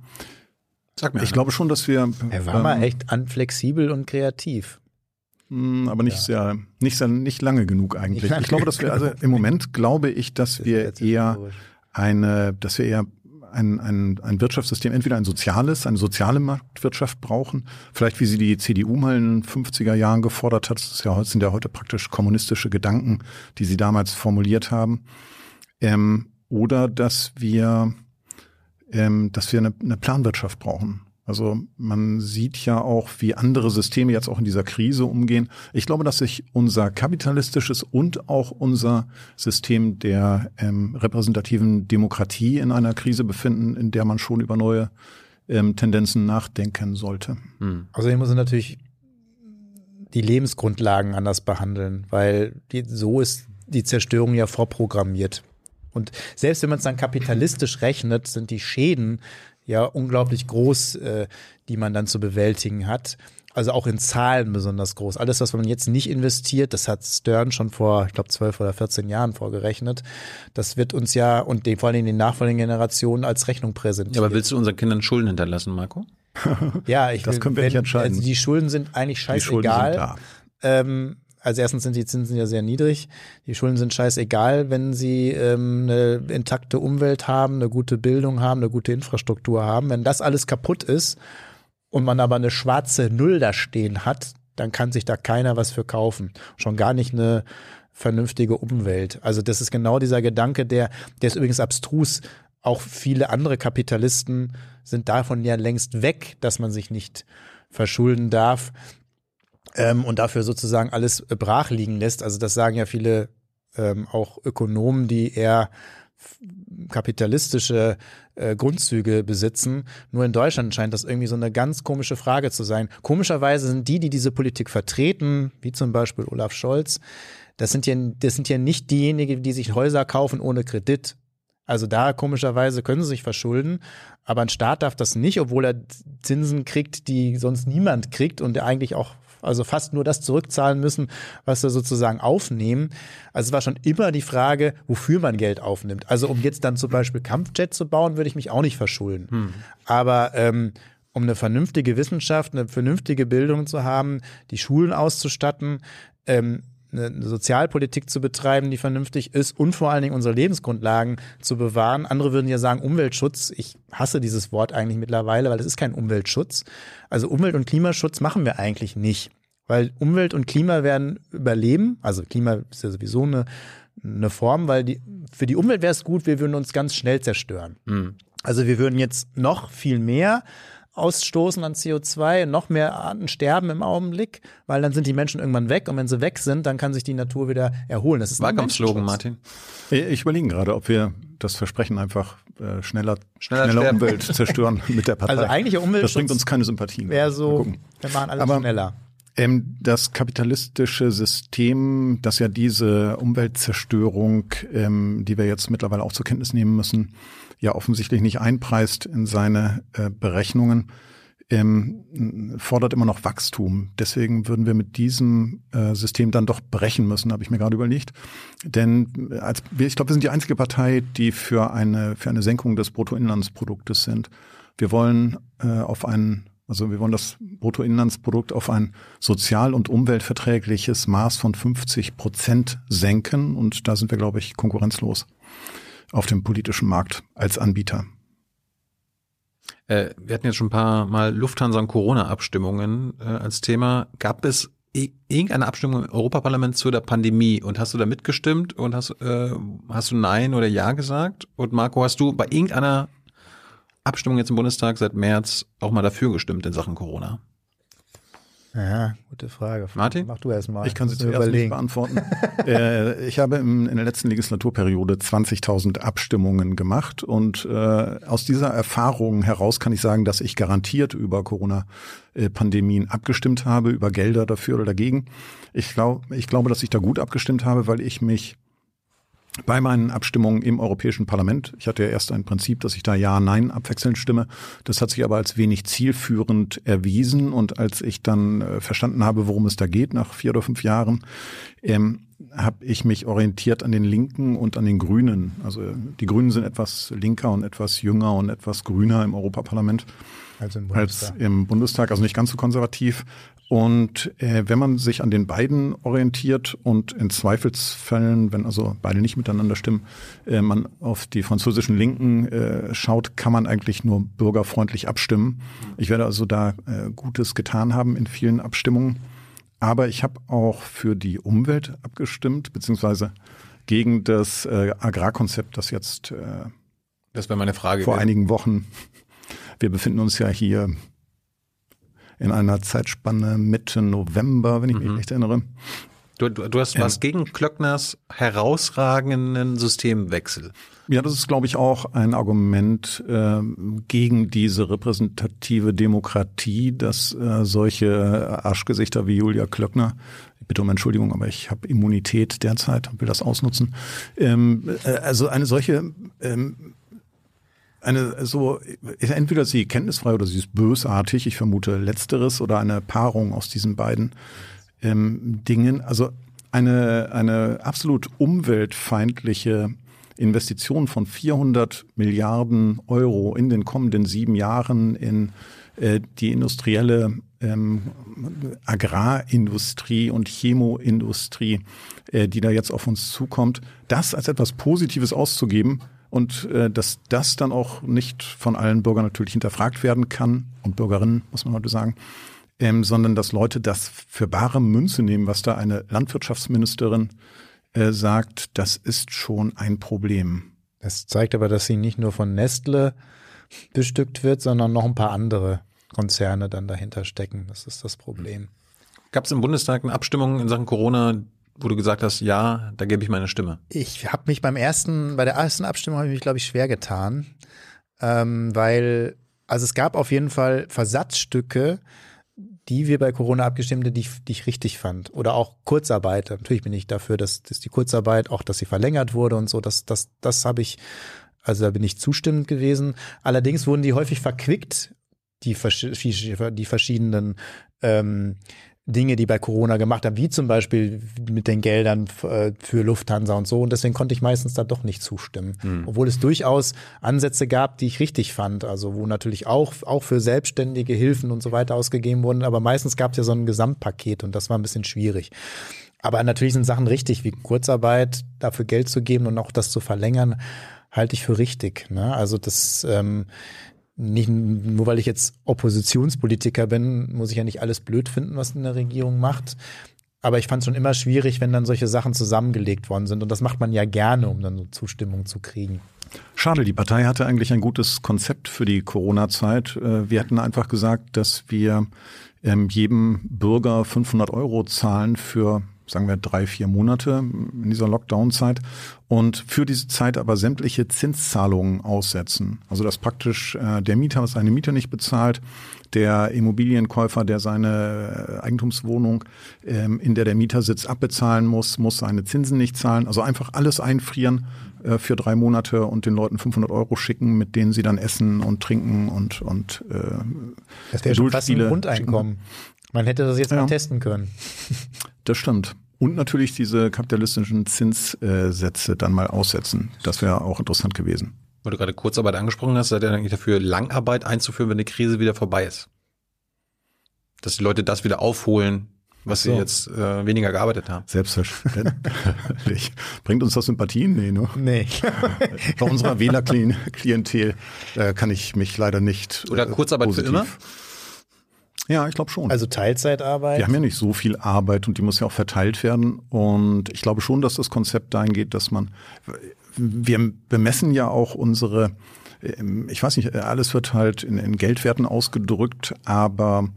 Speaker 1: Sag mir.
Speaker 2: Ich glaube schon, dass wir.
Speaker 3: Er war mal
Speaker 2: ähm,
Speaker 3: echt anflexibel und kreativ.
Speaker 2: Mh, Aber nicht sehr, nicht sehr, nicht lange genug eigentlich.
Speaker 3: Lange
Speaker 2: ich glaube, dass wir, also im Moment glaube ich, dass
Speaker 3: Das
Speaker 2: wir eher eine, dass wir eher ein, ein, ein Wirtschaftssystem, entweder ein soziales, eine soziale Marktwirtschaft brauchen, vielleicht wie sie die CDU mal in den 50er Jahren gefordert hat, das ja, sind ja heute praktisch kommunistische Gedanken, die sie damals formuliert haben, ähm, oder dass wir, ähm, dass wir eine, eine Planwirtschaft brauchen. Also man sieht ja auch, wie andere Systeme jetzt auch in dieser Krise umgehen. Ich glaube, dass sich unser kapitalistisches und auch unser System der ähm, repräsentativen Demokratie in einer Krise befinden, in der man schon über neue ähm, Tendenzen nachdenken sollte.
Speaker 1: Hm.
Speaker 3: Außerdem muss er natürlich die Lebensgrundlagen anders behandeln, weil die, so ist die Zerstörung ja vorprogrammiert. Und selbst wenn man es dann kapitalistisch rechnet, sind die Schäden ja unglaublich groß, äh, die man dann zu bewältigen hat. Also auch in Zahlen besonders groß. Alles, was man jetzt nicht investiert, das hat Stern schon vor, ich glaube, 12 oder 14 Jahren vorgerechnet. Das wird uns ja und den, vor allem den nachfolgenden Generationen als Rechnung präsentiert.
Speaker 1: Ja, aber willst du unseren Kindern Schulden hinterlassen, Marco?
Speaker 3: Ja, ich
Speaker 2: Das
Speaker 3: will-
Speaker 2: können wir nicht entscheiden.
Speaker 3: Also die Schulden sind eigentlich
Speaker 2: Die Schulden sind
Speaker 3: scheißegal.
Speaker 2: da.
Speaker 3: Ähm, also erstens sind die Zinsen ja sehr niedrig. Die Schulden sind scheißegal, wenn sie ähm, eine intakte Umwelt haben, eine gute Bildung haben, eine gute Infrastruktur haben. Wenn das alles kaputt ist und man aber eine schwarze Null da stehen hat, dann kann sich da keiner was für kaufen. Schon gar nicht eine vernünftige Umwelt. Also das ist genau dieser Gedanke, der, der ist übrigens abstrus. Auch viele andere Kapitalisten sind davon ja längst weg, dass man sich nicht verschulden darf ähm, und dafür sozusagen alles äh, brach liegen lässt. Also das sagen ja viele ähm, auch Ökonomen, die eher kapitalistische äh, Grundzüge besitzen. Nur in Deutschland scheint das irgendwie so eine ganz komische Frage zu sein. Komischerweise sind die, die diese Politik vertreten, wie zum Beispiel Olaf Scholz, das sind ja, das sind ja nicht diejenigen, die sich Häuser kaufen ohne Kredit. Also da komischerweise können sie sich verschulden, aber ein Staat darf das nicht, obwohl er Zinsen kriegt, die sonst niemand kriegt und der eigentlich auch also fast nur das zurückzahlen müssen, was sie sozusagen aufnehmen. Also es war schon immer die Frage, wofür man Geld aufnimmt. Also um jetzt dann zum Beispiel Kampfjet zu bauen, würde ich mich auch nicht verschulden. Aber ähm, um eine vernünftige Wissenschaft, eine vernünftige Bildung zu haben, die Schulen auszustatten, ähm, eine Sozialpolitik zu betreiben, die vernünftig ist und vor allen Dingen unsere Lebensgrundlagen zu bewahren. Andere würden ja sagen Umweltschutz. Ich hasse dieses Wort eigentlich mittlerweile, weil es ist kein Umweltschutz. Also Umwelt- und Klimaschutz machen wir eigentlich nicht, weil Umwelt und Klima werden überleben. Also Klima ist ja sowieso eine, eine Form, weil die, für die Umwelt wäre es gut, wir würden uns ganz schnell zerstören. Also wir würden jetzt noch viel mehr ausstoßen an CO2, noch mehr Arten sterben im Augenblick, weil dann sind die Menschen irgendwann weg und wenn sie weg sind, dann kann sich die Natur wieder erholen. Das ist ein
Speaker 1: Wahlkampfslogan. Martin.
Speaker 2: Ich überlege gerade, ob wir das Versprechen einfach äh, schneller,
Speaker 1: Schneller
Speaker 2: schneller. Umwelt zerstören mit der Partei.
Speaker 3: Also eigentlicher
Speaker 2: das
Speaker 3: Umweltschutz
Speaker 2: bringt uns keine Sympathien.
Speaker 3: Wäre so, wir machen alles
Speaker 2: Aber-
Speaker 3: schneller.
Speaker 2: Ähm, das kapitalistische System, das ja diese Umweltzerstörung, ähm, die wir jetzt mittlerweile auch zur Kenntnis nehmen müssen, ja offensichtlich nicht einpreist in seine äh, Berechnungen, ähm, fordert immer noch Wachstum. Deswegen würden wir mit diesem äh, System dann doch brechen müssen, habe ich mir gerade überlegt. Denn äh, als, ich glaube, wir sind die einzige Partei, die für eine, für eine Senkung des Bruttoinlandsproduktes sind. Wir wollen äh, auf ein Also wir wollen das Bruttoinlandsprodukt auf ein sozial- und umweltverträgliches Maß von 50 Prozent senken. Und da sind wir, glaube ich, konkurrenzlos auf dem politischen Markt als Anbieter.
Speaker 1: Äh, wir hatten jetzt schon ein paar Mal Lufthansa und Corona-Abstimmungen äh, als Thema. Gab es irgendeine Abstimmung im Europaparlament zu der Pandemie und hast du da mitgestimmt und hast, äh, hast du Nein oder Ja gesagt? Und Marco, hast du bei irgendeiner Abstimmung jetzt im Bundestag seit März auch mal dafür gestimmt in Sachen Corona?
Speaker 3: Ja, gute Frage.
Speaker 1: Martin?
Speaker 3: Mach du erst mal.
Speaker 2: Ich kann sie zuerst nicht
Speaker 3: überlegen.
Speaker 2: beantworten. äh, ich habe im, in der letzten Legislaturperiode 20.000 Abstimmungen gemacht und äh, aus dieser Erfahrung heraus kann ich sagen, dass ich garantiert über Corona-Pandemien abgestimmt habe, über Gelder dafür oder dagegen. Ich, glaub, ich glaube, dass ich da gut abgestimmt habe, weil ich mich bei meinen Abstimmungen im Europäischen Parlament, ich hatte ja erst ein Prinzip, dass ich da Ja, Nein abwechselnd stimme. Das hat sich aber als wenig zielführend erwiesen. Und als ich dann äh, verstanden habe, worum es da geht, nach vier oder fünf Jahren, ähm, habe ich mich orientiert an den Linken und an den Grünen. Also äh, die Grünen sind etwas linker und etwas jünger und etwas grüner im Europaparlament
Speaker 3: Also im
Speaker 2: als im Bundestag, also nicht ganz so konservativ. Und äh, wenn man sich an den beiden orientiert und in Zweifelsfällen, wenn also beide nicht miteinander stimmen, äh, man auf die französischen Linken äh, schaut, kann man eigentlich nur bürgerfreundlich abstimmen. Ich werde also da äh, Gutes getan haben in vielen Abstimmungen. Aber ich habe auch für die Umwelt abgestimmt, beziehungsweise gegen das äh, Agrarkonzept, das jetzt äh,
Speaker 1: Das wäre meine Frage.
Speaker 2: vor einigen Wochen. Wir befinden uns ja hier in einer Zeitspanne Mitte November, wenn ich mich recht erinnere.
Speaker 1: Du, du, du hast was gegen Klöckners herausragenden Systemwechsel.
Speaker 2: Ja, das ist, glaube ich, auch ein Argument ähm, gegen diese repräsentative Demokratie, dass äh, solche Arschgesichter wie Julia Klöckner, ich bitte um Entschuldigung, aber ich habe Immunität derzeit und will das ausnutzen. Ähm, äh, also eine solche ähm, eine so entweder sie kenntnisfrei oder sie ist bösartig, ich vermute letzteres oder eine Paarung aus diesen beiden ähm, Dingen. Also eine eine absolut umweltfeindliche Investition von 400 Milliarden Euro in den kommenden sieben Jahren in äh, die industrielle ähm, Agrarindustrie und Chemoindustrie, äh, die da jetzt auf uns zukommt, das als etwas Positives auszugeben und äh, dass das dann auch nicht von allen Bürgern natürlich hinterfragt werden kann und Bürgerinnen, muss man heute sagen, ähm, sondern dass Leute das für bare Münze nehmen, was da eine Landwirtschaftsministerin äh, sagt, das ist schon ein Problem.
Speaker 3: Das zeigt aber, dass sie nicht nur von Nestle bestückt wird, sondern noch ein paar andere Konzerne dann dahinter stecken. Das ist das Problem.
Speaker 1: Gab es im Bundestag eine Abstimmung in Sachen Corona, wo du gesagt hast, ja, da gebe ich meine Stimme?
Speaker 3: Ich habe mich beim ersten, bei der ersten Abstimmung habe ich mich, glaube ich, schwer getan, ähm, weil, also es gab auf jeden Fall Versatzstücke, die wir bei Corona abgestimmt haben, die, ich- die ich richtig fand. Oder auch Kurzarbeit. Natürlich bin ich dafür, dass, dass die Kurzarbeit, auch dass sie verlängert wurde und so, das, das, das habe ich, also da bin ich zustimmend gewesen. Allerdings wurden die häufig verquickt, die, die verschiedenen ähm, Dinge, die bei Corona gemacht haben, wie zum Beispiel mit den Geldern äh, für Lufthansa und so. Und deswegen konnte ich meistens da doch nicht zustimmen. Obwohl es durchaus Ansätze gab, die ich richtig fand. Also wo natürlich auch, auch für Selbstständige Hilfen und so weiter ausgegeben wurden. Aber meistens gab es ja so ein Gesamtpaket und das war ein bisschen schwierig. Aber natürlich sind Sachen richtig, wie Kurzarbeit, dafür Geld zu geben und auch das zu verlängern, halte ich für richtig. Ne? Also das ähm, nicht nur weil ich jetzt Oppositionspolitiker bin, muss ich ja nicht alles blöd finden, was in der Regierung macht. Aber ich fand es schon immer schwierig, wenn dann solche Sachen zusammengelegt worden sind. Und das macht man ja gerne, um dann so Zustimmung zu kriegen.
Speaker 2: Schade, die Partei hatte eigentlich ein gutes Konzept für die Corona-Zeit. Äh, Wir hätten einfach gesagt, dass wir ähm, jedem Bürger 500 Euro zahlen für, sagen wir, drei, vier Monate in dieser Lockdown-Zeit und für diese Zeit aber sämtliche Zinszahlungen aussetzen. Also dass praktisch äh, der Mieter seine Miete nicht bezahlt, der Immobilienkäufer, der seine äh, Eigentumswohnung, ähm, in der der Mieter sitzt, abbezahlen muss, muss seine Zinsen nicht zahlen. Also einfach alles einfrieren äh, für drei Monate und den Leuten 500 Euro schicken, mit denen sie dann essen und trinken und und äh,
Speaker 3: Das wäre schon fast ein Grundeinkommen. Man hätte das jetzt
Speaker 2: Ja.
Speaker 3: mal testen können.
Speaker 2: Das stimmt. Und natürlich diese kapitalistischen Zinssätze dann mal aussetzen. Das wäre auch interessant gewesen.
Speaker 1: Weil du gerade Kurzarbeit angesprochen hast, seid ihr eigentlich dafür, Langarbeit einzuführen, wenn die Krise wieder vorbei ist? dass die Leute das wieder aufholen, was sie
Speaker 2: so.
Speaker 1: jetzt äh, weniger gearbeitet haben.
Speaker 2: Selbstverständlich. Bringt uns das Sympathien? Nee, ne?
Speaker 3: Nee.
Speaker 2: Bei unserer Wählerklientel äh, kann ich mich leider nicht.
Speaker 1: Oder
Speaker 2: äh,
Speaker 1: Kurzarbeit für
Speaker 2: positiv-
Speaker 1: immer?
Speaker 2: Ja, ich glaube schon.
Speaker 3: Also Teilzeitarbeit.
Speaker 2: wir haben ja nicht so viel Arbeit und die muss ja auch verteilt werden. Und ich glaube schon, dass das Konzept dahin geht, dass man, wir bemessen ja auch unsere, ähm, ich weiß nicht, alles wird halt in, in Geldwerten ausgedrückt, aber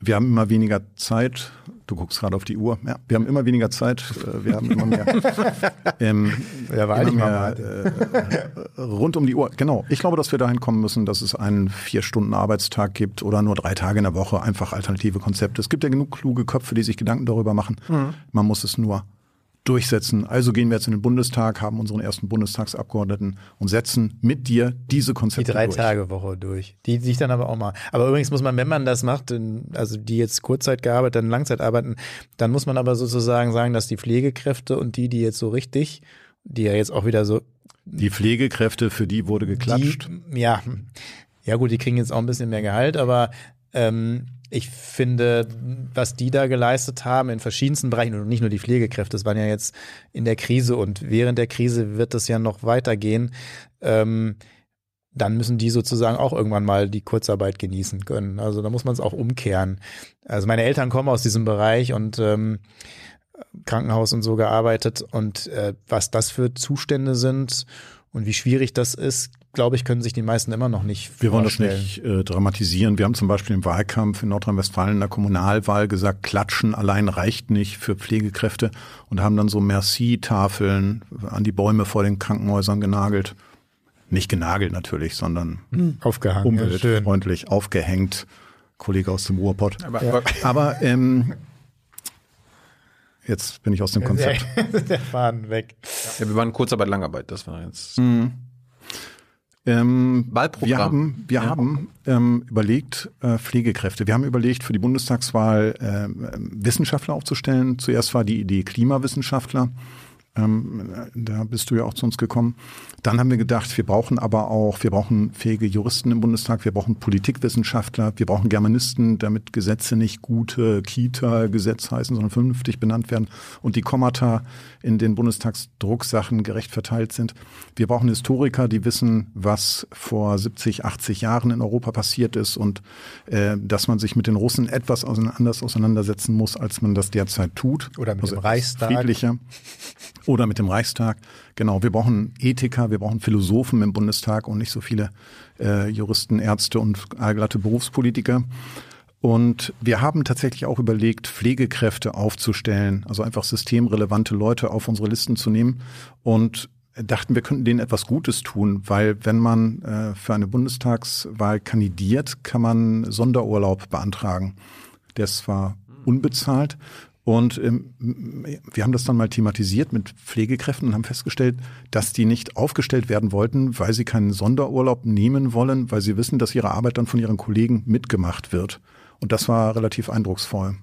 Speaker 2: wir haben immer weniger Zeit. Du guckst gerade auf die Uhr. Ja, wir haben immer weniger Zeit. äh, Wir haben immer mehr. ähm,
Speaker 3: Ja, war
Speaker 2: immer mehr, äh, rund um die Uhr. Genau. Ich glaube, dass wir dahin kommen müssen, dass es einen vier Stunden Arbeitstag gibt oder nur drei Tage in der Woche. Einfach alternative Konzepte. Es gibt ja genug kluge Köpfe, die sich Gedanken darüber machen.
Speaker 3: Mhm.
Speaker 2: Man muss es nur durchsetzen. Also gehen wir jetzt in den Bundestag, haben unseren ersten Bundestagsabgeordneten und setzen mit dir diese
Speaker 3: Die
Speaker 2: Konzepte
Speaker 3: drei
Speaker 2: durch.
Speaker 3: Tage Woche durch. Die sich dann aber auch mal. Aber übrigens muss man, wenn man das macht, also die jetzt Kurzzeit gearbeitet, dann Langzeit arbeiten, dann muss man aber sozusagen sagen, dass die Pflegekräfte und die, die jetzt so richtig, die ja jetzt auch wieder so
Speaker 2: Die Pflegekräfte, für die wurde geklatscht.
Speaker 3: Die, ja, ja gut, die kriegen jetzt auch ein bisschen mehr Gehalt, aber ähm, ich finde, was die da geleistet haben in verschiedensten Bereichen und nicht nur die Pflegekräfte, es waren ja jetzt in der Krise und während der Krise wird es ja noch weitergehen. Ähm, dann müssen die sozusagen auch irgendwann mal die Kurzarbeit genießen können. Also da muss man es auch umkehren. Also meine Eltern kommen aus diesem Bereich und ähm, Krankenhaus und so gearbeitet und äh, was das für Zustände sind und wie schwierig das ist, glaube ich, können sich die meisten immer noch nicht
Speaker 2: Wir wollen das nicht äh, dramatisieren. Wir haben zum Beispiel im Wahlkampf in Nordrhein-Westfalen in der Kommunalwahl gesagt, Klatschen allein reicht nicht für Pflegekräfte und haben dann so Merci-Tafeln an die Bäume vor den Krankenhäusern genagelt. Nicht genagelt natürlich, sondern
Speaker 3: aufgehangen. Ja, schön.
Speaker 2: umweltfreundlich aufgehängt. Kollege aus dem Ruhrpott.
Speaker 1: Aber,
Speaker 3: Ja.
Speaker 1: aber
Speaker 2: Aber ähm, jetzt bin ich aus dem Konzept.
Speaker 3: Der Faden weg.
Speaker 1: ja, wir waren Kurzarbeit, Langarbeit, das war jetzt.
Speaker 2: Ähm,
Speaker 1: Wahlprogramm.
Speaker 2: Wir haben, wir haben ähm, überlegt, äh, Pflegekräfte. Wir haben überlegt, für die Bundestagswahl ähm, Wissenschaftler aufzustellen. Zuerst war die Idee Klimawissenschaftler. Ähm, äh, da bist du ja auch zu uns gekommen. Dann haben wir gedacht, wir brauchen aber auch, wir brauchen fähige Juristen im Bundestag, wir brauchen Politikwissenschaftler, wir brauchen Germanisten, damit Gesetze nicht gute Kita-Gesetz heißen, sondern vernünftig benannt werden und die Kommata in den Bundestagsdrucksachen gerecht verteilt sind. Wir brauchen Historiker, die wissen, was vor 70, 80 Jahren in Europa passiert ist und äh, dass man sich mit den Russen etwas anders auseinandersetzen muss, als man das derzeit tut.
Speaker 3: Oder mit dem
Speaker 2: etwas
Speaker 3: Reichstag.
Speaker 2: Friedlicher. Oder mit dem Reichstag. Genau, wir brauchen Ethiker, wir brauchen Philosophen im Bundestag und nicht so viele äh, Juristen, Ärzte und allglatte Berufspolitiker. Und wir haben tatsächlich auch überlegt, Pflegekräfte aufzustellen, also einfach systemrelevante Leute auf unsere Listen zu nehmen und dachten, wir könnten denen etwas Gutes tun, weil wenn man äh, für eine Bundestagswahl kandidiert, kann man Sonderurlaub beantragen. Der ist zwar unbezahlt und ähm, wir haben das dann mal thematisiert mit Pflegekräften und haben festgestellt, dass die nicht aufgestellt werden wollten, weil sie keinen Sonderurlaub nehmen wollen, weil sie wissen, dass ihre Arbeit dann von ihren Kollegen mitgemacht wird. Und das war relativ eindrucksvoll.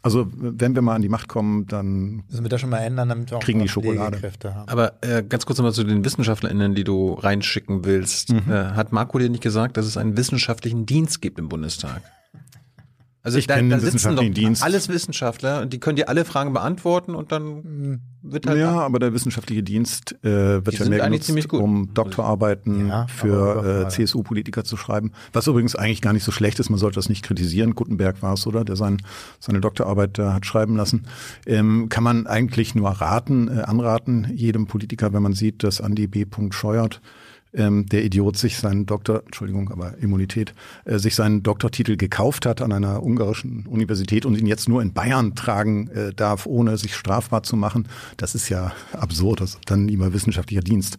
Speaker 2: Also wenn wir mal an die Macht kommen, dann
Speaker 3: Müssen wir das schon mal ändern, damit wir auch
Speaker 2: Kriegen die Schokolade.
Speaker 3: Haben.
Speaker 1: Aber äh, ganz kurz nochmal zu den WissenschaftlerInnen, die du reinschicken willst.
Speaker 2: Mhm.
Speaker 1: Äh, hat Marco dir nicht gesagt, dass es einen wissenschaftlichen Dienst gibt im Bundestag? Also
Speaker 2: Ich kenne den
Speaker 1: sitzen
Speaker 2: wissenschaftlichen Dienst.
Speaker 1: alles Wissenschaftler und die können dir alle Fragen beantworten und dann wird halt
Speaker 2: ja, aber der wissenschaftliche Dienst äh, wird
Speaker 1: Die
Speaker 2: ja mehr genutzt, um Doktorarbeiten
Speaker 3: Ja,
Speaker 2: für äh. CSU-Politiker zu schreiben. Was übrigens eigentlich gar nicht so schlecht ist, man sollte das nicht kritisieren. Gutenberg war es, oder? Der sein, seine Doktorarbeit da hat schreiben lassen. Ähm, kann man eigentlich nur raten, äh, anraten, jedem Politiker, wenn man sieht, dass Andi B. Scheuert ähm, der Idiot sich seinen Doktor, Entschuldigung, aber Immunität, äh, sich seinen Doktortitel gekauft hat an einer ungarischen Universität und ihn jetzt nur in Bayern tragen äh, darf, ohne sich strafbar zu machen. Das ist ja absurd, das ist dann lieber wissenschaftlicher Dienst.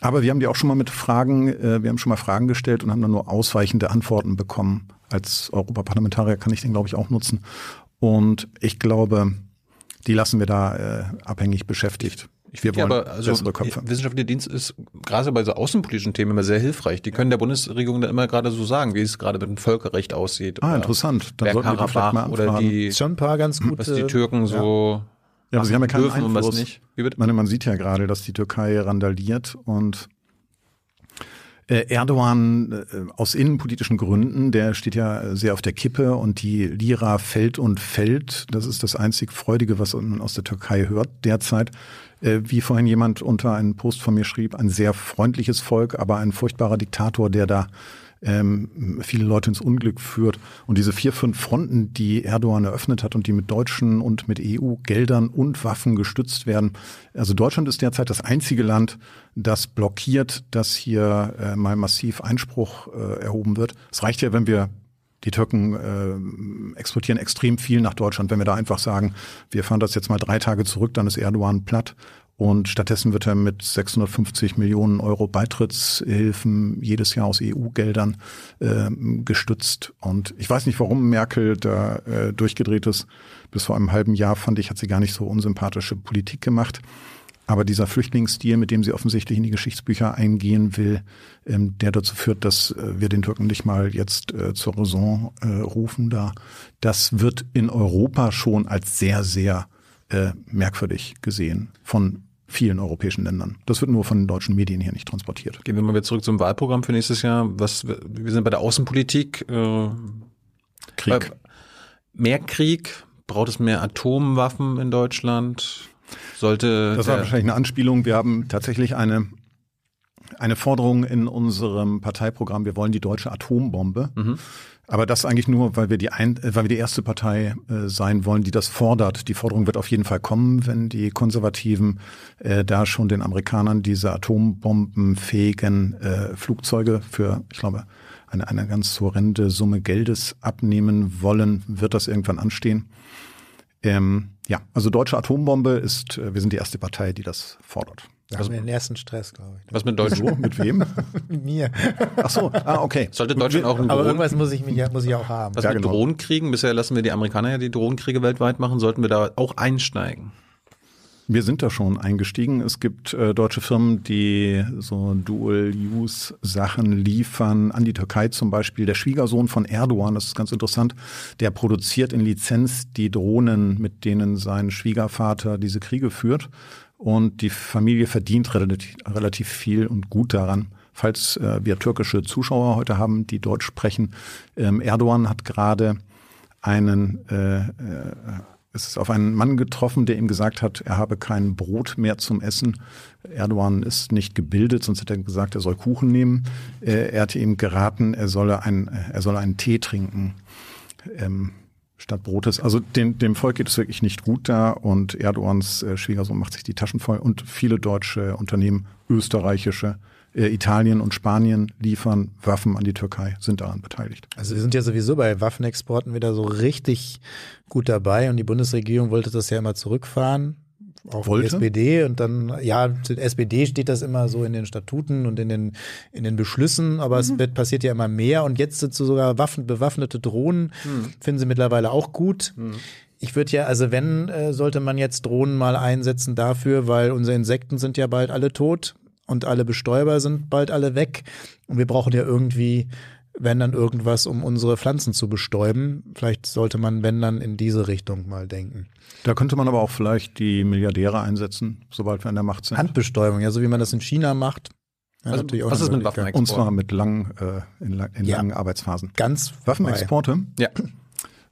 Speaker 2: Aber wir haben die auch schon mal mit Fragen, äh, wir haben schon mal Fragen gestellt und haben dann nur ausweichende Antworten bekommen. Als Europaparlamentarier kann ich den, glaube ich, auch nutzen. Und ich glaube, die lassen wir da äh, abhängig beschäftigt. Wir
Speaker 1: Ja,
Speaker 2: wollen
Speaker 1: aber also
Speaker 2: bessere Köpfe.
Speaker 1: wissenschaftlicher Dienst ist gerade bei so außenpolitischen Themen immer sehr hilfreich. Die können der Bundesregierung dann immer gerade so sagen, wie es gerade mit dem Völkerrecht aussieht.
Speaker 2: Ah, interessant. Dann sollten wir die vielleicht mal
Speaker 1: Bergkarabach oder
Speaker 2: anfragen.
Speaker 1: die,
Speaker 3: schon ein paar ganz gute.
Speaker 1: was die Türken so
Speaker 2: Ja, aber sie haben ja keinen
Speaker 1: dürfen und was
Speaker 2: Einfluss.
Speaker 1: nicht. Wie bitte?
Speaker 2: Ich meine, man sieht ja gerade, dass die Türkei randaliert und Äh, Erdogan äh, aus innenpolitischen Gründen, der steht ja sehr auf der Kippe und die Lira fällt und fällt. Das ist das einzig Freudige, was man aus der Türkei hört derzeit. Äh, wie vorhin jemand unter einen Post von mir schrieb, ein sehr freundliches Volk, aber ein furchtbarer Diktator, der da ähm, viele Leute ins Unglück führt. Und diese vier, fünf Fronten, die Erdogan eröffnet hat und die mit deutschen und mit EU-Geldern und Waffen gestützt werden. Also Deutschland ist derzeit das einzige Land, das blockiert, dass hier äh, mal massiv Einspruch äh, erhoben wird. Es reicht ja, wenn wir die Türken äh, exportieren extrem viel nach Deutschland. Wenn wir da einfach sagen, wir fahren das jetzt mal drei Tage zurück, dann ist Erdogan platt. Und stattdessen wird er mit 650 Millionen Euro Beitrittshilfen jedes Jahr aus EU-Geldern äh, gestützt. Und ich weiß nicht, warum Merkel da äh, durchgedreht ist. Bis vor einem halben Jahr fand ich, hat sie gar nicht so unsympathische Politik gemacht. Aber dieser Flüchtlingsstil, mit dem sie offensichtlich in die Geschichtsbücher eingehen will, ähm, der dazu führt, dass äh, wir den Türken nicht mal jetzt äh, zur Raison äh, rufen da, das wird in Europa schon als sehr, sehr äh, merkwürdig gesehen von vielen europäischen Ländern. Das wird nur von den deutschen Medien hier nicht transportiert.
Speaker 1: Gehen wir mal wieder zurück zum Wahlprogramm für nächstes Jahr. Was, wir sind bei der Außenpolitik. Äh,
Speaker 2: Krieg.
Speaker 1: Mehr Krieg? Braucht es mehr Atomwaffen in Deutschland? Sollte
Speaker 2: das war wahrscheinlich eine Anspielung. Wir haben tatsächlich eine eine Forderung in unserem Parteiprogramm. Wir wollen die deutsche Atombombe. Mhm. Aber das eigentlich nur, weil wir die, ein, äh, weil wir die erste Partei äh, sein wollen, die das fordert. Die Forderung wird auf jeden Fall kommen, wenn die Konservativen äh, da schon den Amerikanern diese atombombenfähigen äh, Flugzeuge für, ich glaube, eine, eine ganz horrende Summe Geldes abnehmen wollen, wird das irgendwann anstehen. Ähm, ja, also deutsche Atombombe ist, äh, wir sind die erste Partei, die das fordert.
Speaker 3: Da haben wir den ersten Stress, glaube ich.
Speaker 1: Was mit Deutschland?
Speaker 2: mit wem?
Speaker 3: mit mir.
Speaker 2: Ach so, ah, okay.
Speaker 1: Sollte Deutschland auch einen
Speaker 3: Aber irgendwas muss ich, mich, muss ich auch haben.
Speaker 1: Was
Speaker 2: Ja,
Speaker 1: mit
Speaker 2: genau.
Speaker 1: Drohnenkriegen? Bisher lassen wir die Amerikaner ja die Drohnenkriege weltweit machen. Sollten wir da auch einsteigen?
Speaker 2: Wir sind da schon eingestiegen. Es gibt äh, deutsche Firmen, die so Dual-Use-Sachen liefern. An die Türkei zum Beispiel. Der Schwiegersohn von Erdogan, das ist ganz interessant, der produziert in Lizenz die Drohnen, mit denen sein Schwiegervater diese Kriege führt. Und die Familie verdient relativ, relativ viel und gut daran. Falls äh, wir türkische Zuschauer heute haben, die Deutsch sprechen, ähm, Erdogan hat gerade einen äh, äh, es ist auf einen Mann getroffen, der ihm gesagt hat, er habe kein Brot mehr zum Essen. Erdogan ist nicht gebildet, sonst hätte er gesagt, er soll Kuchen nehmen. Äh, Er hatte ihm geraten, er solle, ein, er solle einen Tee trinken ähm, statt Brotes. Also dem, dem Volk geht es wirklich nicht gut da und Erdogans äh, Schwiegersohn macht sich die Taschen voll und viele deutsche Unternehmen, österreichische, äh, Italien und Spanien liefern Waffen an die Türkei, sind daran beteiligt.
Speaker 3: Also wir sind ja sowieso bei Waffenexporten wieder so richtig gut dabei und die Bundesregierung wollte das ja immer zurückfahren. Auch
Speaker 2: Wollte?
Speaker 3: die SPD und dann, ja, zur SPD steht das immer so in den Statuten und in den, in den Beschlüssen, aber es wird, passiert ja immer mehr und jetzt sind so sogar Waffen, bewaffnete Drohnen, finden sie mittlerweile auch gut. Ich würde ja, also wenn, äh, sollte man jetzt Drohnen mal einsetzen dafür, weil unsere Insekten sind ja bald alle tot und alle Bestäuber sind bald alle weg und wir brauchen ja irgendwie wenn dann irgendwas, um unsere Pflanzen zu bestäuben. Vielleicht sollte man, wenn dann, in diese Richtung mal denken.
Speaker 2: Da könnte man aber auch vielleicht die Milliardäre einsetzen, sobald wir an der Macht sind.
Speaker 3: Handbestäubung, ja, so wie man das in China macht. Ja,
Speaker 1: Also,
Speaker 3: natürlich auch
Speaker 1: was ist mit. Waffenexport?
Speaker 2: Und zwar mit langen, äh, in, in
Speaker 3: Ja.
Speaker 2: langen Arbeitsphasen.
Speaker 3: Ganz
Speaker 2: Waffenexporte.
Speaker 1: Ja.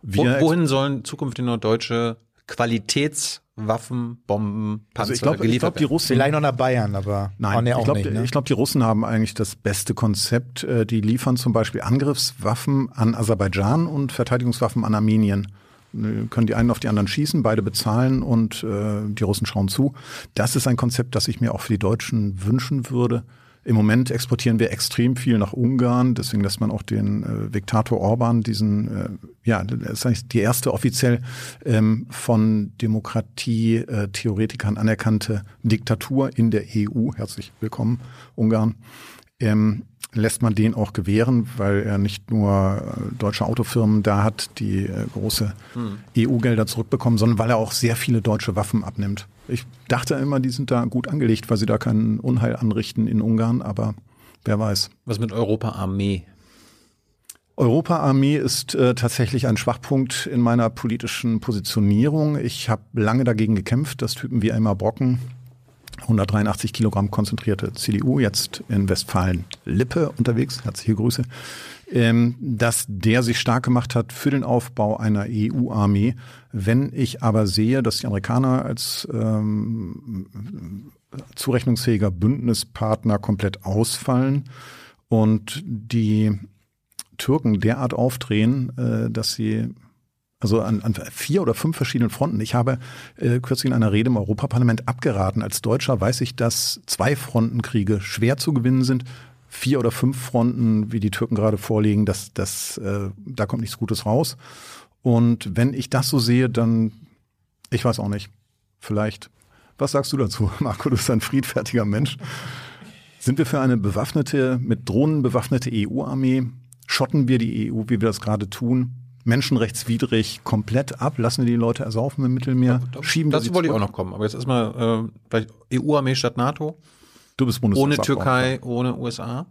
Speaker 2: Wir
Speaker 1: wohin sollen zukünftig noch deutsche Qualitätswaffen, Bomben, Panzer
Speaker 2: also ich glaube, glaub, die? Russen.
Speaker 3: Vielleicht noch nach Bayern, aber
Speaker 2: Nein, ich glaube.
Speaker 3: Ne?
Speaker 2: glaub, die Russen haben eigentlich das beste Konzept. Äh, Die liefern zum Beispiel Angriffswaffen an Aserbaidschan und Verteidigungswaffen an Armenien. Können die einen auf die anderen schießen, beide bezahlen und äh, die Russen schauen zu. Das ist ein Konzept, das ich mir auch für die Deutschen wünschen würde. Im Moment exportieren wir extrem viel nach Ungarn, deswegen lässt man auch den äh, Diktator Orban, diesen, äh, ja, das ist eigentlich die erste offiziell ähm, von Demokratie-Theoretikern anerkannte Diktatur in der EU. Herzlich willkommen, Ungarn. Ähm, lässt man den auch gewähren, weil er nicht nur äh, deutsche Autofirmen da hat, die äh, große EU-Gelder zurückbekommen, sondern weil er auch sehr viele deutsche Waffen abnimmt. Ich dachte immer, die sind da gut angelegt, weil sie da keinen Unheil anrichten in Ungarn, aber wer weiß.
Speaker 1: Was mit Europa-Armee?
Speaker 2: Europa-Armee ist äh, tatsächlich ein Schwachpunkt in meiner politischen Positionierung. Ich habe lange dagegen gekämpft, dass Typen wie Elmar Brocken 183 Kilogramm konzentrierte CDU, jetzt in Westfalen-Lippe unterwegs, herzliche Grüße, ähm, dass der sich stark gemacht hat für den Aufbau einer EU-Armee. Wenn ich aber sehe, dass die Amerikaner als ähm, zurechnungsfähiger Bündnispartner komplett ausfallen und die Türken derart aufdrehen, äh, dass sie also an, an vier oder fünf verschiedenen Fronten. Ich habe äh, kürzlich in einer Rede im Europaparlament abgeraten. Als Deutscher weiß ich, dass zwei Frontenkriege schwer zu gewinnen sind. Vier oder fünf Fronten, wie die Türken gerade vorlegen, das, das, äh, da kommt nichts Gutes raus. Und wenn ich das so sehe, dann, ich weiß auch nicht, vielleicht. Was sagst du dazu, Marco? Du bist ein friedfertiger Mensch. Sind wir für eine bewaffnete, mit Drohnen bewaffnete EU-Armee? Schotten wir die EU, wie wir das gerade tun? Menschenrechtswidrig komplett ab? Lassen wir die Leute ersaufen im Mittelmeer?
Speaker 1: Da,
Speaker 2: Schieben
Speaker 1: dazu wollte ich auch noch kommen. Aber jetzt erstmal äh, EU-Armee statt NATO.
Speaker 2: Du bist
Speaker 1: Ohne Türkei, ohne USA.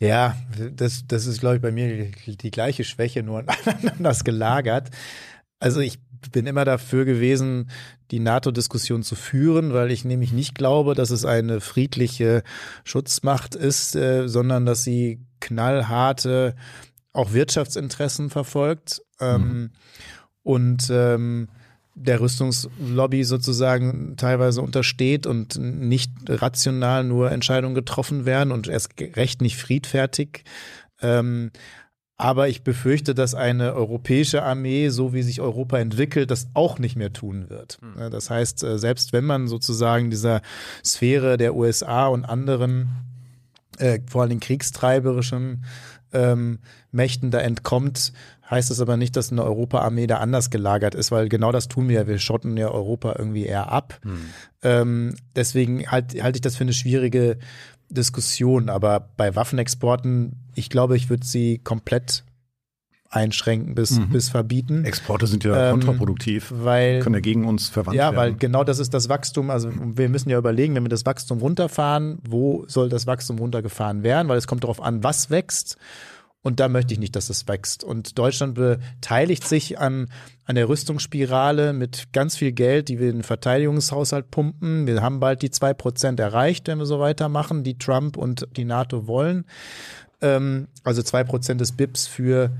Speaker 3: Ja, das, das ist, glaube ich, bei mir die, die gleiche Schwäche, nur anders gelagert. Also ich bin immer dafür gewesen, die NATO-Diskussion zu führen, weil ich nämlich nicht glaube, dass es eine friedliche Schutzmacht ist, äh, sondern dass sie knallharte auch Wirtschaftsinteressen verfolgt ähm, mhm. und ähm, der Rüstungslobby sozusagen teilweise untersteht und nicht rational nur Entscheidungen getroffen werden und erst recht nicht friedfertig. Ähm, aber ich befürchte, dass eine europäische Armee, so wie sich Europa entwickelt, das auch nicht mehr tun wird. Mhm. Das heißt, äh, selbst wenn man sozusagen dieser Sphäre der USA und anderen, äh, vor allem kriegstreiberischen ähm, Mächten da entkommt, heißt es aber nicht, dass eine Europa-Armee da anders gelagert ist, weil genau das tun wir. Wir schotten ja Europa irgendwie eher ab. Hm. Ähm, deswegen halte halt ich das für eine schwierige Diskussion. Aber bei Waffenexporten, ich glaube, ich würde sie komplett einschränken bis, mhm. bis verbieten.
Speaker 2: Exporte sind ja ähm, kontraproduktiv,
Speaker 3: weil,
Speaker 2: können ja gegen uns verwandt
Speaker 3: ja,
Speaker 2: werden.
Speaker 3: Ja, weil genau das ist das Wachstum. Also wir müssen ja überlegen, wenn wir das Wachstum runterfahren, wo soll das Wachstum runtergefahren werden? Weil es kommt darauf an, was wächst. Und da möchte ich nicht, dass es wächst. Und Deutschland beteiligt sich an, an der Rüstungsspirale mit ganz viel Geld, die wir in den Verteidigungshaushalt pumpen. Wir haben bald die zwei Prozent erreicht, wenn wir so weitermachen, die Trump und die NATO wollen. Ähm, also zwei Prozent des BIPs für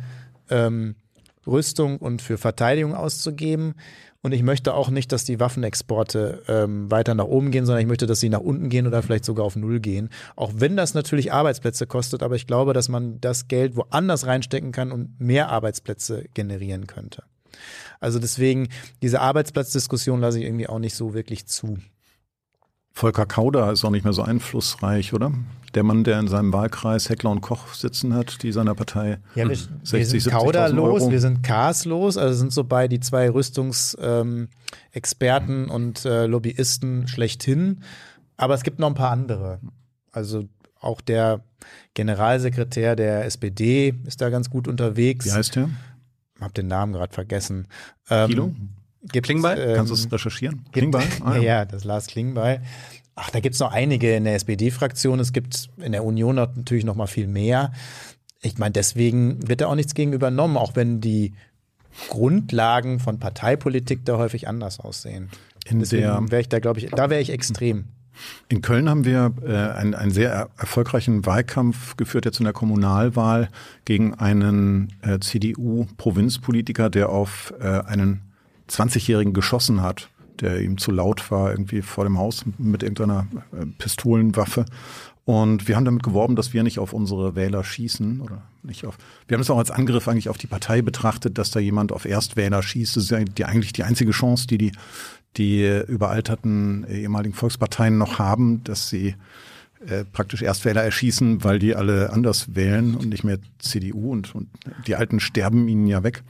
Speaker 3: ähm, Rüstung und für Verteidigung auszugeben. Und ich möchte auch nicht, dass die Waffenexporte ähm, weiter nach oben gehen, sondern ich möchte, dass sie nach unten gehen oder vielleicht sogar auf Null gehen. Auch wenn das natürlich Arbeitsplätze kostet, aber ich glaube, dass man das Geld woanders reinstecken kann und mehr Arbeitsplätze generieren könnte. Also deswegen, diese Arbeitsplatzdiskussion lasse ich irgendwie auch nicht so wirklich zu.
Speaker 2: Volker Kauder ist auch nicht mehr so einflussreich, oder? Der Mann, der in seinem Wahlkreis Heckler und Koch sitzen hat, die seiner Partei
Speaker 3: ja, wir, 60, wir sind Kauder los, wir sind Kars los, also sind so bei die zwei Rüstungsexperten ähm, und äh, Lobbyisten schlechthin. Aber es gibt noch ein paar andere. Also auch der Generalsekretär der SPD ist da ganz gut unterwegs.
Speaker 2: Wie heißt der?
Speaker 3: Hab den Namen gerade vergessen. Ähm,
Speaker 2: Kilo?
Speaker 3: Gibt, Klingbeil?
Speaker 2: Ähm, Kannst du es recherchieren?
Speaker 3: Klingbeil? Ah, ja. ja, das Lars Klingbeil. Ach, da gibt's noch einige in der SPD-Fraktion. Es gibt in der Union natürlich noch mal viel mehr. Ich meine, deswegen wird da auch nichts gegen übernommen, auch wenn die Grundlagen von Parteipolitik da häufig anders aussehen. In deswegen wäre ich da, glaube ich, da wäre ich extrem.
Speaker 2: In Köln haben wir äh, einen, einen sehr erfolgreichen Wahlkampf geführt, jetzt in der Kommunalwahl, gegen einen äh, CDU-Provinzpolitiker, der auf äh, einen 20-Jährigen geschossen hat, der ihm zu laut war, irgendwie vor dem Haus mit irgendeiner äh, Pistolenwaffe. Und wir haben damit geworben, dass wir nicht auf unsere Wähler schießen oder nicht auf. Wir haben es auch als Angriff eigentlich auf die Partei betrachtet, dass da jemand auf Erstwähler schießt. Das ist ja eigentlich die einzige Chance, die die, die überalterten ehemaligen Volksparteien noch haben, dass sie äh, praktisch Erstwähler erschießen, weil die alle anders wählen und nicht mehr CDU und, und die Alten sterben ihnen ja weg.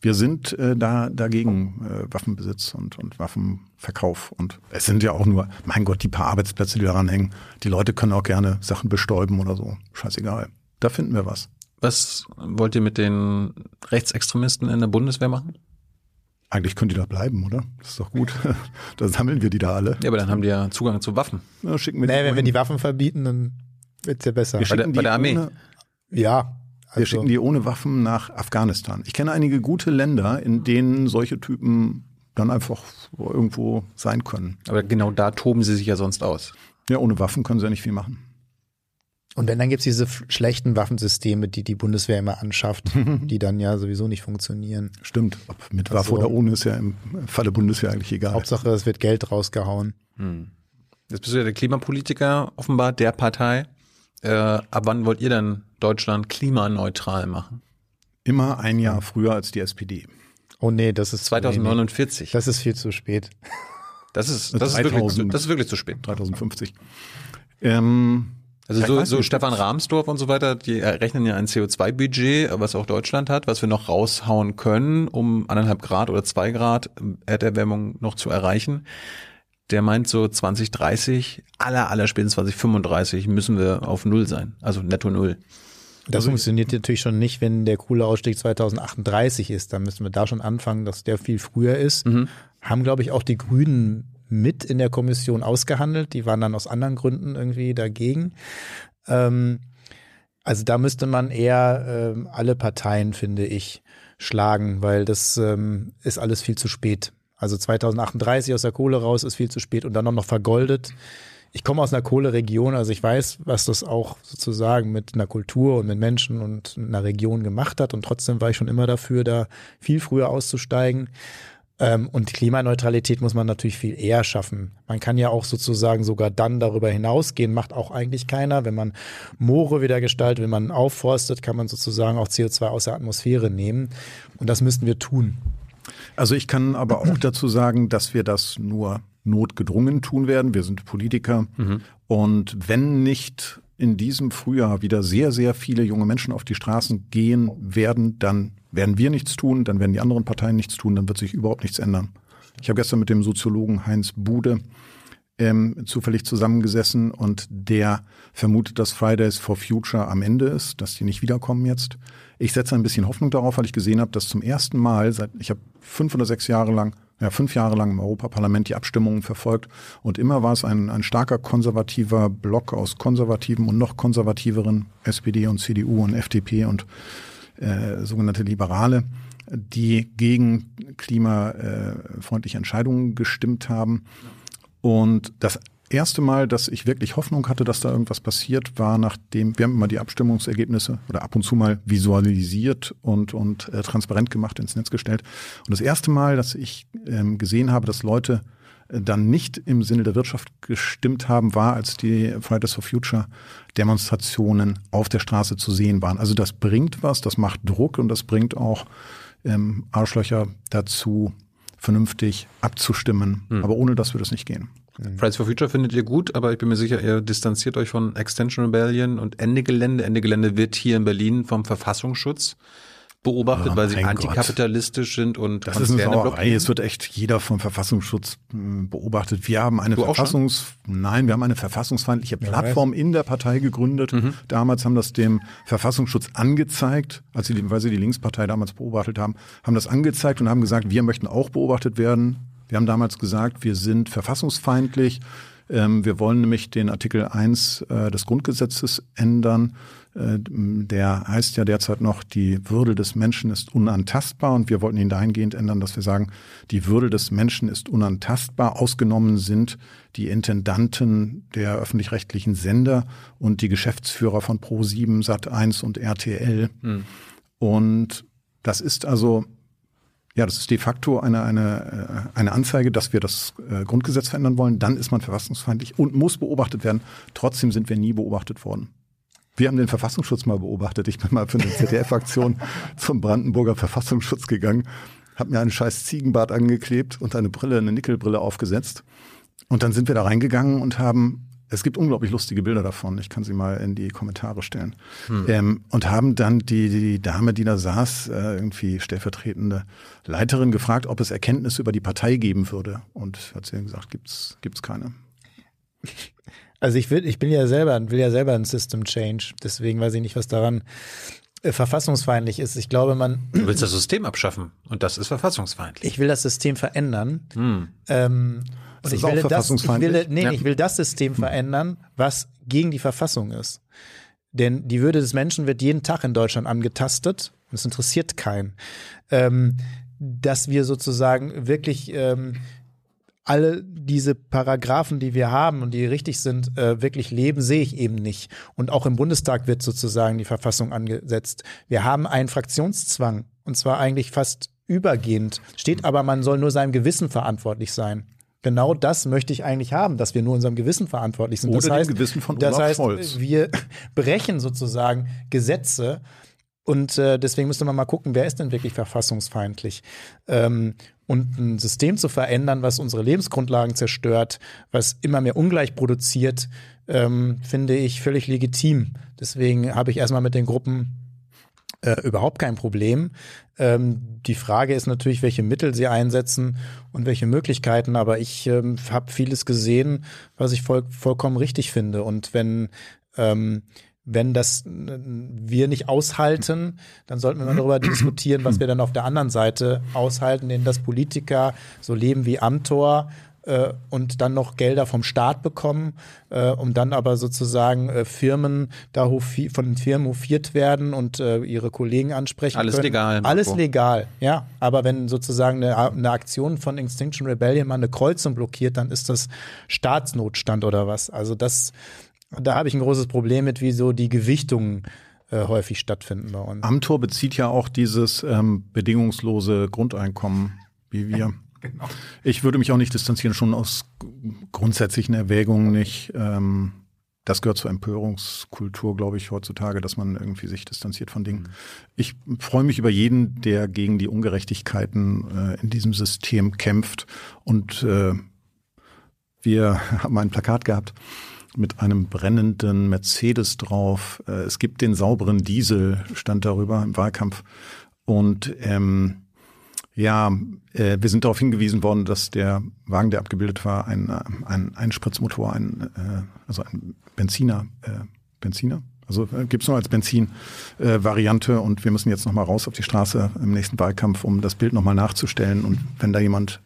Speaker 2: Wir sind äh, da dagegen äh, Waffenbesitz und, und Waffenverkauf. Und es sind ja auch nur, mein Gott, die paar Arbeitsplätze, die daran hängen. Die Leute können auch gerne Sachen bestäuben oder so. Scheißegal. Da finden wir was.
Speaker 1: Was wollt ihr mit den Rechtsextremisten in der Bundeswehr machen?
Speaker 2: Eigentlich können die da bleiben, oder? Das ist doch gut. da sammeln wir die da alle.
Speaker 1: Ja, aber dann haben die ja Zugang zu Waffen.
Speaker 3: Ja, schicken wir naja, wenn wir die Waffen verbieten, dann wird's ja besser.
Speaker 2: Wir bei, der,
Speaker 1: bei der Armee. Ohne,
Speaker 3: ja,
Speaker 2: wir schicken die ohne Waffen nach Afghanistan. Ich kenne einige gute Länder, in denen solche Typen dann einfach irgendwo sein können.
Speaker 1: Aber genau da toben sie sich ja sonst aus.
Speaker 2: Ja, ohne Waffen können sie ja nicht viel machen.
Speaker 3: Und wenn, dann gibt's diese f- schlechten Waffensysteme, die die Bundeswehr immer anschafft, die dann ja sowieso nicht funktionieren.
Speaker 2: Stimmt. Ob mit
Speaker 3: Ach
Speaker 2: Waffe oder ohne ist ja im Falle Bundeswehr eigentlich egal.
Speaker 3: Hauptsache, es wird Geld rausgehauen.
Speaker 1: Jetzt bist du ja der Klimapolitiker offenbar der Partei. Äh, ab wann wollt ihr denn Deutschland klimaneutral machen?
Speaker 2: Immer ein Jahr früher als die SPD.
Speaker 3: Oh nee, das ist zu wenig.
Speaker 1: 2049.
Speaker 3: Das ist viel zu spät.
Speaker 1: Das ist, das ist, wirklich,
Speaker 2: 3000.
Speaker 1: das ist wirklich zu spät.
Speaker 2: 2050. Ähm,
Speaker 1: Also so, so. Stefan Rahmsdorf und so weiter, die errechnen ja ein CO2-Budget, was auch Deutschland hat, was wir noch raushauen können, um anderthalb Grad oder zwei Grad Erderwärmung noch zu erreichen. Der meint so 2030, aller, aller spätestens 2035 müssen wir auf Null sein, also netto Null.
Speaker 3: Das funktioniert natürlich schon nicht, wenn der Kohleausstieg 2038 ist. Dann müssen wir da schon anfangen, dass der viel früher ist. Haben, glaube ich, auch die Grünen mit in der Kommission ausgehandelt. Die waren dann aus anderen Gründen irgendwie dagegen. Ähm, also da müsste man eher ähm, alle Parteien, finde ich, schlagen, weil das ähm, ist alles viel zu spät. Also 2038 aus der Kohle raus ist viel zu spät und dann auch noch vergoldet. Ich komme aus einer Kohleregion, also ich weiß, was das auch sozusagen mit einer Kultur und mit Menschen und einer Region gemacht hat und trotzdem war ich schon immer dafür, da viel früher auszusteigen. Ähm, und Klimaneutralität muss man natürlich viel eher schaffen. Man kann ja auch sozusagen sogar dann darüber hinausgehen, macht auch eigentlich keiner. Wenn man Moore wieder gestaltet, wenn man aufforstet, kann man sozusagen auch CO2 aus der Atmosphäre nehmen. Und das müssten wir tun.
Speaker 2: Also ich kann aber auch dazu sagen, dass wir das nur notgedrungen tun werden. Wir sind Politiker. Und wenn nicht in diesem Frühjahr wieder sehr, sehr viele junge Menschen auf die Straßen gehen werden, dann werden wir nichts tun, dann werden die anderen Parteien nichts tun, dann wird sich überhaupt nichts ändern. Ich habe gestern mit dem Soziologen Heinz Bude ähm, zufällig zusammengesessen und der vermutet, dass Fridays for Future am Ende ist, dass die nicht wiederkommen jetzt. Ich setze ein bisschen Hoffnung darauf, weil ich gesehen habe, dass zum ersten Mal seit ich habe fünf oder sechs Jahre lang, ja fünf Jahre lang im Europaparlament die Abstimmungen verfolgt und immer war es ein, ein starker konservativer Block aus konservativen und noch konservativeren SPD und CDU und FDP und äh, sogenannte Liberale, die gegen klimafreundliche Entscheidungen gestimmt haben. Und das erste Mal, dass ich wirklich Hoffnung hatte, dass da irgendwas passiert, war nachdem, wir haben immer die Abstimmungsergebnisse oder ab und zu mal visualisiert und, und äh, transparent gemacht ins Netz gestellt. Und das erste Mal, dass ich ähm, gesehen habe, dass Leute äh, dann nicht im Sinne der Wirtschaft gestimmt haben, war, als die Fridays for Future Demonstrationen auf der Straße zu sehen waren. Also das bringt was, das macht Druck und das bringt auch ähm, Arschlöcher dazu, vernünftig abzustimmen. Aber ohne das würde es nicht gehen.
Speaker 1: Fridays for Future findet ihr gut, aber ich bin mir sicher, ihr distanziert euch von Extension Rebellion und Ende Gelände. Ende Gelände wird hier in Berlin vom Verfassungsschutz beobachtet,
Speaker 2: Oh,
Speaker 1: weil sie
Speaker 2: mein Gott.
Speaker 1: antikapitalistisch sind und
Speaker 2: Das ist eine Sauerei. Es wird echt jeder vom Verfassungsschutz mh, beobachtet. Wir haben eine
Speaker 1: Du
Speaker 2: Verfassungs nein, wir haben eine verfassungsfeindliche Plattform in der Partei gegründet.
Speaker 1: Mhm.
Speaker 2: Damals haben das dem Verfassungsschutz angezeigt, als sie, weil sie die Linkspartei damals beobachtet haben, haben das angezeigt und haben gesagt, wir möchten auch beobachtet werden. Wir haben damals gesagt, wir sind verfassungsfeindlich. Ähm, wir wollen nämlich den Artikel 1 äh, des Grundgesetzes ändern. Äh, der heißt ja derzeit noch, die Würde des Menschen ist unantastbar und wir wollten ihn dahingehend ändern, dass wir sagen, die Würde des Menschen ist unantastbar. Ausgenommen sind die Intendanten der öffentlich-rechtlichen Sender und die Geschäftsführer von Pro7, Sat1 und RTL. Und das ist also ja, das ist de facto eine, eine, äh, eine Anzeige, dass wir das äh, Grundgesetz verändern wollen. Dann ist man verfassungsfeindlich und muss beobachtet werden. Trotzdem sind wir nie beobachtet worden. Wir haben den Verfassungsschutz mal beobachtet. Ich bin mal für eine ZDF-Aktion zum Brandenburger Verfassungsschutz gegangen, habe mir einen scheiß Ziegenbart angeklebt und eine Brille, eine Nickelbrille aufgesetzt. Und dann sind wir da reingegangen und haben, es gibt unglaublich lustige Bilder davon, ich kann sie mal in die Kommentare stellen, ähm, und haben dann die, die Dame, die da saß, äh, irgendwie stellvertretende Leiterin gefragt, ob es Erkenntnisse über die Partei geben würde. Und hat sie gesagt, gibt's, gibt's keine.
Speaker 3: Also ich will, ich bin ja selber, will ja selber ein System Change. Deswegen weiß ich nicht, was daran äh, verfassungsfeindlich ist. Ich glaube, man,
Speaker 1: Du willst das System abschaffen und das ist verfassungsfeindlich.
Speaker 3: ich will das System verändern.
Speaker 1: Hm.
Speaker 3: Ähm,
Speaker 2: Das
Speaker 3: und
Speaker 2: ist
Speaker 3: ich
Speaker 2: auch
Speaker 3: will, das, ich
Speaker 2: verfassungsfeindlich.
Speaker 3: will, nee,
Speaker 1: Ja.
Speaker 3: ich will das System verändern, was gegen die Verfassung ist. Denn die Würde des Menschen wird jeden Tag in Deutschland angetastet und es interessiert keinen. Ähm, dass wir sozusagen wirklich ähm, alle diese Paragraphen, die wir haben und die richtig sind, äh, wirklich leben, sehe ich eben nicht. Und auch im Bundestag wird sozusagen die Verfassung angesetzt. Wir haben einen Fraktionszwang und zwar eigentlich fast übergehend. Steht aber, man soll nur seinem Gewissen verantwortlich sein. Genau das möchte ich eigentlich haben, dass wir nur unserem Gewissen verantwortlich sind.
Speaker 2: Oder
Speaker 3: das
Speaker 2: dem
Speaker 3: heißt,
Speaker 2: Gewissen von
Speaker 3: das
Speaker 2: Olaf
Speaker 3: heißt,
Speaker 2: Scholz.
Speaker 3: wir brechen sozusagen Gesetze und äh, deswegen müsste man mal gucken, wer ist denn wirklich verfassungsfeindlich? Ähm, und ein System zu verändern, was unsere Lebensgrundlagen zerstört, was immer mehr ungleich produziert, ähm, finde ich völlig legitim. Deswegen habe ich erstmal mit den Gruppen äh, überhaupt kein Problem. Ähm, die Frage ist natürlich, welche Mittel sie einsetzen und welche Möglichkeiten. Aber ich ähm, habe vieles gesehen, was ich voll, vollkommen richtig finde. Und wenn ähm, wenn das äh, wir nicht aushalten, dann sollten wir mal darüber diskutieren, was wir dann auf der anderen Seite aushalten, denn dass Politiker so leben wie Amtor äh, und dann noch Gelder vom Staat bekommen, äh, um dann aber sozusagen äh, Firmen da von den Firmen hofiert werden und äh, ihre Kollegen ansprechen
Speaker 1: Alles
Speaker 3: können.
Speaker 1: legal, Marco.
Speaker 3: Alles legal, ja. Aber wenn sozusagen eine, eine Aktion von Extinction Rebellion mal eine Kreuzung blockiert, dann ist das Staatsnotstand oder was. Also das, da habe ich ein großes Problem mit, wie so die Gewichtungen äh, häufig stattfinden bei uns.
Speaker 2: Amtor bezieht ja auch dieses ähm, bedingungslose Grundeinkommen, wie wir. Ich würde mich auch nicht distanzieren, schon aus grundsätzlichen Erwägungen nicht. Ähm, das gehört zur Empörungskultur, glaube ich, heutzutage, dass man irgendwie sich distanziert von Dingen. Ich freue mich über jeden, der gegen die Ungerechtigkeiten äh, in diesem System kämpft. Und äh, wir haben ein Plakat gehabt mit einem brennenden Mercedes drauf. Äh, Es gibt den sauberen Diesel, stand darüber im Wahlkampf. Und ähm, ja, äh, wir sind darauf hingewiesen worden, dass der Wagen, der abgebildet war, ein, äh, ein Einspritzmotor, ein, äh, also ein Benziner, äh, Benziner, also äh, gibt's nur als Benzin-Variante äh, und wir müssen jetzt nochmal raus auf die Straße im nächsten Wahlkampf, um das Bild nochmal nachzustellen. Und wenn da jemand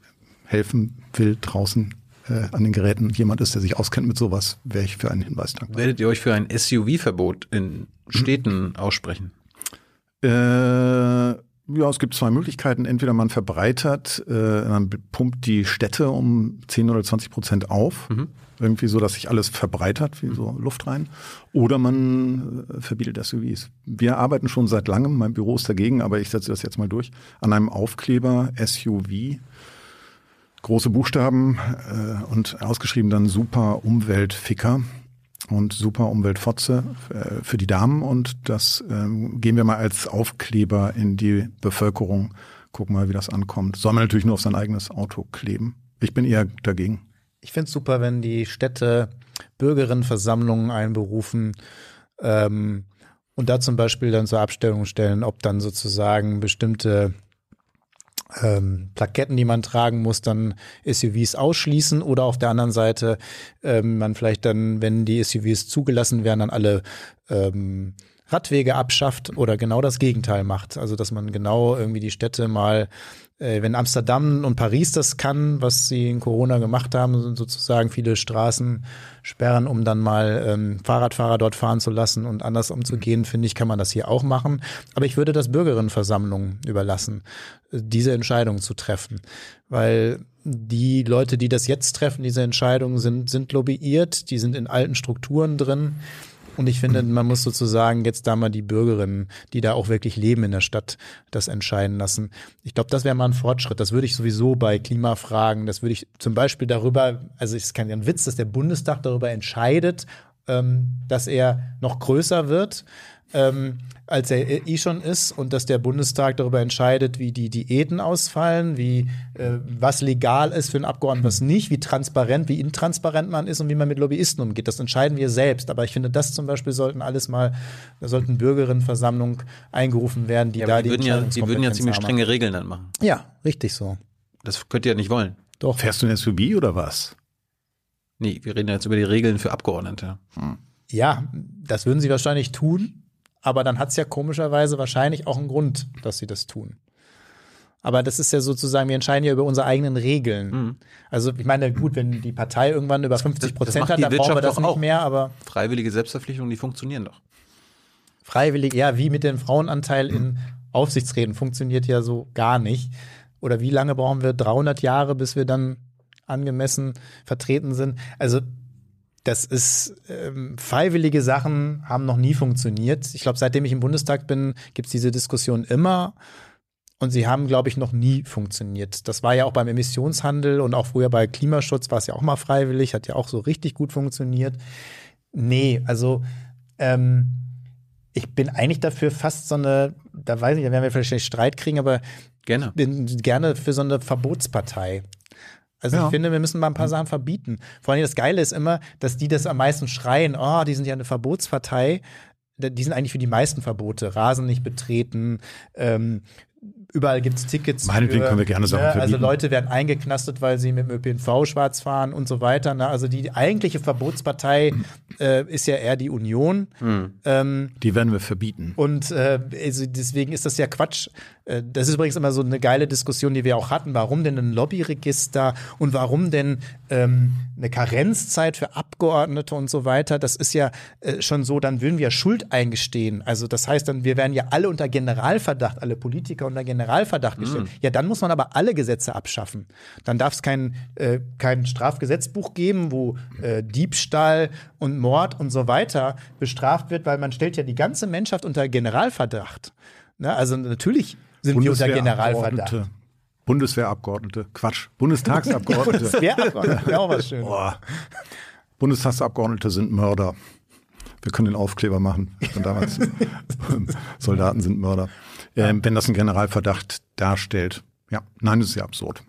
Speaker 2: helfen will draußen äh, an den Geräten, jemand ist, der sich auskennt mit sowas, wäre ich für einen Hinweis dankbar.
Speaker 1: Werdet ihr euch für ein SUV-Verbot in Städten aussprechen?
Speaker 2: Äh, ja, es gibt zwei Möglichkeiten. Entweder man verbreitert, äh, man pumpt die Städte um 10 oder 20 Prozent auf, irgendwie so, dass sich alles verbreitert, wie so Luft rein. Oder man äh, verbietet SUVs. Wir arbeiten schon seit langem, mein Büro ist dagegen, aber ich setze das jetzt mal durch, an einem Aufkleber SUV. Große Buchstaben äh, und ausgeschrieben dann Super Umweltficker und super Umweltfotze äh, für die Damen und das ähm, gehen wir mal als Aufkleber in die Bevölkerung, gucken mal, wie das ankommt. Soll man natürlich nur auf sein eigenes Auto kleben. Ich bin eher dagegen.
Speaker 3: Ich finde es super, wenn die Städte Bürgerinnenversammlungen einberufen ähm, und da zum Beispiel dann zur Abstellung stellen, ob dann sozusagen bestimmte ähm, Plaketten, die man tragen muss, dann SUVs ausschließen oder auf der anderen Seite ähm, man vielleicht dann, wenn die SUVs zugelassen werden, dann alle ähm, Radwege abschafft oder genau das Gegenteil macht. Also dass man genau irgendwie die Städte mal, wenn Amsterdam und Paris das kann, was sie in Corona gemacht haben, sozusagen viele Straßen sperren, um dann mal ähm, Fahrradfahrer dort fahren zu lassen und anders umzugehen, finde ich, kann man das hier auch machen. Aber ich würde das Bürgerinnenversammlungen überlassen, äh, diese Entscheidung zu treffen. Weil die Leute, die das jetzt treffen, diese Entscheidungen, sind, sind lobbyiert, die sind in alten Strukturen drin. Und ich finde, man muss sozusagen jetzt da mal die Bürgerinnen, die da auch wirklich leben in der Stadt, das entscheiden lassen. Ich glaube, das wäre mal ein Fortschritt. Das würde ich sowieso bei Klimafragen, das würde ich zum Beispiel darüber, also es ist kein ein Witz, dass der Bundestag darüber entscheidet, ähm, dass er noch größer wird. Ähm, als er eh schon ist und dass der Bundestag darüber entscheidet, wie die Diäten ausfallen, wie äh, was legal ist für einen Abgeordneten, was nicht, wie transparent, wie intransparent man ist und wie man mit Lobbyisten umgeht. Das entscheiden wir selbst. Aber ich finde, das zum Beispiel sollten alles mal, da sollten Bürgerinnenversammlungen eingerufen werden, die
Speaker 1: Ja,
Speaker 3: da die
Speaker 1: die würden ja, die würden ja ziemlich
Speaker 3: haben.
Speaker 1: strenge Regeln dann machen.
Speaker 3: Ja, richtig so.
Speaker 1: Das könnt ihr ja nicht wollen.
Speaker 3: Doch.
Speaker 2: Fährst du ein SUV oder was?
Speaker 1: Nee, wir reden jetzt über die Regeln für Abgeordnete.
Speaker 3: Ja, das würden sie wahrscheinlich tun, aber dann hat es ja komischerweise wahrscheinlich auch einen Grund, dass sie das tun. Aber das ist ja sozusagen, wir entscheiden ja über unsere eigenen Regeln. Also ich meine, gut, wenn die Partei irgendwann über 50
Speaker 1: Mhm. das
Speaker 3: Prozent hat, dann brauchen wir
Speaker 1: Wirtschaft
Speaker 3: das nicht
Speaker 1: auch.
Speaker 3: mehr, aber
Speaker 1: Freiwillige Selbstverpflichtungen, die funktionieren doch.
Speaker 3: freiwillig, ja, wie mit dem Frauenanteil in Aufsichtsräten funktioniert ja so gar nicht. oder wie lange brauchen wir? 300 Jahre, bis wir dann angemessen vertreten sind. Also das ist ähm, freiwillige Sachen haben noch nie funktioniert. Ich glaube, seitdem ich im Bundestag bin, gibt es diese Diskussion immer. Und sie haben, glaube ich, noch nie funktioniert. Das war ja auch beim Emissionshandel und auch früher bei Klimaschutz war es ja auch mal freiwillig, hat ja auch so richtig gut funktioniert. Nee, also ähm, ich bin eigentlich dafür fast so eine, da weiß ich, da werden wir vielleicht Streit kriegen, aber
Speaker 1: Gerne.
Speaker 3: ich bin gerne für so eine Verbotspartei. Also
Speaker 2: Ja.
Speaker 3: ich finde, wir müssen mal ein paar Sachen verbieten. Vor allem das Geile ist immer, dass die das am meisten schreien, oh, die sind ja eine Verbotspartei. Die sind eigentlich für die meisten Verbote. Rasen nicht betreten, ähm, überall gibt's Tickets.
Speaker 2: Meinetwegen
Speaker 3: für,
Speaker 2: können wir gerne Sachen
Speaker 3: ne, Also
Speaker 2: verbieten.
Speaker 3: Leute werden eingeknastet, weil sie mit dem ÖPNV schwarz fahren und so weiter. Ne? Also die eigentliche Verbotspartei äh, ist ja eher die Union. Ähm,
Speaker 2: Die werden wir verbieten.
Speaker 3: und äh, also deswegen ist das ja Quatsch. Äh, Das ist übrigens immer so eine geile Diskussion, die wir auch hatten. Warum denn ein Lobbyregister und warum denn ähm, eine Karenzzeit für Abgeordnete und so weiter? Das ist ja äh, schon so, dann würden wir Schuld eingestehen. Also das heißt dann, wir werden ja alle unter Generalverdacht, alle Politiker unter Generalverdacht gestellt. Ja, dann muss man aber alle Gesetze abschaffen. Dann darf es kein, äh, kein Strafgesetzbuch geben, wo äh, Diebstahl und Mord und so weiter bestraft wird, weil man stellt ja die ganze Menschheit unter Generalverdacht. Ne? Also natürlich sind wir unter Generalverdacht.
Speaker 2: Bundeswehrabgeordnete, Bundeswehrabgeordnete, Quatsch, Bundestagsabgeordnete.
Speaker 3: Bundeswehrabgeordnete, auch was Schönes.
Speaker 2: Boah. Bundestagsabgeordnete sind Mörder. Wir können den Aufkleber machen von damals. Soldaten sind Mörder. Ähm, wenn das einen Generalverdacht darstellt. Ja, nein, das ist ja absurd.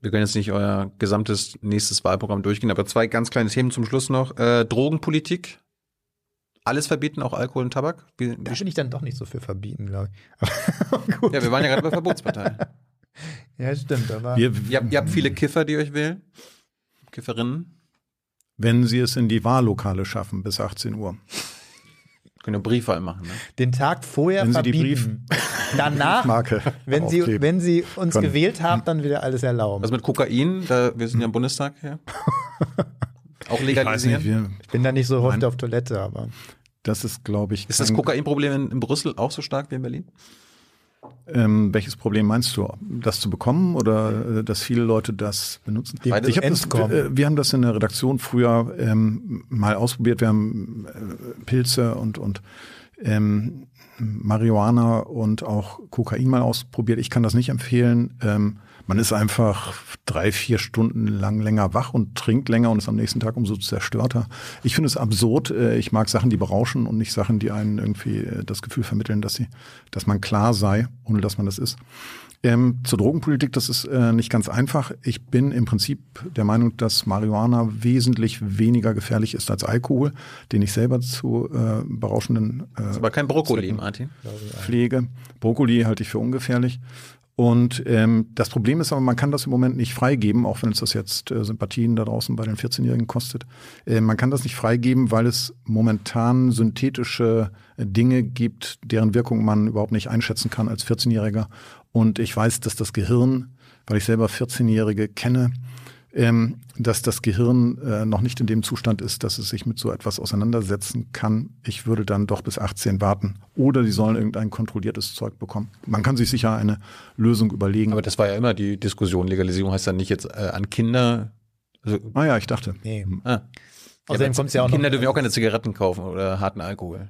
Speaker 1: Wir können jetzt nicht euer gesamtes nächstes Wahlprogramm durchgehen, aber zwei ganz kleine Themen zum Schluss noch. Äh, Drogenpolitik. Alles verbieten, auch Alkohol und Tabak. Wie,
Speaker 3: Da
Speaker 1: wie,
Speaker 3: bin ich dann doch nicht so für verbieten, glaube ich. Aber gut.
Speaker 1: ja, wir waren ja gerade bei Verbotspartei.
Speaker 3: Ja, stimmt. Aber
Speaker 2: Wir,
Speaker 1: ihr, habt, ihr habt viele Kiffer, die euch wählen. Kifferinnen.
Speaker 2: wenn Sie es in die Wahllokale schaffen bis 18 Uhr.
Speaker 1: Können ja Briefwahl machen, ne?
Speaker 3: den Tag vorher
Speaker 2: Wenn Sie die
Speaker 3: verbieten. Danach, wenn Sie, wenn Sie uns
Speaker 2: können.
Speaker 3: gewählt haben, dann wieder alles erlauben.
Speaker 1: Was mit Kokain? Da, wir sind ja im Bundestag hier. Auch
Speaker 2: Ich weiß
Speaker 1: legalisieren.
Speaker 2: nicht, wir,
Speaker 3: Ich bin da nicht so oft auf Toilette, aber
Speaker 2: das ist, glaube ich,
Speaker 1: Ist das Kokainproblem in, in Brüssel auch so stark wie in Berlin?
Speaker 2: Ähm, welches Problem meinst du? Das zu bekommen oder äh, dass viele Leute das benutzen? Ich hab das,
Speaker 3: Endkommen.
Speaker 2: äh, wir haben das in der Redaktion früher ähm, mal ausprobiert. Wir haben äh, Pilze und, und ähm, Marihuana und auch Kokain mal ausprobiert. Ich kann das nicht empfehlen. Ähm, man ist einfach drei, vier Stunden lang länger wach und trinkt länger und ist am nächsten Tag umso zerstörter. Ich finde es absurd. Äh, Ich mag Sachen, die berauschen und nicht Sachen, die einen irgendwie äh, das Gefühl vermitteln, dass sie, dass man klar sei, ohne dass man das ist. Ähm, zur Drogenpolitik, das ist äh, nicht ganz einfach. Ich bin im Prinzip der Meinung, dass Marihuana wesentlich weniger gefährlich ist als Alkohol, den ich selber zu äh, berauschenden äh,
Speaker 1: Aber kein Brokkoli, Martin.
Speaker 2: Pflege. Brokkoli halte ich für ungefährlich. Und ähm, das Problem ist aber, man kann das im Moment nicht freigeben, auch wenn es das jetzt äh, Sympathien da draußen bei den 14-Jährigen kostet. Äh, man kann das nicht freigeben, weil es momentan synthetische äh, Dinge gibt, deren Wirkung man überhaupt nicht einschätzen kann als 14-Jähriger. Und ich weiß, dass das Gehirn, weil ich selber 14-Jährige kenne, ähm, dass das Gehirn äh, noch nicht in dem Zustand ist, dass es sich mit so etwas auseinandersetzen kann. Ich würde dann doch bis 18 warten. Oder die sollen irgendein kontrolliertes Zeug bekommen. Man kann sich sicher eine Lösung überlegen.
Speaker 1: Aber das war ja immer die Diskussion. Legalisierung heißt dann nicht jetzt äh, an Kinder. Also,
Speaker 2: ah ja, ich dachte.
Speaker 3: nee.
Speaker 1: ah.
Speaker 3: Außerdem
Speaker 1: Ja,
Speaker 3: kommt es ja auch
Speaker 1: Kinder
Speaker 3: noch.
Speaker 1: dürfen ja auch keine Zigaretten kaufen oder harten Alkohol.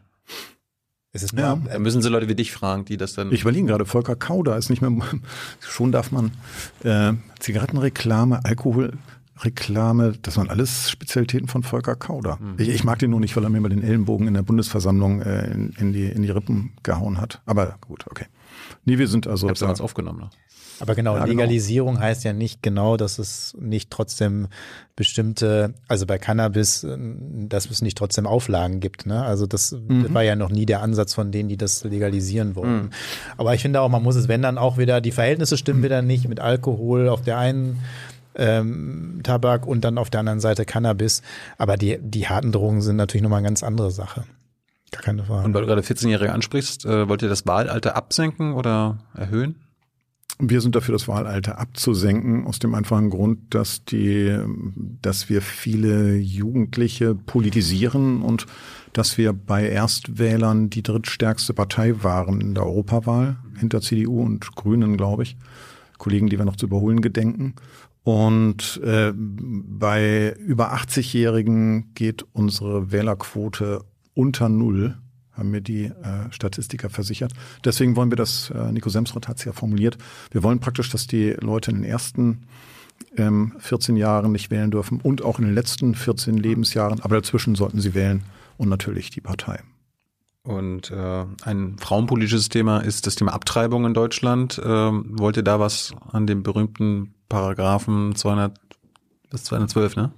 Speaker 3: Es ist
Speaker 2: Ja.
Speaker 3: nur,
Speaker 1: Da müssen sie Leute wie dich fragen, die das dann.
Speaker 2: Ich überlege gerade, Volker Kauder ist nicht mehr, schon darf man äh, Zigarettenreklame, Alkoholreklame, das waren alles Spezialitäten von Volker Kauder. Ich, ich mag den nur nicht, weil er mir mal den Ellenbogen in der Bundesversammlung äh, in, in, die, in die Rippen gehauen hat. Aber gut, okay. Nee, wir sind also.
Speaker 1: ich hab's
Speaker 2: da-
Speaker 1: damals aufgenommen. Ne?
Speaker 3: Aber genau,
Speaker 2: Ja, genau.
Speaker 3: Legalisierung heißt ja nicht genau, dass es nicht trotzdem bestimmte, also bei Cannabis, äh, dass es nicht trotzdem Auflagen gibt. Ne? Also das, das war ja noch nie der Ansatz von denen, die das legalisieren wollten. Aber ich finde auch, man muss es, wenn dann auch wieder, die Verhältnisse stimmen wieder nicht mit Alkohol auf der einen ähm, Tabak und dann auf der anderen Seite Cannabis. Aber die, die harten Drogen sind natürlich nochmal eine ganz andere Sache. Gar keine Frage.
Speaker 1: Und weil du gerade 14-Jährige ansprichst, äh, wollt ihr das Wahlalter absenken oder erhöhen?
Speaker 2: Wir sind dafür, das Wahlalter abzusenken, aus dem einfachen Grund, dass die, dass wir viele Jugendliche politisieren und dass wir bei Erstwählern die drittstärkste Partei waren in der Europawahl, hinter CDU und Grünen, glaube ich. Kollegen, die wir noch zu überholen gedenken. Und äh, bei über 80-Jährigen geht unsere Wählerquote unter Null, haben mir die äh, Statistiker versichert. Deswegen wollen wir das, äh, Nico Semsrott hat es ja formuliert, wir wollen praktisch, dass die Leute in den ersten ähm, 14 Jahren nicht wählen dürfen und auch in den letzten 14 Lebensjahren, aber dazwischen sollten sie wählen und natürlich die Partei.
Speaker 1: Und äh, ein frauenpolitisches Thema ist das Thema Abtreibung in Deutschland. Ähm, wollt ihr da was an dem berühmten Paragraphen 200 bis 212, ne?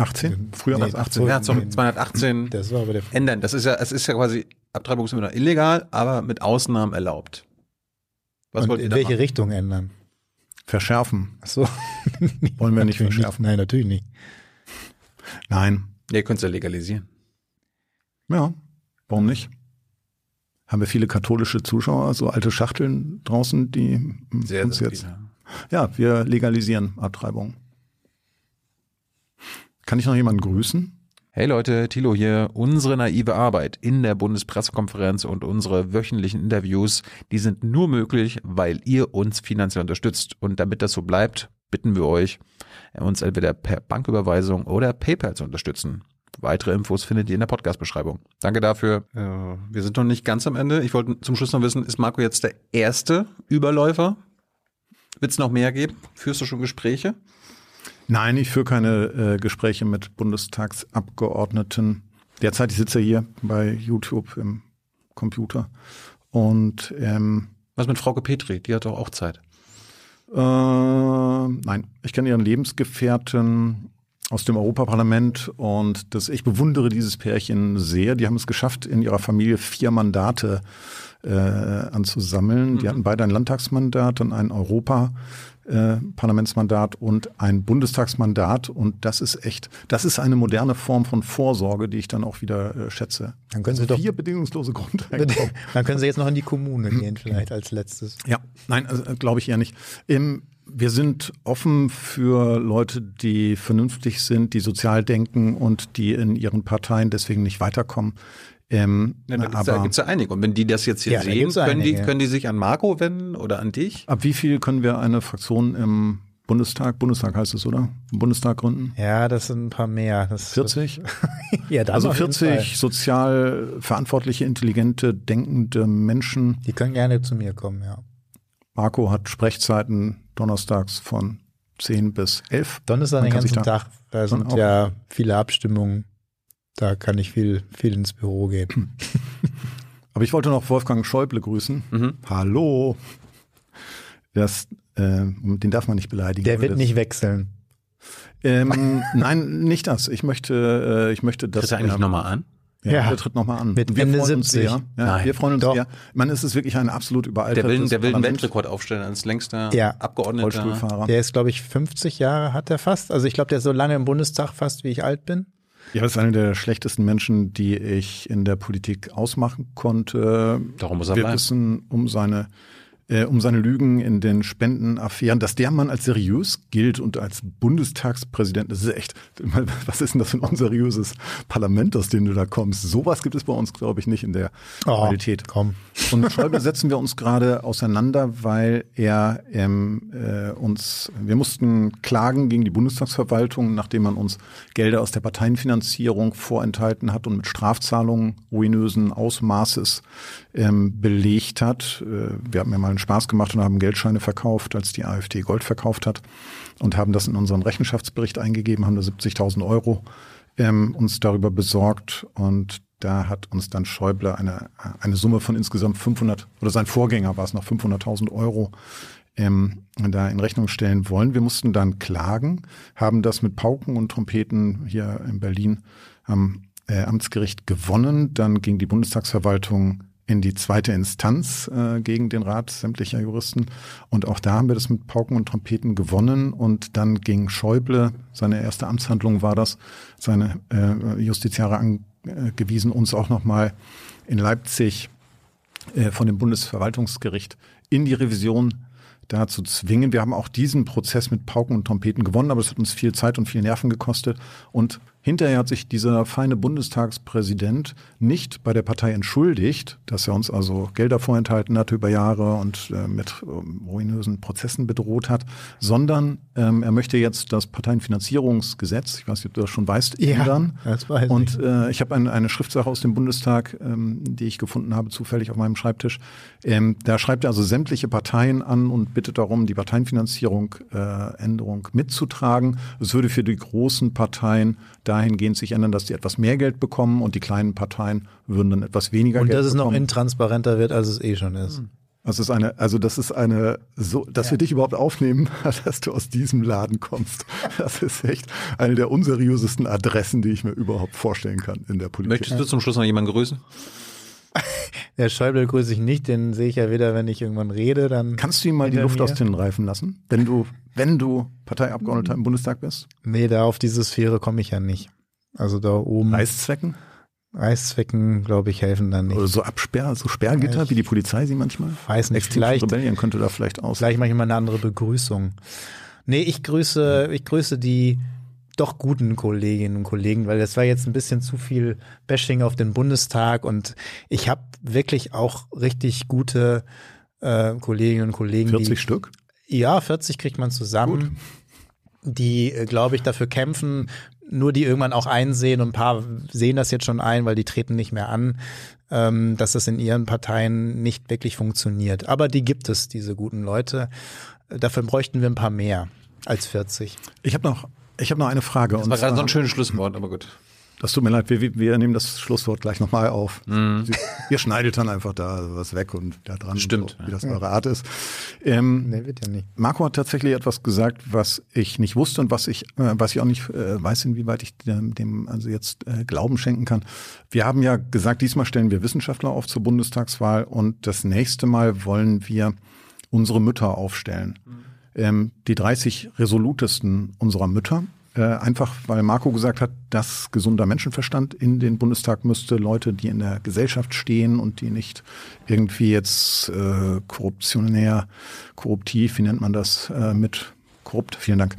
Speaker 2: 18? Früher
Speaker 3: Nee,
Speaker 2: war es 18.
Speaker 1: Ja, zum 218
Speaker 3: Das war aber der
Speaker 1: ändern. Das ist ja, es ist ja quasi, Abtreibung ist immer noch illegal, aber mit Ausnahmen erlaubt. Was
Speaker 3: Und
Speaker 1: wollt ihr
Speaker 3: in welche
Speaker 1: machen?
Speaker 3: Richtung ändern?
Speaker 2: Verschärfen.
Speaker 3: Ach so.
Speaker 2: Wollen wir nicht verschärfen.
Speaker 3: Nein, natürlich nicht.
Speaker 2: Nein.
Speaker 1: Ihr könnt es ja legalisieren.
Speaker 2: Ja, warum nicht? Haben wir viele katholische Zuschauer, so alte Schachteln draußen, die
Speaker 1: Sehr,
Speaker 2: uns
Speaker 1: sehr
Speaker 2: jetzt.
Speaker 1: viele.
Speaker 2: Ja, wir legalisieren Abtreibung. Kann ich noch jemanden grüßen?
Speaker 1: Hey Leute, Thilo hier. Unsere naive Arbeit in der Bundespressekonferenz und unsere wöchentlichen Interviews, die sind nur möglich, weil ihr uns finanziell unterstützt. Und damit das so bleibt, bitten wir euch, uns entweder per Banküberweisung oder PayPal zu unterstützen. Weitere Infos findet ihr in der Podcast-Beschreibung. Danke dafür. Äh, wir sind noch nicht ganz am Ende. Ich wollte zum Schluss noch wissen, ist Marco jetzt der erste Überläufer? Wird es noch mehr geben? Führst du schon Gespräche?
Speaker 2: Nein, ich führe keine äh, Gespräche mit Bundestagsabgeordneten. Derzeit, ich sitze hier bei YouTube im Computer. Und ähm,
Speaker 1: Was mit Frauke Petri? Die hat doch auch Zeit.
Speaker 2: Äh, nein, ich kenne ihren Lebensgefährten aus dem Europaparlament und das, ich bewundere dieses Pärchen sehr. Die haben es geschafft, in ihrer Familie vier Mandate äh, anzusammeln. Die hatten beide ein Landtagsmandat und ein Europaparlamentsmandat und ein Bundestagsmandat. Und das ist echt, das ist eine moderne Form von Vorsorge, die ich dann auch wieder äh, schätze.
Speaker 3: Dann können Sie
Speaker 2: also
Speaker 3: doch-
Speaker 2: vier bedingungslose Grundeinkommen.
Speaker 3: Dann können Sie jetzt noch in die Kommune gehen, vielleicht als letztes.
Speaker 2: Ja, nein, also, äh, glaube ich eher nicht. Ähm, wir sind offen für Leute, die vernünftig sind, die sozial denken und die in ihren Parteien deswegen nicht weiterkommen. Ähm,
Speaker 1: Ja, da gibt's
Speaker 2: aber
Speaker 1: ja, gibt's ja einige. Und wenn die das jetzt hier
Speaker 3: Ja,
Speaker 1: sehen, können die, können die sich an Marco wenden oder an dich?
Speaker 2: ab wie viel können wir eine Fraktion im Bundestag, Bundestag heißt es, oder? Im Bundestag gründen?
Speaker 3: Ja, das sind ein paar mehr. Das
Speaker 2: 40?
Speaker 3: ja, dann
Speaker 2: Also
Speaker 3: auf jeden
Speaker 2: 40 sozial verantwortliche, intelligente, denkende Menschen.
Speaker 3: Die können gerne zu mir kommen, ja.
Speaker 2: Marco hat Sprechzeiten donnerstags von 10 bis 11.
Speaker 3: Donnerstag den ganzen
Speaker 2: da-
Speaker 3: Tag. Da sind
Speaker 2: auch-
Speaker 3: ja viele Abstimmungen. Da kann ich viel, viel ins Büro gehen.
Speaker 2: Aber ich wollte noch Wolfgang Schäuble grüßen.
Speaker 3: Mhm.
Speaker 2: Hallo. Das, äh, den darf man nicht beleidigen.
Speaker 3: Der wird
Speaker 2: das,
Speaker 3: nicht wechseln.
Speaker 2: Ähm, nein, nicht das. Ich möchte, äh, ich möchte das.
Speaker 1: Tritt er eigentlich
Speaker 2: ähm,
Speaker 1: nochmal an?
Speaker 2: Ja,
Speaker 3: Ja.
Speaker 2: der tritt nochmal an.
Speaker 3: Mit
Speaker 2: wir
Speaker 3: Ende
Speaker 2: freuen uns
Speaker 3: 70.
Speaker 2: sehr. Ja,
Speaker 1: Nein.
Speaker 2: wir freuen uns
Speaker 3: Doch.
Speaker 2: sehr. Man ist es wirklich ein absolut überaltertes
Speaker 1: Der will, der will einen. Weltrekord aufstellen als längster
Speaker 3: Ja.
Speaker 1: Abgeordneter.
Speaker 2: Rollstuhlfahrer.
Speaker 3: Der ist, glaube ich, 50 Jahre hat er fast. Also ich glaube, der ist so lange im Bundestag fast, wie ich alt bin.
Speaker 2: Ja, das ist einer der schlechtesten Menschen, die ich in der Politik ausmachen konnte.
Speaker 1: Darum muss er
Speaker 2: Wir
Speaker 1: bleiben.
Speaker 2: wissen um seine äh, um seine Lügen in den Spendenaffären, dass der Mann als seriös gilt und als Bundestagspräsident, das ist echt, was ist denn das für ein unseriöses Parlament, aus dem du da kommst? Sowas gibt es bei uns, glaube ich, nicht in der Qualität.
Speaker 3: komm.
Speaker 2: Und mit Schäuble setzen wir uns gerade auseinander, weil er ähm, äh, uns, wir mussten klagen gegen die Bundestagsverwaltung, nachdem man uns Gelder aus der Parteienfinanzierung vorenthalten hat und mit Strafzahlungen ruinösen Ausmaßes ähm, belegt hat. Äh, wir haben ja mal einen Spaß gemacht und haben Geldscheine verkauft, als die AfD Gold verkauft hat und haben das in unseren Rechenschaftsbericht eingegeben, haben da 70.000 Euro ähm, uns darüber besorgt und da hat uns dann Schäuble eine, eine Summe von insgesamt 500, oder sein Vorgänger war es noch 500.000 Euro, ähm, da in Rechnung stellen wollen. Wir mussten dann klagen, haben das mit Pauken und Trompeten hier in Berlin am äh, Amtsgericht gewonnen. Dann ging die Bundestagsverwaltung in die zweite Instanz äh, gegen den Rat sämtlicher Juristen. Und auch da haben wir das mit Pauken und Trompeten gewonnen. Und dann ging Schäuble, seine erste Amtshandlung war das, seine äh, Justiziare angewiesen, uns auch nochmal in Leipzig äh, von dem Bundesverwaltungsgericht in die Revision da zu zwingen. Wir haben auch diesen Prozess mit Pauken und Trompeten gewonnen, aber es hat uns viel Zeit und viel Nerven gekostet. Und Hinterher hat sich dieser feine Bundestagspräsident nicht bei der Partei entschuldigt, dass er uns also Gelder vorenthalten hat über Jahre und äh, mit ähm, ruinösen Prozessen bedroht hat, sondern ähm, er möchte jetzt das Parteienfinanzierungsgesetz, ich weiß nicht, ob du das schon weißt,
Speaker 3: Ja,
Speaker 2: ändern.
Speaker 3: das weiß ich.
Speaker 2: und äh, ich habe ein, eine Schriftsache aus dem Bundestag, ähm, die ich gefunden habe, zufällig auf meinem Schreibtisch. Ähm, da schreibt er also sämtliche Parteien an und bittet darum, die Parteienfinanzierung äh, Änderung mitzutragen. Es würde für die großen Parteien dahingehend sich ändern, dass die etwas mehr Geld bekommen und die kleinen Parteien würden dann etwas weniger
Speaker 3: Und
Speaker 2: Geld
Speaker 3: dass es noch
Speaker 2: bekommen.
Speaker 3: intransparenter wird, als es eh schon ist.
Speaker 2: Das ist eine, also das ist eine, so, dass wir dich überhaupt aufnehmen, dass du aus diesem Laden kommst. Das ist echt eine der unseriösesten Adressen, die ich mir überhaupt vorstellen kann in der Politik.
Speaker 1: Möchtest du zum Schluss noch jemanden grüßen?
Speaker 3: Der Schäuble grüße ich nicht, den sehe ich ja wieder, wenn ich irgendwann rede, dann.
Speaker 2: Kannst du ihm mal die Luft
Speaker 3: mir.
Speaker 2: aus den Reifen lassen, wenn du, wenn du Parteiabgeordneter im Bundestag bist?
Speaker 3: Nee, da auf diese Sphäre komme ich ja nicht. Also da oben
Speaker 2: Reißzwecken?
Speaker 3: Reißzwecken, glaube ich, helfen dann nicht.
Speaker 2: Oder so Absperr, so Sperrgitter,
Speaker 3: Ich
Speaker 2: wie die Polizei sie manchmal?
Speaker 3: weiß nicht,
Speaker 2: Extinction
Speaker 3: vielleicht,
Speaker 2: Rebellion könnte da vielleicht aus.
Speaker 3: vielleicht mache ich mal eine andere Begrüßung. Nee, ich grüße, ich grüße die doch guten Kolleginnen und Kollegen, weil das war jetzt ein bisschen zu viel Bashing auf den Bundestag und ich habe wirklich auch richtig gute äh, Kolleginnen und Kollegen,
Speaker 2: 40
Speaker 3: die
Speaker 2: Stück?
Speaker 3: Ja, 40 kriegt man zusammen, die, äh, glaube ich, dafür kämpfen, nur die irgendwann auch einsehen und ein paar sehen das jetzt schon ein, weil die treten nicht mehr an, ähm, dass das in ihren Parteien nicht wirklich funktioniert. Aber die gibt es, diese guten Leute. Äh, Dafür bräuchten wir ein paar mehr als 40.
Speaker 2: Ich habe noch, ich habe noch eine Frage.
Speaker 1: Das
Speaker 2: und
Speaker 1: war gerade so ein schönes Schlusswort, aber gut.
Speaker 2: Das tut mir leid, wir, wir nehmen das Schlusswort gleich nochmal auf.
Speaker 1: Mhm.
Speaker 2: Sie- Ihr schneidet dann einfach da was weg und da dran,
Speaker 1: Stimmt,
Speaker 2: so, wie das eure Art ist. Ähm,
Speaker 3: Nee, wird ja nicht.
Speaker 2: Marco hat tatsächlich etwas gesagt, was ich nicht wusste und was ich, äh, was ich auch nicht äh, weiß, inwieweit ich dem, dem also jetzt äh, Glauben schenken kann. Wir haben ja gesagt, diesmal stellen wir Wissenschaftler auf zur Bundestagswahl und das nächste Mal wollen wir unsere Mütter aufstellen. Ähm, die 30 resolutesten unserer Mütter. Äh, einfach, weil Marco gesagt hat, dass gesunder Menschenverstand in den Bundestag müsste, Leute, die in der Gesellschaft stehen und die nicht irgendwie jetzt äh, korruptionär, korruptiv, wie nennt man das, äh, mit korrupt, vielen Dank,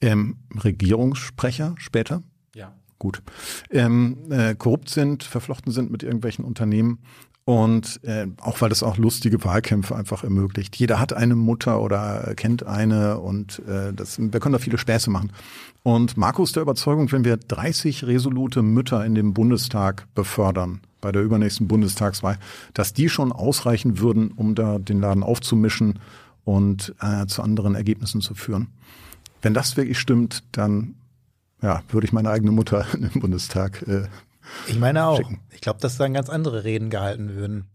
Speaker 2: ähm, Regierungssprecher später,
Speaker 1: Ja.
Speaker 2: gut, ähm, äh, korrupt sind, verflochten sind mit irgendwelchen Unternehmen und äh, auch weil das auch lustige Wahlkämpfe einfach ermöglicht. Jeder hat eine Mutter oder kennt eine und äh, das, wir können da viele Späße machen. Und Marco ist der Überzeugung, wenn wir 30 resolute Mütter in dem Bundestag befördern, bei der übernächsten Bundestagswahl, dass die schon ausreichen würden, um da den Laden aufzumischen und äh, zu anderen Ergebnissen zu führen. Wenn das wirklich stimmt, dann ja, würde ich meine eigene Mutter im Bundestag äh,
Speaker 3: Ich meine auch.
Speaker 2: Schicken.
Speaker 3: Ich glaube, dass dann ganz andere Reden gehalten würden.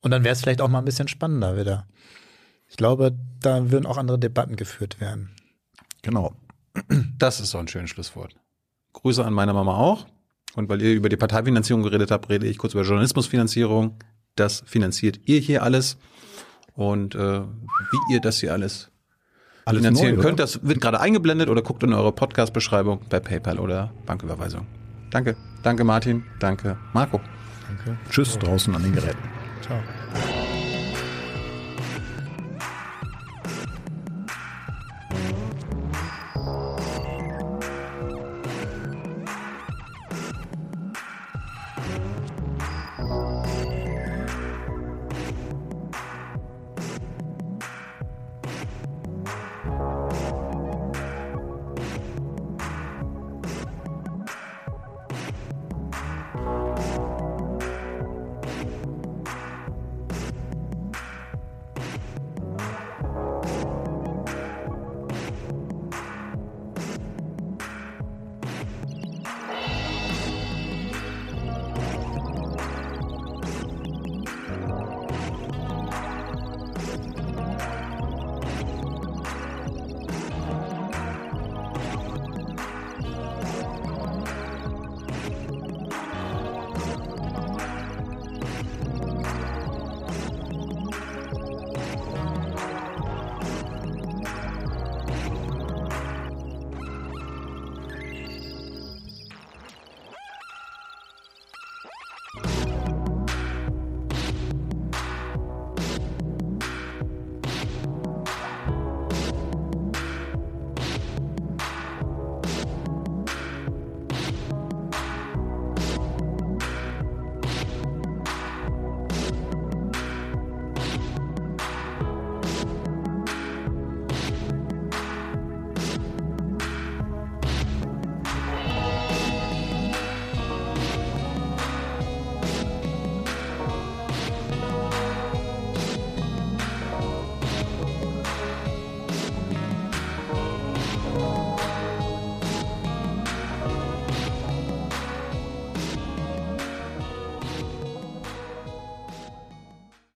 Speaker 3: Und dann wäre es vielleicht auch mal ein bisschen spannender wieder. Ich glaube, da würden auch andere Debatten geführt werden.
Speaker 2: genau.
Speaker 1: Das ist so ein schönes Schlusswort. Grüße an meine Mama auch. Und weil ihr über die Parteifinanzierung geredet habt, rede ich kurz über Journalismusfinanzierung. Das finanziert ihr hier alles. Und äh, wie ihr das hier alles,
Speaker 2: Alles
Speaker 1: finanzieren
Speaker 2: neu,
Speaker 1: könnt, das wird gerade eingeblendet oder guckt in eure Podcast-Beschreibung bei PayPal oder Banküberweisung. Danke. Danke Martin. Danke Marco.
Speaker 3: Danke.
Speaker 2: Tschüss draußen an den Geräten.
Speaker 3: Ciao.